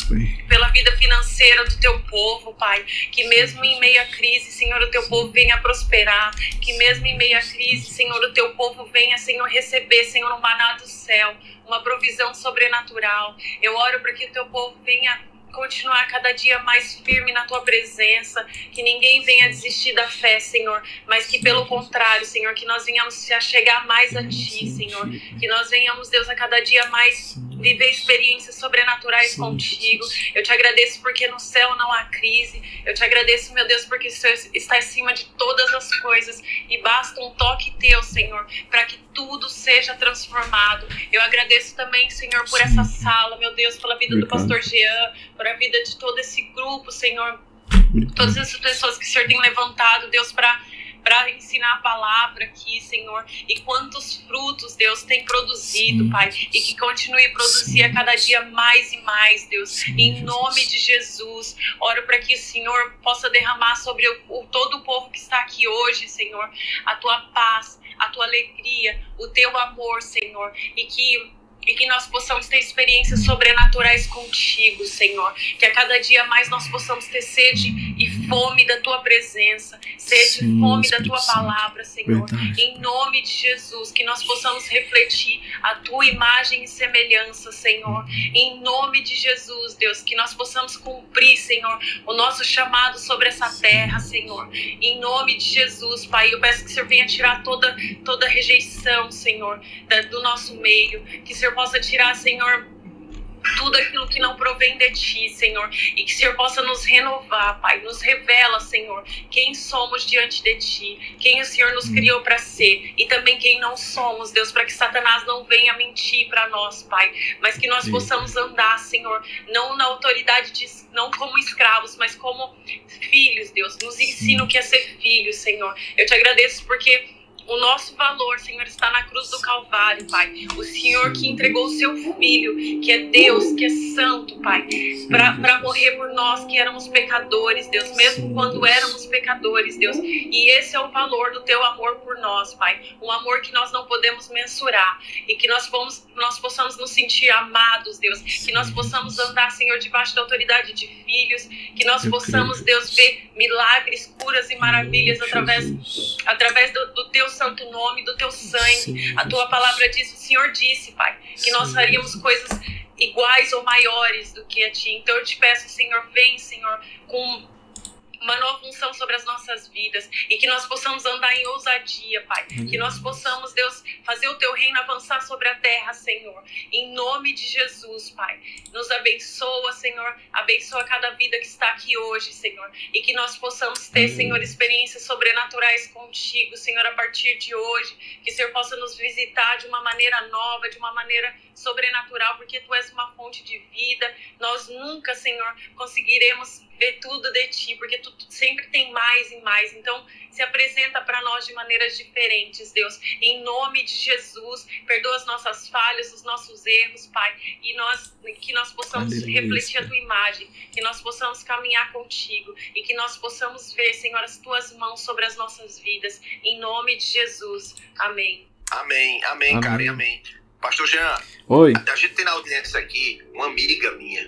pela vida financeira do teu povo, Pai. Que mesmo em meio à crise, Senhor, o teu povo venha prosperar. Que mesmo em meio à crise, Senhor, o teu povo venha, Senhor, receber, Senhor, um maná do céu, uma provisão sobrenatural. Eu oro para que o teu povo venha continuar cada dia mais firme na tua presença, que ninguém venha desistir da fé, Senhor, mas que pelo contrário, Senhor, que nós venhamos se achegar mais a ti, Senhor, que nós venhamos, Deus, a cada dia mais viver experiências sobrenaturais contigo. Eu te agradeço porque no céu não há crise. Eu te agradeço, meu Deus, porque o Senhor está acima de todas as coisas e basta um toque teu, Senhor, para que tudo seja transformado. Eu agradeço também, Senhor, por essa sala, meu Deus, pela vida do pastor Jean, a vida de todo esse grupo, Senhor. Todas essas pessoas que o Senhor tem levantado, Deus, para para ensinar a palavra aqui, Senhor. E quantos frutos, Deus, tem produzido, Sim. Pai. E que continue a produzir Sim. a cada dia mais e mais, Deus. Sim, em nome Jesus. de Jesus. Oro para que o Senhor possa derramar sobre o, o, todo o povo que está aqui hoje, Senhor, a tua paz, a tua alegria, o teu amor, Senhor. E que e que nós possamos ter experiências sobrenaturais contigo, Senhor. Que a cada dia mais nós possamos ter sede e fome da tua presença, sede e fome da tua palavra, Senhor. Verdade. Em nome de Jesus, que nós possamos refletir a tua imagem e semelhança, Senhor. Em nome de Jesus, Deus, que nós possamos cumprir, Senhor, o nosso chamado sobre essa terra, Senhor. Em nome de Jesus, Pai, eu peço que o Senhor venha tirar toda toda rejeição, Senhor, do nosso meio, que o Senhor possa tirar, Senhor, tudo aquilo que não provém de ti, Senhor, e que o Senhor possa nos renovar, Pai, nos revela, Senhor, quem somos diante de ti, quem o Senhor nos criou para ser e também quem não somos, Deus, para que Satanás não venha mentir para nós, Pai, mas que nós possamos andar, Senhor, não na autoridade de, não como escravos, mas como filhos, Deus, nos ensina o que é ser filho, Senhor. Eu te agradeço porque o nosso valor, Senhor, está na cruz do Calvário, Pai. O Senhor que entregou o seu Filho, que é Deus, que é santo, Pai, para morrer por nós que éramos pecadores, Deus, mesmo quando éramos pecadores, Deus. E esse é o valor do teu amor por nós, Pai. Um amor que nós não podemos mensurar. E que nós, fomos, nós possamos nos sentir amados, Deus. Que nós possamos andar, Senhor, debaixo da autoridade de filhos. Que nós possamos, Deus, ver milagres, curas e maravilhas através, através do, do teu santo nome, do teu sangue. Sim, a tua palavra diz, o Senhor disse, Pai, que nós faríamos coisas iguais ou maiores do que a ti. Então eu te peço, Senhor, vem, Senhor, com uma nova unção sobre as nossas vidas e que nós possamos andar em ousadia, Pai. Que nós possamos, Deus, fazer o teu reino avançar sobre a terra, Senhor. Em nome de Jesus, Pai. Nos abençoa, Senhor. Abençoa cada vida que está aqui hoje, Senhor. E que nós possamos ter. Senhor, experiências sobrenaturais contigo, Senhor, a partir de hoje. Que o Senhor possa nos visitar de uma maneira nova, de uma maneira sobrenatural, porque tu és uma fonte de vida. Nós nunca, Senhor, conseguiremos ver tudo de ti, porque tu, sempre tem mais e mais. Então, se apresenta para nós de maneiras diferentes, Deus. Em nome de Jesus, perdoa as nossas falhas, os nossos erros, Pai, e nós que nós possamos Aleluia. refletir a tua imagem, que nós possamos caminhar contigo e que nós possamos ver, Senhor, as tuas mãos sobre as nossas vidas. Em nome de Jesus. Amém. Amém, amém, amém. cara, e amém. Pastor Jean, Oi. a gente tem na audiência aqui uma amiga minha,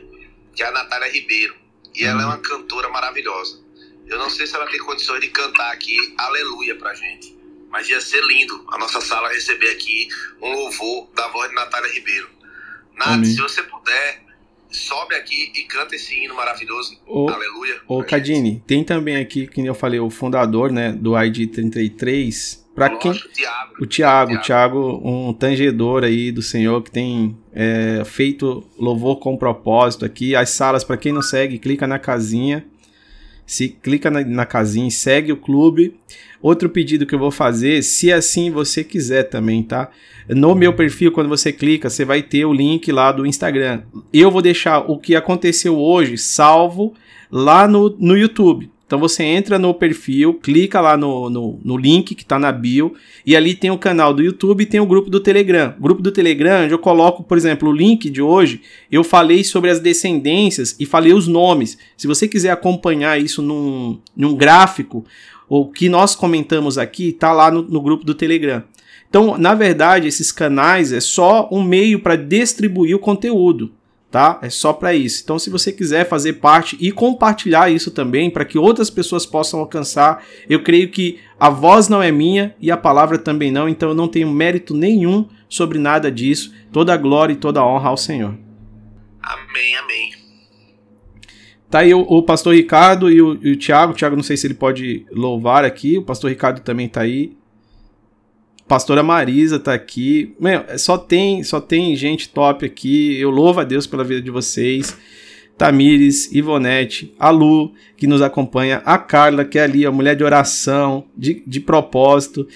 que é a Natália Ribeiro. E ela é uma cantora maravilhosa. Eu não sei se ela tem condições de cantar aqui Aleluia pra gente. Mas ia ser lindo a nossa sala receber aqui um louvor da voz de Natália Ribeiro. Nath, se você puder, sobe aqui e canta esse hino maravilhoso. O, Aleluia. Ô, Cadine, tem também aqui, que eu falei, o fundador né, do ID 33 Para quem? Thiago. O Tiago, o Tiago, um tangedor aí do Senhor que tem é, feito louvor com propósito aqui. As salas, para quem não segue, clica na casinha. Se clica na, na casinha, segue o clube. Outro pedido que eu vou fazer, se assim você quiser também, tá? No meu perfil, quando você clica, você vai ter o link lá do Instagram. Eu vou deixar o que aconteceu hoje salvo lá no, no YouTube. Então você entra no perfil, clica lá no, no, no link que está na bio, e ali tem o canal do YouTube e tem o grupo do Telegram. O grupo do Telegram, onde eu coloco, por exemplo, o link de hoje, eu falei sobre as descendências e falei os nomes. Se você quiser acompanhar isso num, num gráfico, o que nós comentamos aqui está lá no, no grupo do Telegram. Então, na verdade, esses canais é só um meio para distribuir o conteúdo tá? É só para isso. Então, se você quiser fazer parte e compartilhar isso também para que outras pessoas possam alcançar, eu creio que a voz não é minha e a palavra também não, então eu não tenho mérito nenhum sobre nada disso. Toda a glória e toda a honra ao Senhor. Amém, amém. Tá aí o, o pastor Ricardo e o, e o Tiago. O Tiago, não sei se ele pode louvar aqui. O pastor Ricardo também tá aí. Pastora Marisa tá aqui. Meu, só tem, só tem gente top aqui. Eu louvo a Deus pela vida de vocês. Tamires, Ivonete, a Lu, que nos acompanha, a Carla, que é ali, a mulher de oração, de, de propósito.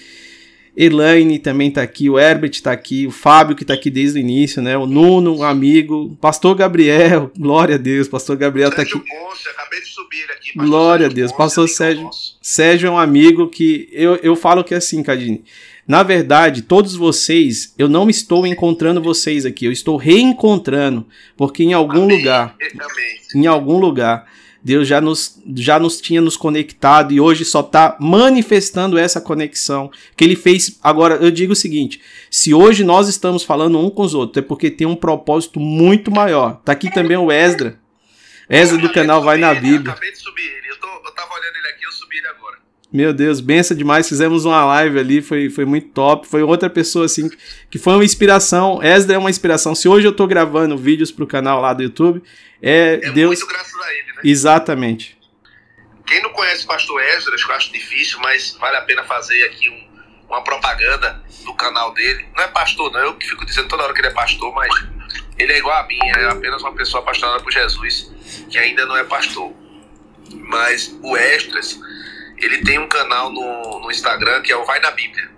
Elaine também tá aqui, o Herbert tá aqui, o Fábio que tá aqui desde o início, né? O Nuno, um amigo, Pastor Gabriel, glória a Deus, Pastor Gabriel tá Sérgio tá aqui. Ponce, acabei de subir aqui. Glória Sérgio a Deus, Pastor Sérgio. Sérgio é um amigo que eu, eu falo que é assim, Cadine. Na verdade, todos vocês, eu não estou encontrando vocês aqui, eu estou reencontrando, porque em algum Amém. lugar, Amém. em algum lugar, Deus já nos, já nos tinha nos conectado e hoje só está manifestando essa conexão que ele fez. Agora, eu digo o seguinte: se hoje nós estamos falando um com os outros, é porque tem um propósito muito maior. Tá aqui também o Esdra. Esdra do canal Vai na Bíblia. Eu acabei de subir ele, eu, tô, eu tava olhando ele aqui, eu subi ele agora. Meu Deus, benção demais. Fizemos uma live ali, foi, foi muito top. Foi outra pessoa assim que foi uma inspiração. Esdra é uma inspiração. Se hoje eu tô gravando vídeos pro canal lá do YouTube, é, é Deus. muito graças a ele, né? Exatamente. Quem não conhece o pastor Esdras, eu acho difícil, mas vale a pena fazer aqui um, uma propaganda do canal dele. Não é pastor, não, eu que fico dizendo toda hora que ele é pastor, mas ele é igual a mim, é apenas uma pessoa apaixonada por Jesus, que ainda não é pastor. Mas o Esdras ele tem um canal no, no Instagram que é o Vai na Bíblia.